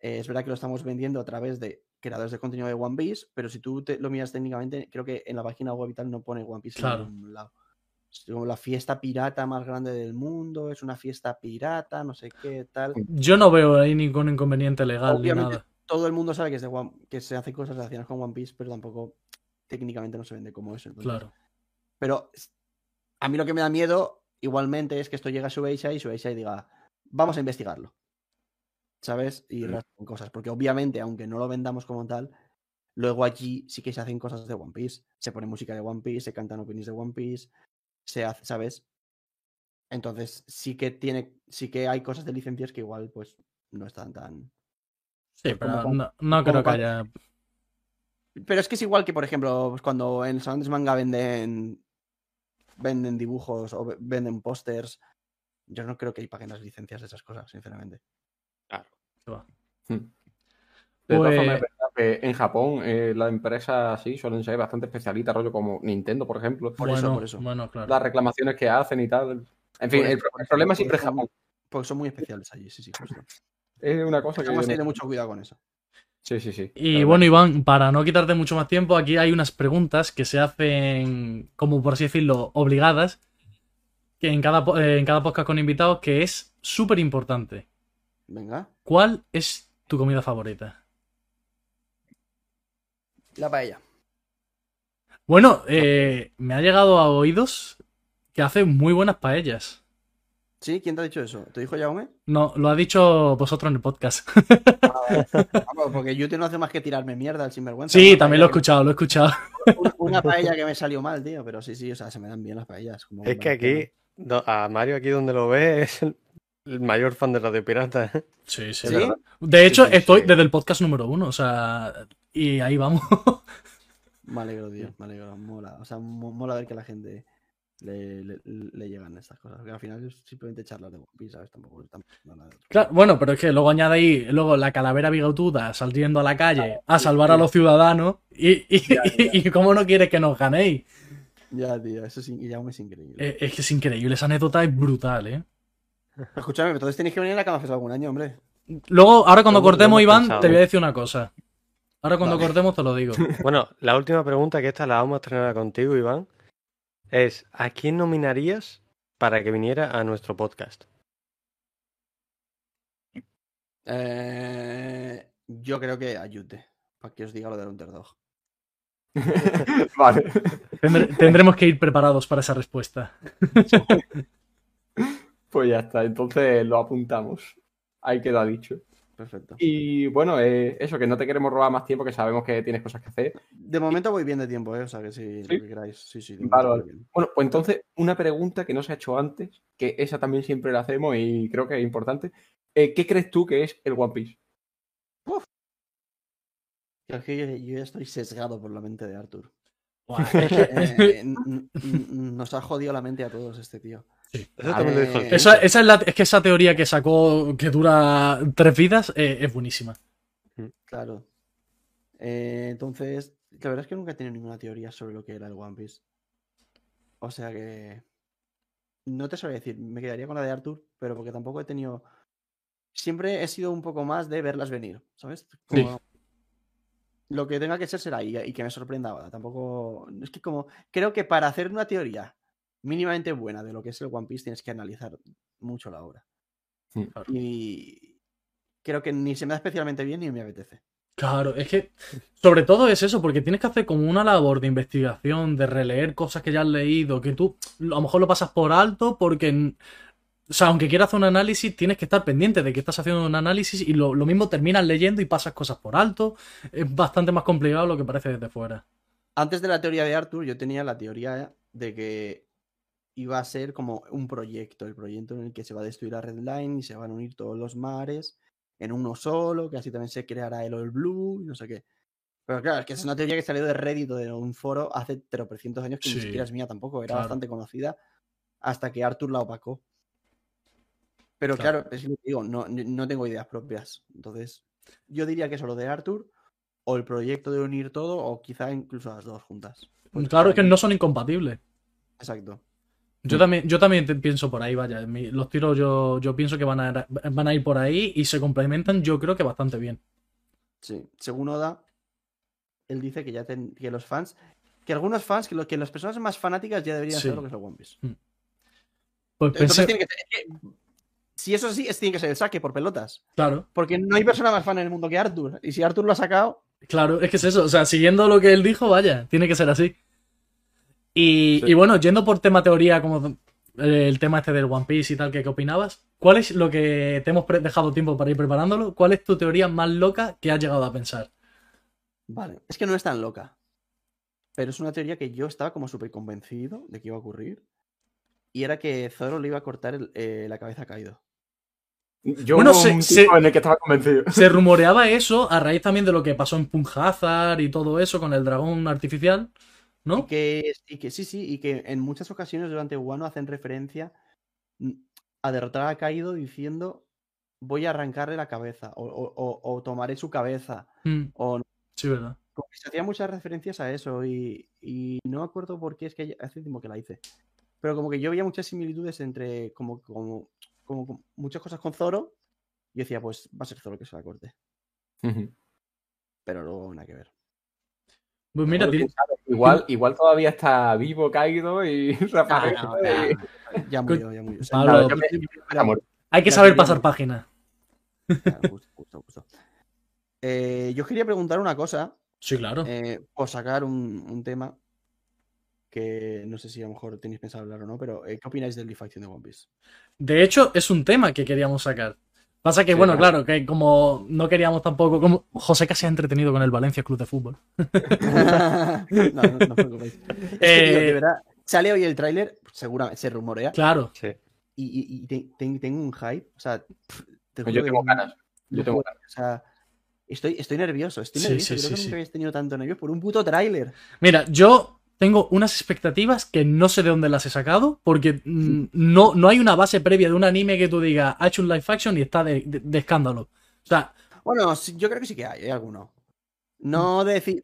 eh, es verdad que lo estamos vendiendo a través de creadores de contenido de One Piece, pero si tú te, lo miras técnicamente, creo que en la página web y tal no pone One Piece Claro. en ningún lado. Es como la fiesta pirata más grande del mundo, es una fiesta pirata, no sé qué, tal. Yo no veo ahí ningún inconveniente legal Obviamente, ni nada. Todo el mundo sabe que, es de One- que se hacen cosas relacionadas con One Piece, pero tampoco técnicamente no se vende como eso. entonces- Claro. Pero a mí lo que me da miedo, igualmente, es que esto llegue a y Shueisha y diga, vamos a investigarlo. ¿Sabes? Y rastren cosas. Porque obviamente, aunque no lo vendamos como tal, luego allí sí que se hacen cosas de One Piece. Se pone música de One Piece, se cantan opinions de One Piece, se hace, ¿sabes? Entonces sí que tiene, sí que hay cosas de licencias que igual, pues, no están tan. Sí, Pues como pero no, no como creo que haya. Pero es que es igual que, por ejemplo, pues, cuando en el Salón de Manga venden venden dibujos o ve- venden pósters. Yo no creo que ahí paguen las licencias de esas cosas, sinceramente. Hmm. De todas formas, es Pues- verdad que en Japón eh, las empresas sí suelen ser bastante especialistas, rollo como Nintendo, por ejemplo. Por eso, bueno, por eso. bueno, claro. Las reclamaciones que hacen y tal. En fin, Por el, eso, el eso, problema siempre es eso- Japón. Porque son muy especiales allí, sí, sí, justo. Es una cosa que. Yo tener no- mucho cuidado con eso. Sí, sí, sí. Y bueno, Iván, para no quitarte mucho más tiempo, aquí hay unas preguntas que se hacen, como por así decirlo, obligadas, que en cada, eh, en cada podcast con invitados, que es súper importante. Venga. ¿Cuál es tu comida favorita? La paella. Bueno, eh, me ha llegado a oídos que hace muy buenas paellas. ¿Sí? ¿Quién te ha dicho eso? ¿Te dijo Jaume? No, lo ha dicho vosotros en el podcast. Vamos, porque Yute no hace más que tirarme mierda al sinvergüenza. Sí, también lo he escuchado, lo he escuchado. Una, una paella que me salió mal, tío. Pero sí, sí, o sea, se me dan bien las paellas. como Es que aquí, a Mario aquí donde lo ve, es el, el mayor fan de Radio Pirata. ¿eh? Sí, sí. ¿Sí? verdad. De hecho, sí, estoy sí. desde el podcast número uno, o sea, y ahí vamos. Me alegro, tío. Me alegro. Mola. O sea, mo- mola ver que la gente le, le- le llegan estas cosas. Porque al final es simplemente charlas de One Piece, ¿sabes? Tampoco haciendo nada de otro. Claro, bueno, pero es que luego añade ahí, luego la calavera bigotuda saliendo a la calle a salvar a los ciudadanos y, y, Ya, ya. y cómo no quieres que nos ganéis. Ya, tío. Eso sí, ya es increíble. Eh, Es que es increíble, esa anécdota es brutal, ¿eh? Escúchame, pero entonces tenéis que venir a la Cama algún año, hombre. Luego, ahora cuando cortemos, Iván, pensado. te voy a decir una cosa. Ahora cuando Vale. cortemos te lo digo. Bueno, la última pregunta, que esta la vamos a estrenar contigo, Iván, es ¿a quién nominarías para que viniera a nuestro podcast? Eh, yo creo que ayude. Para que os diga lo del Underdog. Vale. Tendremos que ir preparados para esa respuesta. Pues ya está. Entonces lo apuntamos. Ahí queda dicho. Perfecto. Y bueno, eh, eso, que no te queremos robar más tiempo, que sabemos que tienes cosas que hacer. De momento voy bien de tiempo, ¿eh? O sea que si ¿Sí? lo que queráis. Sí, sí. Vale. Bueno, pues entonces, una pregunta que no se ha hecho antes, que esa también siempre la hacemos y creo que es importante. Eh, ¿Qué crees tú que es el One Piece? Tío, Es que yo, yo ya estoy sesgado por la mente de Arthur. Eh, nos ha jodido la mente a todos este tío. Eso también lo dijo el Eh, Esa, esa es, la- es que esa teoría que sacó, que dura tres vidas, eh, es buenísima. Claro. Eh, entonces, la verdad es que nunca he tenido ninguna teoría sobre lo que era el One Piece. O sea que. No te sabría decir, me quedaría con la de Arthur, pero porque tampoco he tenido. Siempre he sido un poco más de verlas venir, ¿sabes? Sí. Como Lo que tenga que ser será y, y que me sorprenda ahora. Tampoco. Es que como. Creo que para hacer una teoría mínimamente buena de lo que es el One Piece tienes que analizar mucho la obra. Hmm. Y creo que ni se me da especialmente bien ni me apetece. Claro, es que sobre todo es eso, porque tienes que hacer como una labor de investigación, de releer cosas que ya has leído, que tú a lo mejor lo pasas por alto porque, o sea, aunque quieras hacer un análisis, tienes que estar pendiente de que estás haciendo un análisis y lo, lo mismo terminas leyendo y pasas cosas por alto. Es bastante más complicado lo que parece desde fuera. Antes de la teoría de Arthur, yo tenía la teoría de que iba a ser como un proyecto, el proyecto en el que se va a destruir a Redline y se van a unir todos los mares en uno solo, que así también se creará el All Blue y no sé qué. Pero claro, es que es una teoría que salió de Reddit o de un foro hace 300 años que Sí, ni siquiera es mía tampoco, era claro. bastante conocida hasta que Arthur la opacó. Pero Claro. claro, es lo que digo, no, no tengo ideas propias. Entonces, yo diría que solo de Arthur, o el proyecto de unir todo, o quizá incluso las dos juntas. Pues claro, es que no son incompatibles. Exacto. Yo también, yo también pienso por ahí, vaya. Los tiros yo, yo pienso que van a, van a ir por ahí y se complementan, yo creo que bastante bien. Sí. Según Oda, él dice que ya ten- que los fans, que algunos fans, que, lo, que las personas más fanáticas ya deberían Sí. saber lo que es el One Piece. Pues Entonces pensé, tiene que ser, es que, si eso sí, es, tiene que ser el saque por pelotas. claro, Porque no hay persona más fan en el mundo que Arthur. Y si Arthur lo ha sacado, claro, es que es eso. O sea, siguiendo lo que él dijo, vaya, tiene que ser así. Y, Sí. y bueno, yendo por tema teoría, como eh, el tema este del One Piece y tal, que qué opinabas? ¿Cuál es lo que te hemos dejado tiempo para ir preparándolo? ¿Cuál es tu teoría más loca que has llegado a pensar? vale. Es que no es tan loca. Pero es una teoría que yo estaba como súper convencido de que iba a ocurrir. Y era que Zoro le iba a cortar el- eh, la cabeza a Kaido. Yo Bueno, se- un se- en el que estaba convencido. Se rumoreaba eso a raíz también de lo que pasó en Punjazar y todo eso con el dragón artificial, Y ¿no? que, y que sí, sí, y que en muchas ocasiones durante Wano hacen referencia mm, a derrotar a Kaido diciendo voy a arrancarle la cabeza o, o- tomaré su cabeza. Mm, O sí, verdad. como que se hacían muchas referencias a eso y, y no me acuerdo por qué es que hace tiempo que la hice. Pero como que yo veía muchas similitudes entre como, como, como, como muchas cosas con Zoro y decía, pues va a ser Zoro que se la corte. Pero luego nada que ver. Pues mira, Bueno, ti- quién sabe, igual, igual todavía está vivo, caído y reaparece. no, y- Ya murió, ya murió. O me- hay que saber pasar no- páginas. Claro, justo, justo, justo. Eh, yo quería preguntar una cosa, Sí, claro. eh, por sacar un, un tema que no sé si a lo mejor tenéis pensado hablar o no, pero eh, ¿qué opináis del Faction de One Piece? De hecho, es un tema que queríamos sacar. Pasa que, Sí, bueno, claro. claro, que como no queríamos tampoco. Como José casi ha entretenido con el Valencia Club de Fútbol. no, no, no os preocupéis. Es que, tío, Eh, de verdad, sale hoy el tráiler, seguramente se rumorea, Claro. Sí. y, y- y te- te- tengo un hype, o sea, te juro Yo tengo ganas. Yo tengo puedo, o sea, estoy, estoy nervioso, estoy Sí, nervioso, sí, creo sí, que sí. nunca habéis tenido tanto nervios por un puto tráiler. Mira, yo tengo unas expectativas que no sé de dónde las he sacado, porque mm, no, no hay una base previa de un anime que tú digas, ha hecho un live action y está de, de- de escándalo. O sea, Bueno, yo creo que sí que hay, hay alguno. Mm. No de decir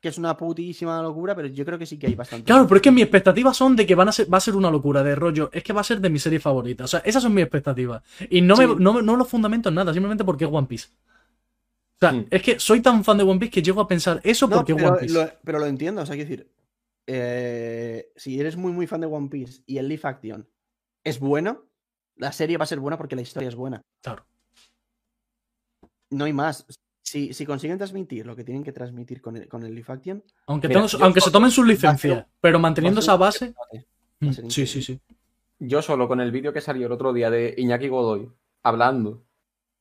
que es una putísima locura, pero yo creo que sí que hay bastante. claro, pero es que mis expectativas son de que van a ser, va a ser una locura de rollo. Es que va a ser de mi serie favorita. O sea, esas son mis expectativas. Y no, Sí. me, no, no lo fundamento en nada, simplemente porque es One Piece. O sea, Mm. es que soy tan fan de One Piece que llego a pensar eso No, porque es pero, One Piece. lo, pero lo entiendo, o sea, quiero decir, eh, si eres muy, muy fan de One Piece y el Leaf Action es bueno, la serie va a ser buena porque la historia es buena. Claro. No hay más. Si, si consiguen transmitir lo que tienen que transmitir con el, con el Leaf Action, Aunque, Mira, tengo- yo aunque se tomen sus licencias, pero manteniendo esa base. mm, Sí, sí, sí. Yo solo con el vídeo que salió el otro día de Iñaki Godoy hablando,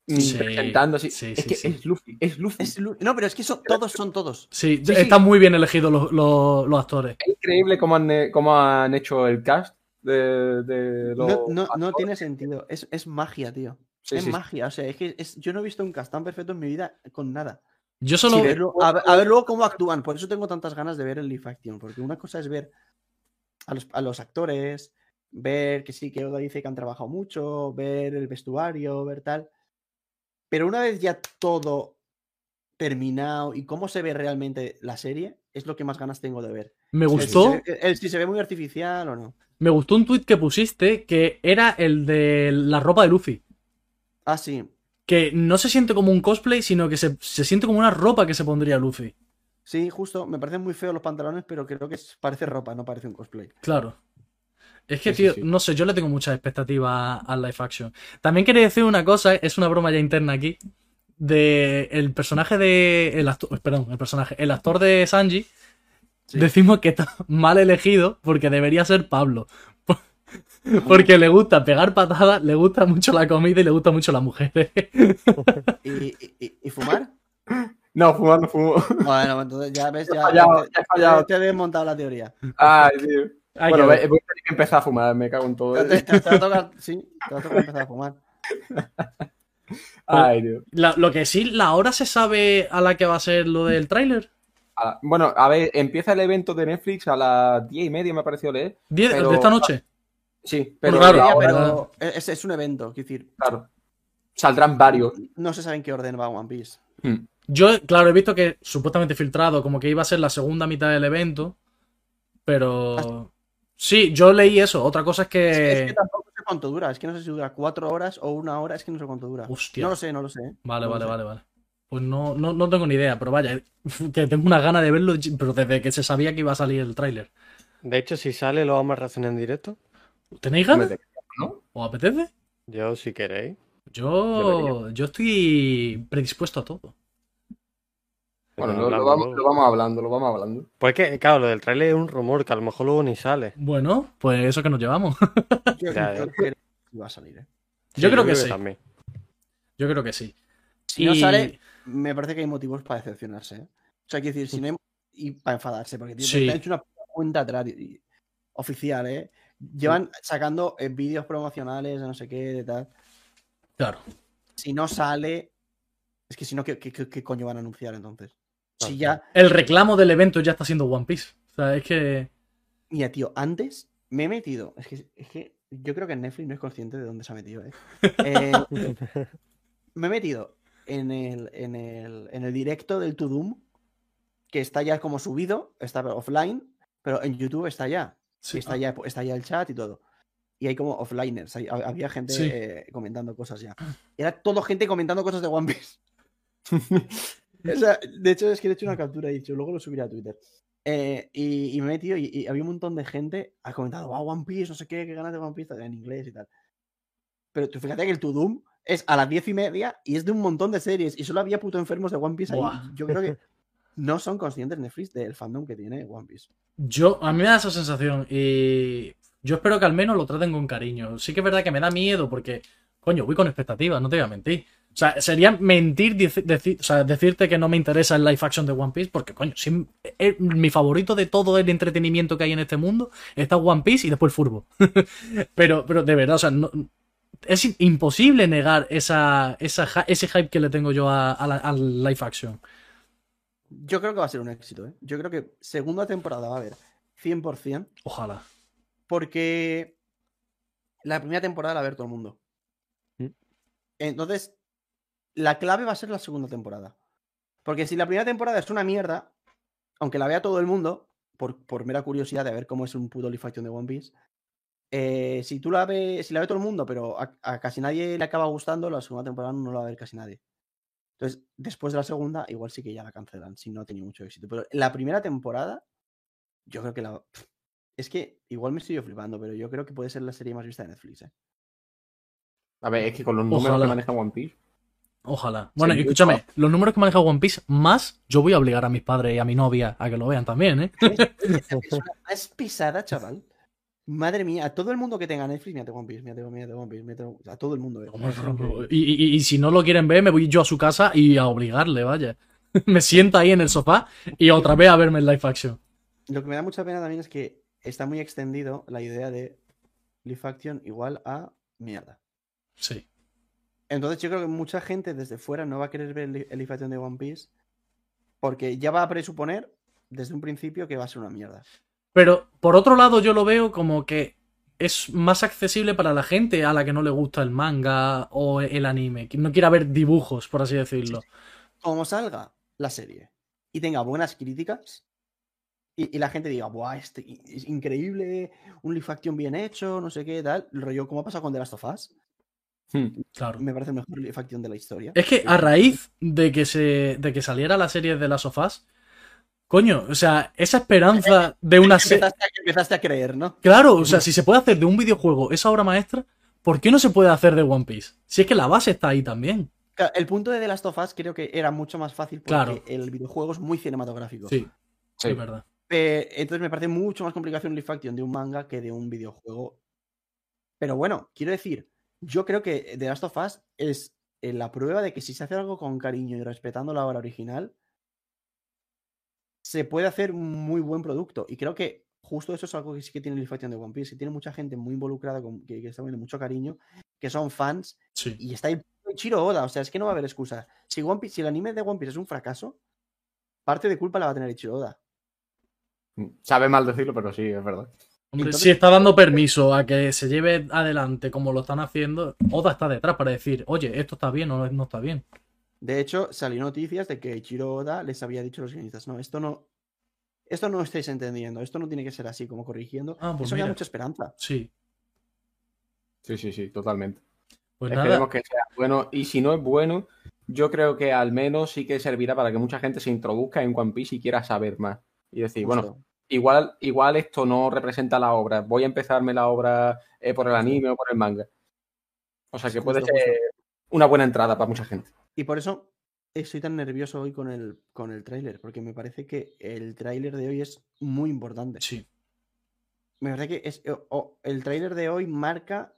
Sí, presentando así. sí, es sí, que sí. es Luffy, es Luffy. Es lu- no, pero es que son, todos son todos. Sí, Sí, están sí. muy bien elegidos los, los- los actores. Es increíble cómo han, eh, cómo han hecho el cast de, de los. No, no, tiene sentido. Es, es magia, tío. Sí, es sí, sí. magia. O sea, es que es- yo no he visto un cast tan perfecto en mi vida con nada. Yo solo. Sí, verlo- a, ver, a ver luego cómo actúan. Por eso tengo tantas ganas de ver el Leaf Action. Porque una cosa es ver a los, a los actores, ver que sí, que Oda dice que han trabajado mucho, ver el vestuario, ver tal. Pero una vez ya todo terminado y cómo se ve realmente la serie, es lo que más ganas tengo de ver. me El si gustó. se el si se ve muy artificial o no. Me gustó un tuit que pusiste que era el de la ropa de Luffy. Ah, sí. Que no se siente como un cosplay, sino que se, se siente como una ropa que se pondría Luffy. Sí, justo. Me parecen muy feos los pantalones, pero creo que es- parece ropa, no parece un cosplay. Claro. Es que, Sí, tío, sí. no sé, yo le tengo muchas expectativas al live action. También quería decir una cosa, es una broma ya interna aquí, de el personaje de... El actor, perdón, el personaje, el actor de Sanji, Sí. decimos que está mal elegido porque debería ser Pablo. Porque le gusta pegar patadas, le gusta mucho la comida y le gusta mucho las mujeres. ¿Y, y- y- y fumar? No, fumar no fumo. Bueno, entonces ya ves, He ya, fallado, te, he fallado. te he desmontado la teoría. Ay, tío. Hay bueno, voy a tener que empezar a fumar, me cago en todo. Te, te- te va a tocar, sí, te va a tocar empezar a fumar. Ay, tío. La- lo que sí, la hora se sabe a la que va a ser lo del tráiler. Bueno, a ver, empieza el evento de Netflix a las diez y media, me ha parecido leer. Diez- Pero- de esta noche. Sí, pero, Claro, la hora- es un evento, quiero decir. claro. saldrán varios. No se sabe en qué orden va One Piece. Hmm. Yo, claro, he visto que supuestamente filtrado, como que iba a ser la segunda mitad del evento, pero... Sí, yo leí eso. Otra cosa es Es que, es que tampoco sé cuánto dura. Es que no sé si dura cuatro horas o una hora. Es que no sé cuánto dura. Hostia. No lo sé, no lo sé. ¿eh? Vale, No vale, sé. vale, vale. Pues no, no, no tengo ni idea, pero vaya, que tengo una gana de verlo, pero desde que se sabía que iba a salir el tráiler. De hecho, si sale, lo vamos a reaccionar en directo. ¿Tenéis ganas? ¿no? ¿Os apetece? Yo, si queréis. Yo, yo estoy predispuesto a todo. Bueno, lo, vamos, lo vamos hablando, lo vamos hablando. Pues que, claro, lo del trailer es un rumor que a lo mejor luego ni sale. Bueno, pues eso que nos llevamos. Yo, Ya, yo ya. creo que va a salir. ¿eh? Yo creo que sí. También. Yo creo que sí. Si no sale, me parece que hay motivos para decepcionarse. ¿eh? O sea, quiero decir, si no hay... Y para enfadarse, porque tío, Sí. te han hecho una cuenta atrás y- y- oficial, ¿eh? Llevan sacando eh, vídeos promocionales de no sé qué, de tal. Claro. Si no sale... Es que si no, ¿qué, qué- qué- qué coño van a anunciar entonces? Si ya... El reclamo del evento ya está siendo One Piece. O sea, es que. Mira, tío, antes me he metido... Es que, es que yo creo que Netflix no es consciente de dónde se ha metido, ¿eh? Eh, me he metido en el, en el, en el directo del To Doom, que está ya como subido, está offline, pero en YouTube está ya. Sí. Está ya, está ya el chat y todo. Y hay como offliners, hay- había gente Sí. eh, comentando cosas ya. Era todo gente comentando cosas de One Piece. O sea, de hecho, es que le he hecho una captura y he dicho, luego lo subiré a Twitter. Eh, y, y me he metido y, y había un montón de gente ha comentado, wow, One Piece, no sé qué, qué ganas de One Piece en inglés y tal. Pero tú fíjate que el To Doom es a las diez y media y es de un montón de series y solo había puto enfermos de One Piece ahí. Buah. Yo creo que no son conscientes Netflix del fandom que tiene One Piece. Yo, a mí me da esa sensación y yo espero que al menos lo traten con cariño. Sí que es verdad que me da miedo porque, coño, voy con expectativas, no te voy a mentir. O sea, sería mentir deci- o sea, decirte que no me interesa el live action de One Piece porque, coño, sí, es mi favorito de todo el entretenimiento que hay en este mundo está One Piece y después el furbo. pero, pero de verdad, o sea, no- es imposible negar esa, esa, ese hype que le tengo yo a- a la- al live action. Yo creo que va a ser un éxito, ¿eh? Yo creo que segunda temporada va a haber 100%, Ojalá. porque la primera temporada la va a ver todo el mundo. Mm. Entonces, la clave va a ser la segunda temporada. Porque si la primera temporada es una mierda, aunque la vea todo el mundo, por, por mera curiosidad de ver cómo es un puto live action de One Piece, eh, si tú la ves, si la ve todo el mundo, pero a, a casi nadie le acaba gustando, la segunda temporada no la va a ver casi nadie. Entonces, después de la segunda, igual sí que ya la cancelan, si no ha tenido mucho éxito. Pero la primera temporada, yo creo que la. Es que igual me estoy yo flipando, pero yo creo que puede ser la serie más vista de Netflix, ¿eh? A ver, es que con los números Ojalá. que maneja One Piece. Ojalá. Bueno, Sí, escúchame, los números que maneja One Piece, más yo voy a obligar a mis padres y a mi novia a que lo vean también, ¿eh? Es pesada, chaval. Madre mía, a todo el mundo que tenga Netflix, mírate One Piece, mírate, mírate One Piece, mírate- a todo el mundo. ¿eh? Y, y- y si no lo quieren ver, me voy yo a su casa y a obligarle, vaya. me siento ahí en el sofá y otra vez a verme el live action. Lo que me da mucha pena también es que está muy extendido la idea de Live Action igual a mierda. Sí. Entonces yo creo que mucha gente desde fuera no va a querer ver el li- el Live Action de One Piece porque ya va a presuponer desde un principio que va a ser una mierda. Pero por otro lado, yo lo veo como que es más accesible para la gente a la que no le gusta el manga o el anime, que no quiera ver dibujos, por así decirlo. Como salga la serie y tenga buenas críticas y, y la gente diga, ¡buah! Este, es increíble, un Live Action bien hecho, no sé qué, tal. Rollo, como ha pasado con The Last of Us, Hmm. Claro. me parece el mejor Live Action de la historia. Es que a raíz de que se de que saliera la serie de las sofás, coño, o sea, esa esperanza de una serie. Empezaste a, creer, ¿no? Claro, o sea, si se puede hacer de un videojuego esa obra maestra, ¿por qué no se puede hacer de One Piece? Si es que la base está ahí también. El punto de The Last of Us creo que era mucho más fácil porque Claro. el videojuego es muy cinematográfico. Sí, Sí. es verdad. Eh, entonces me parece mucho más complicado hacer un live action de un manga que de un videojuego. Pero bueno, quiero decir, yo creo que The Last of Us es eh, la prueba de que si se hace algo con cariño y respetando la obra original, se puede hacer un muy buen producto. Y creo que justo eso es algo que sí que tiene el live action de One Piece, que tiene mucha gente muy involucrada, con, que, que está poniendo mucho cariño, que son fans, Sí. y está ahí Chiro Oda, o sea, es que no va a haber excusa. Si, One Piece- si el anime de One Piece es un fracaso, parte de culpa la va a tener Ichiro Oda. Sabe mal decirlo, pero sí, es verdad. Hombre, si está dando permiso a que se lleve adelante como lo están haciendo, Oda está detrás para decir, oye, esto está bien o no, está bien. De hecho, salió noticias de que Ichiro Oda les había dicho a los guionistas, no, esto no, esto no estáis entendiendo, esto no tiene que ser así, como corrigiendo. Ah, pues Eso me da mira. mucha esperanza. Sí. Sí, sí, sí, totalmente. Pues Esperemos nada. que sea bueno. Y si no es bueno, yo creo que al menos sí que servirá para que mucha gente se introduzca en One Piece y quiera saber más. Y decir, bueno. Igual, igual esto no representa la obra. Voy a empezarme la obra eh, por el anime o por el manga. O sea que puede ser una buena entrada para mucha gente. Y por eso estoy tan nervioso hoy con el, con el tráiler, porque me parece que el tráiler de hoy es muy importante. Sí. Me parece que es, el tráiler de hoy marca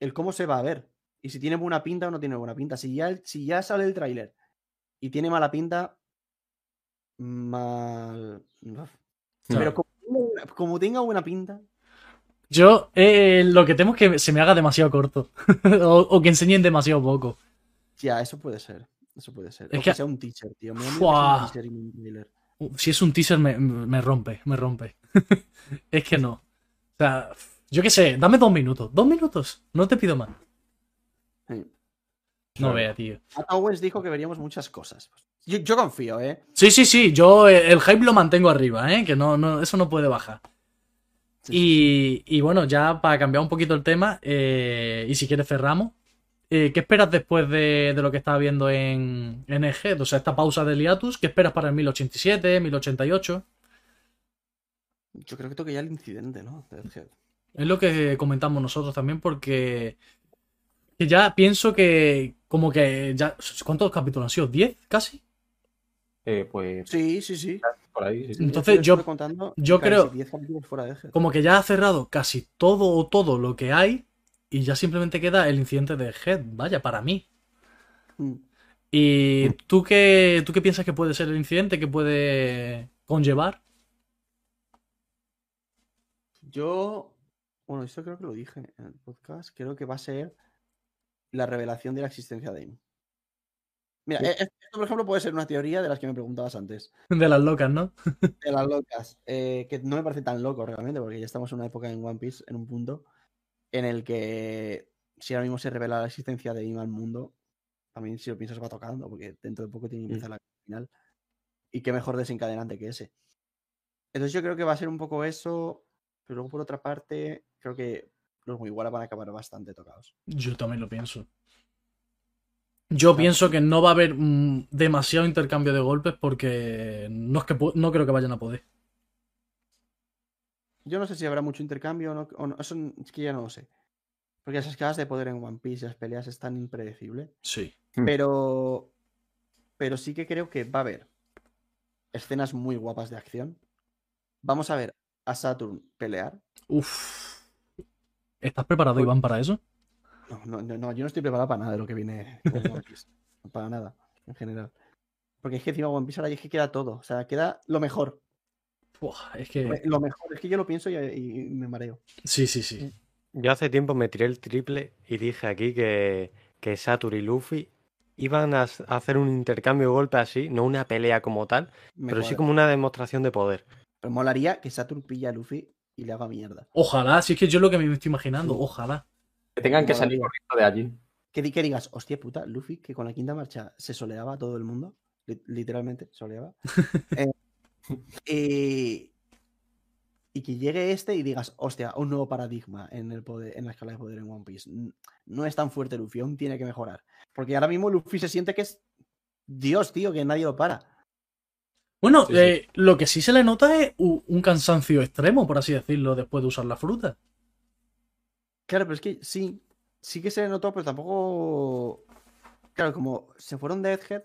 el cómo se va a ver. Y si tiene buena pinta o no tiene buena pinta. Si ya, si ya sale el tráiler y tiene mala pinta, mal. uf. Pero como tenga, buena- como tenga buena pinta, Yo eh, lo que temo es que se me haga demasiado corto. o, o que enseñen demasiado poco. ya, eso puede ser. Eso puede ser. Es o que, que- sea un teaser, tío. Me un teaser y un Si es un teaser me, me rompe, me rompe. es que no. O sea, yo qué sé, dame dos minutos. Dos minutos. No te pido más. Sí. No vea, tío. Matt Owens dijo que veríamos muchas cosas. Yo, yo confío, ¿eh? Sí, sí, sí. Yo eh, el hype lo mantengo arriba, ¿eh? Que no, no, eso no puede bajar. Sí, Y, y bueno, ya para cambiar un poquito el tema, eh, y si quieres cerramos, eh, ¿qué esperas después de, de lo que estaba viendo en, en EG? O sea, esta pausa de Liatus, ¿qué esperas para el 1087, 1088? Yo creo que toque ya el incidente, ¿no? Es lo que comentamos nosotros también porque que ya pienso que como que ya... ¿Cuántos capítulos han sido? ¿10 casi? Eh, pues Sí, sí, sí. por ahí. sí, sí. Entonces, yo- contando yo creo- 10 capítulos fuera de Deadhead. Como que ya ha cerrado casi todo o todo lo que hay y ya simplemente queda el incidente de Head, vaya, para mí. Mm. ¿Y tú qué, tú qué piensas que puede ser el incidente que puede conllevar? Yo, bueno, esto creo que lo dije en el podcast. Creo que va a ser la revelación de la existencia de Aim. Mira, e- esto, por ejemplo, puede ser una teoría de las que me preguntabas antes. De las locas, ¿no? De las locas. eh, que no me parece tan loco realmente, porque ya estamos en una época en One Piece, en un punto, en el que si ahora mismo se revela la existencia de Aim al mundo, también si lo piensas va tocando, porque dentro de poco tiene que Mm. empezar la final. Y qué mejor desencadenante que ese. Entonces yo creo que va a ser un poco eso, pero luego por otra parte, creo que los muy van a acabar bastante tocados. Yo también lo pienso. Yo pienso que no va a haber mm, demasiado intercambio de golpes porque no es que no creo que vayan a poder. Yo no sé si habrá mucho intercambio o no, o no, eso es que ya no lo sé. Porque las escalas de poder en One Piece y las peleas es tan impredecible. Sí. Mm. Pero. Pero sí que creo que va a haber escenas muy guapas de acción. Vamos a ver a Saturn pelear. Uf. ¿Estás preparado, Iván, para eso? No, no, no, no, yo no estoy preparado para nada de lo que viene con One Piece. para nada, en general. Porque es que encima One Piece ahora es que queda todo. O sea, queda lo mejor. Buah, es que. Lo mejor. Es que yo lo pienso y, y me mareo. Sí, sí, sí. Yo hace tiempo me tiré el triple y dije aquí que, que Satur y Luffy iban a hacer un intercambio de golpes así, no una pelea como tal, Me pero sí como una demostración de poder. Pero molaría que Saturn pilla a Luffy y le haga mierda. Ojalá, si es que yo lo que me estoy imaginando, Sí. ojalá. Que tengan que salir corriendo de allí. Que, di- que digas, hostia puta, Luffy, que con la quinta marcha se soleaba a todo el mundo. li- literalmente, soleaba. Eh, y, y que llegue este y digas, hostia, un nuevo paradigma en, el poder, en la escala de poder en One Piece. No es tan fuerte Luffy, aún tiene que mejorar. Porque ahora mismo Luffy se siente que es Dios, tío, que nadie lo para. Bueno, Sí, sí. eh, lo que sí se le nota es un cansancio extremo, por así decirlo, después de usar la fruta. Claro, pero es que sí, sí que se le notó, pero tampoco. Claro, como se fueron de Egghead,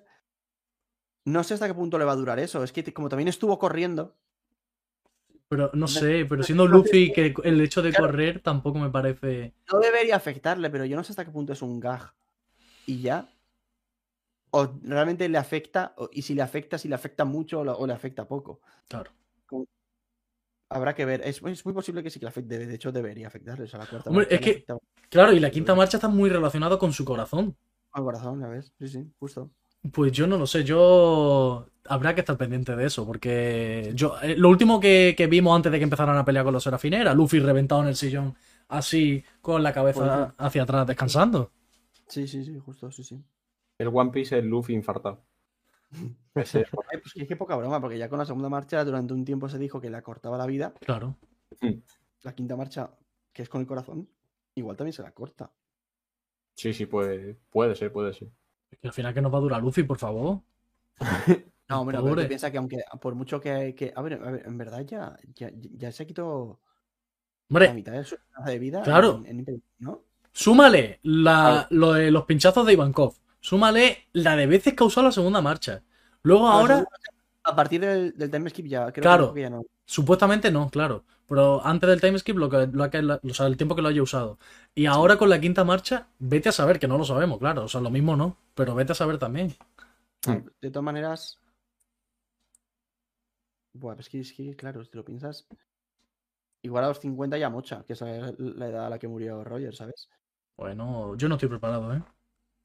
no sé hasta qué punto le va a durar eso. Es que como también estuvo corriendo, Pero no sé, pero siendo Luffy, que el hecho de claro. correr tampoco me parece. no debería afectarle, pero yo no sé hasta qué punto es un gag. Y ya. O realmente le afecta, o- y si le afecta, si le afecta mucho o, la- o le afecta poco. Claro. Habrá que ver. Es, es muy posible que sí que le afecte. De hecho, debería afectarle. O sea, la cuarta Hombre, marcha es que- afecta Claro, y la quinta marcha está muy relacionada con su corazón. al corazón, ya ves. Sí, sí, justo. Pues yo no lo sé, yo habrá que estar pendiente de eso, porque yo eh, lo último que, que vimos antes de que empezaran a pelear con los serafines era Luffy reventado en el sillón, así con la cabeza Pues hacia atrás descansando. Sí, sí, sí, justo, sí, sí. El One Piece es Luffy infartado. Ese es. Ay, pues que, que poca broma, porque ya con la segunda marcha durante un tiempo se dijo que le acortaba la vida. Claro. La quinta marcha, que es con el corazón, igual también se la corta. Sí, sí, puede, puede ser, puede ser. Es que al final que nos va a durar Luffy, por favor. No, hombre, pero Pobre. tú piensa que aunque por mucho que, que- a, ver, a ver, en verdad ya, ya, ya se quitó la Hombre, mitad de su de vida Claro. en, en ¿no? súmale la, lo de los pinchazos de Ivankov. Súmale la de veces que ha usado la segunda marcha. Luego No, ahora, A partir del, del time skip ya, creo Claro. que ya no. supuestamente no, claro. Pero antes del timeskip, lo que, lo que, o sea, el tiempo que lo haya usado. Y ahora con la quinta marcha, vete a saber, que no lo sabemos, claro. O sea, lo mismo no, pero vete a saber también. Mm. De todas maneras. Buah, es que, es que, claro, si te lo piensas. Igual a los 50 ya mocha, que esa es la edad a la que murió Roger, ¿sabes? Bueno, yo no estoy preparado, ¿eh?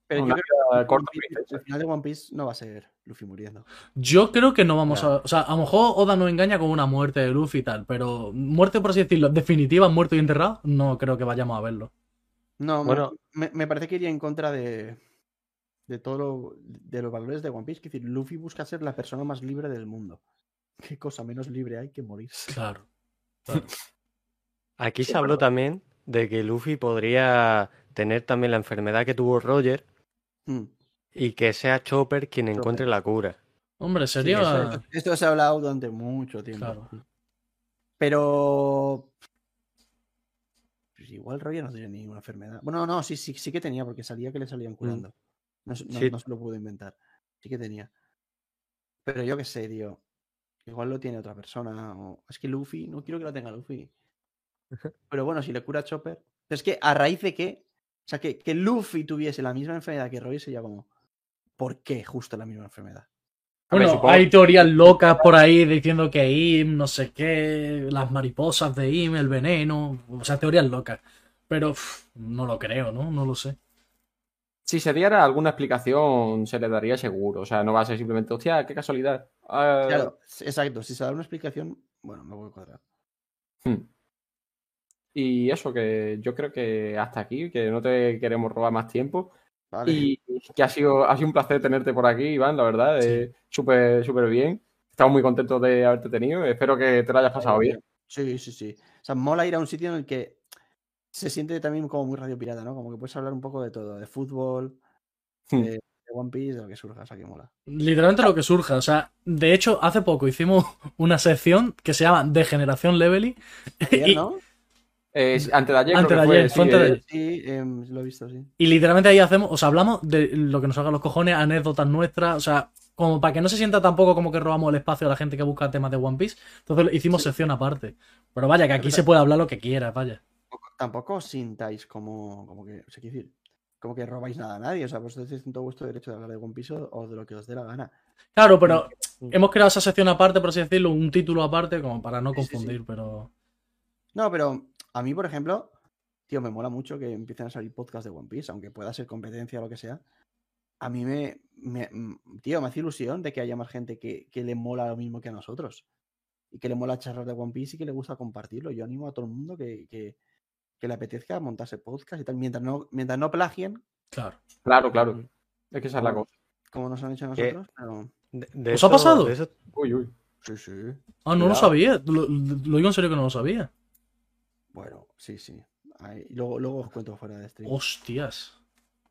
Pero yo creo que corta, el final de One Piece no va a ser Luffy muriendo. Yo creo que no vamos a. O sea, a lo mejor Oda nos engaña con una muerte de Luffy y tal, pero muerte, por así decirlo, definitiva, muerto y enterrado, no creo que vayamos a verlo. No, me- Bueno. me, me parece que iría en contra de, de todo lo- de los valores de One Piece. Es decir, Luffy busca ser la persona más libre del mundo. ¿Qué cosa menos libre hay que morir? Claro. Aquí se habló también de que Luffy podría tener también la enfermedad que tuvo Roger Mm. y que sea Chopper quien Chopper. encuentre la cura. Hombre, Sí, sería. eso- esto, esto se ha hablado durante mucho tiempo. Claro. Pero. pues igual Roger no tenía ninguna enfermedad. Bueno, no, sí, sí, sí que tenía, porque salía que le salían curando. No, se- no- Sí. no se lo pudo inventar. Sí que tenía. Pero yo qué sé, tío. Igual lo tiene otra persona. o- Es que Luffy, no quiero que lo tenga Luffy. Pero bueno, si le cura a Chopper. Pero es que a raíz de qué. O sea, que, que Luffy tuviese la misma enfermedad que Roger sería como. ¿Por qué justo la misma enfermedad? Ver, Bueno, supongo- hay teorías locas por ahí diciendo que Im, no sé qué, las mariposas de Im, el veneno, o sea, teorías locas. Pero no lo creo, ¿no? No lo sé. Si se diera alguna explicación, se le daría seguro. O sea, no va a ser simplemente, hostia, qué casualidad. Ah, Claro, exacto. Si se da una explicación, bueno, me voy a cuadrar. hmm. Y eso, que yo creo que hasta aquí, que no te queremos robar más tiempo. Vale. Y que ha sido, ha sido un placer tenerte por aquí, Iván, la verdad. Sí. Súper, súper bien. Estamos muy contentos de haberte tenido. Espero que te lo hayas pasado bien. Sí, sí, sí. O sea, mola ir a un sitio en el que se siente también como muy radio pirata, ¿no? Como que puedes hablar un poco de todo, de fútbol, Hmm. de, de One Piece, de lo que surja, o sea, que mola. Literalmente lo que surja. O sea, de hecho, hace poco hicimos una sección que se llama Degeneración Leveling. ¿no? Eh, antes de ayer, Antes creo de que fue, ayer, sí, fue antes de eh, ayer. Sí, em, lo he visto, sí. Y literalmente ahí hacemos, o sea, hablamos de lo que nos hagan los cojones, anécdotas nuestras, o sea, como para que no se sienta tampoco como que robamos el espacio a la gente que busca temas de One Piece. Entonces hicimos Sí. sección aparte. Pero vaya, que aquí se puede hablar lo que quieras, vaya. Tampoco os sintáis como, como que, o sea, quiero decir, como que robáis nada a nadie, o sea, vosotros tenéis todo vuestro derecho de hablar de One Piece o, de lo que os dé la gana. Claro, pero hemos creado esa sección aparte, por así decirlo, un título aparte, como para no Sí, sí, sí. confundir, pero. No, pero a mí, por ejemplo, tío, me mola mucho que empiecen a salir podcasts de One Piece, aunque pueda ser competencia o lo que sea. A mí me, me- mm, tío, me hace ilusión de que haya más gente que, que le mola lo mismo que a nosotros. Y que le mola charlar de One Piece y que le gusta compartirlo. Yo animo a todo el mundo que, que, que le apetezca montarse podcast y tal. Mientras no, mientras no plagien, Claro. Claro, claro. Es que esa es la Como- cosa. como nos han hecho a Que- nosotros. Pero... De- de ¿Os ha eso- pasado? de eso- Uy, uy. Sí, sí. Ah, no lo sabía. Lo, lo digo en serio que no lo sabía. Bueno, sí, sí. Ahí- luego, luego os cuento fuera de stream. Hostias.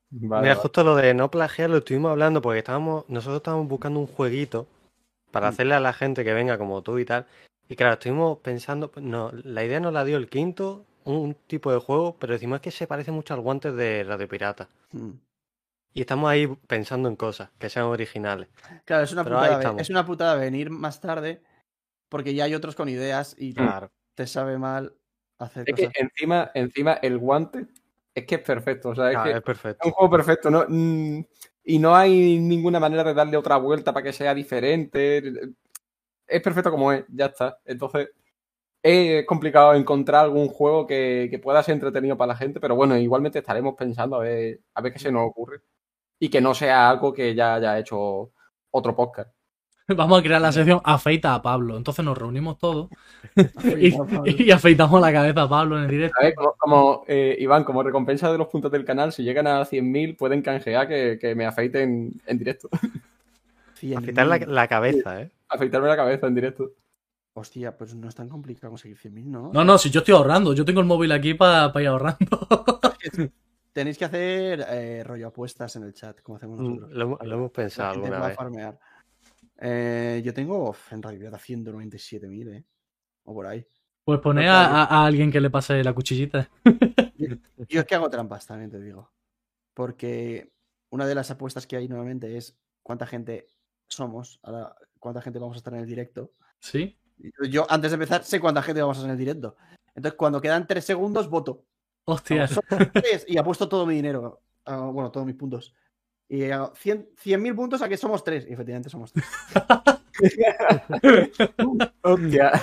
Vale, Mira, vale. justo lo de no plagiar lo estuvimos hablando porque estábamos, nosotros estábamos buscando un jueguito para Mm. hacerle a la gente que venga como tú y tal. Y claro, estuvimos pensando, no, la idea nos la dio el quinto, un tipo de juego, pero decimos que se parece mucho al guantes de Radio Pirata. Mm. Y estamos ahí pensando en cosas que sean originales. Claro, es una, Pero putada, es una putada venir más tarde porque ya hay otros con ideas y Claro. te sabe mal hacer Es que encima, encima el guante es que es perfecto. O sea, es que es perfecto. es un juego perfecto. ¿no? Mm, y no hay ninguna manera de darle otra vuelta para que sea diferente. Es perfecto como es, ya está. Entonces, es complicado encontrar algún juego que, que pueda ser entretenido para la gente, pero bueno, igualmente estaremos pensando a ver, a ver qué se nos ocurre. Y que no sea algo que ya haya hecho otro podcast. Vamos a crear la sección Afeita a Pablo. Entonces nos reunimos todos y, afeitamos la cabeza a Pablo en el directo. A ver, como, como, eh, Iván, como recompensa de los puntos del canal, si llegan a 100.000 pueden canjear que, que me afeiten en directo. Afeitar la, la cabeza, ¿eh? Afeitarme la cabeza en directo. Hostia, pues no es tan complicado conseguir 100.000, ¿no? No, no, si yo estoy ahorrando. Yo tengo el móvil aquí para ir ahorrando. Tenéis que hacer eh, rollo apuestas en el chat, como hacemos Mm, nosotros. Lo, hemos- lo hemos La pensado alguna va a vez. farmear. Eh, yo tengo en realidad a 197.000, ¿eh? O por ahí. Pues poner a, a- a alguien que le pase la cuchillita. Yo es que hago trampas también, te digo. Porque una de las apuestas que hay nuevamente es cuánta gente somos, ahora cuánta gente vamos a estar en el directo. ¿Sí? Yo, antes de empezar, sé cuánta gente vamos a estar en el directo. Entonces, cuando quedan tres segundos, voto. Hostia. Son tres, y apuesto todo mi dinero. ah, bueno, todos mis puntos. Y hago 100 100.000 puntos a que somos tres. Y efectivamente somos tres. Hostia.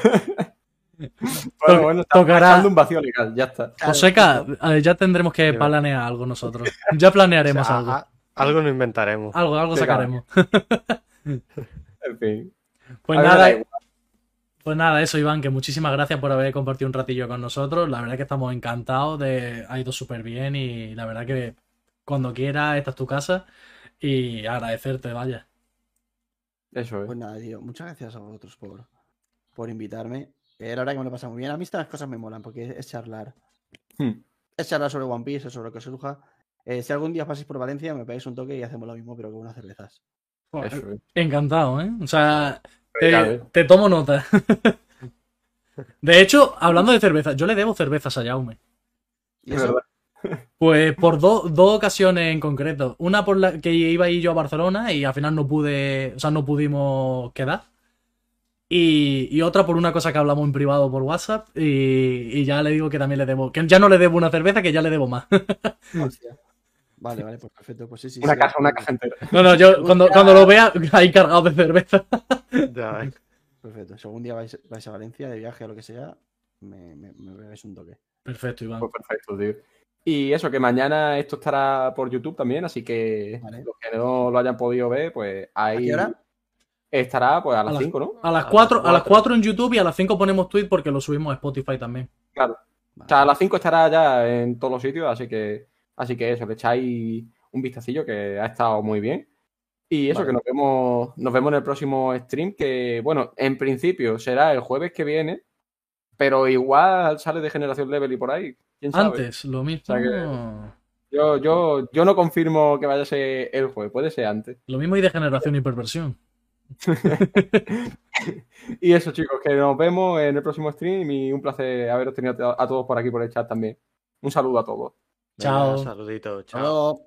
Bueno, bueno, está tocará- un vacío legal, ya está. Joseca, eh, ya tendremos que planear algo nosotros. Ya planearemos O sea, algo. a- algo nos inventaremos. Algo, algo Sí, sacaremos. En fin. Pues A nada, igual. pues nada, eso, Iván, que muchísimas gracias por haber compartido un ratillo con nosotros. La verdad que estamos encantados de. Ha ido súper bien y la verdad que cuando quieras, esta es tu casa. Y agradecerte, vaya. Eso es. Pues nada, tío. Muchas gracias a vosotros por, por invitarme. Eh, la verdad que me lo he pasado muy bien. A mí estas cosas me molan porque es, es charlar. Hmm. Es charlar sobre One Piece, sobre lo que os surja. Eh, si algún día pasáis por Valencia, me pegáis un toque y hacemos lo mismo, pero con unas cervezas. Eso es. Encantado, ¿eh? O sea, te, tomo nota. De hecho, hablando de cerveza, yo le debo cervezas a Jaume. Y Es eso. Pues por do- dos ocasiones en concreto. Una por la que iba yo a Barcelona y al final no pude, o sea, no pudimos quedar. Y, y otra por una cosa que hablamos en privado por WhatsApp y, y ya le digo que también le debo, que ya no le debo una cerveza, que ya le debo más. hostia. Vale, vale, pues perfecto. Pues sí, sí. Una sí, caja, una caja entera. No, no, yo cuando, cuando lo vea ahí cargado de cerveza. Ya ves. Perfecto. Si algún día vais, vais a Valencia de viaje o lo que sea, me, me, me pegáis un toque. Perfecto, Iván. Pues perfecto, tío. Y eso, que mañana esto estará por YouTube también, así que Vale. los que no lo hayan podido ver, pues ahí ¿A qué hora? estará pues a las las- 5, ¿no? A las A 4, las a las cuatro. 4 en YouTube y a las 5 ponemos tweet porque lo subimos a Spotify también. Claro. Vale. O sea, a las 5 estará ya en todos los sitios, así que así que eso, le echáis un vistacillo que ha estado muy bien. Y eso, Vale. que nos vemos, nos vemos en el próximo stream, que bueno, en principio será el jueves que viene, pero igual sale de Generación Level y por ahí. ¿Quién sabe? Antes, lo mismo. O sea que- Yo, yo, yo no confirmo que vaya a ser el jueves, puede ser antes. Lo mismo y de generación y perversión. Y eso, chicos, que nos vemos en el próximo stream y un placer haberos tenido a todos por aquí por el chat también. Un saludo a todos. Chao. Venga, saludito, chao.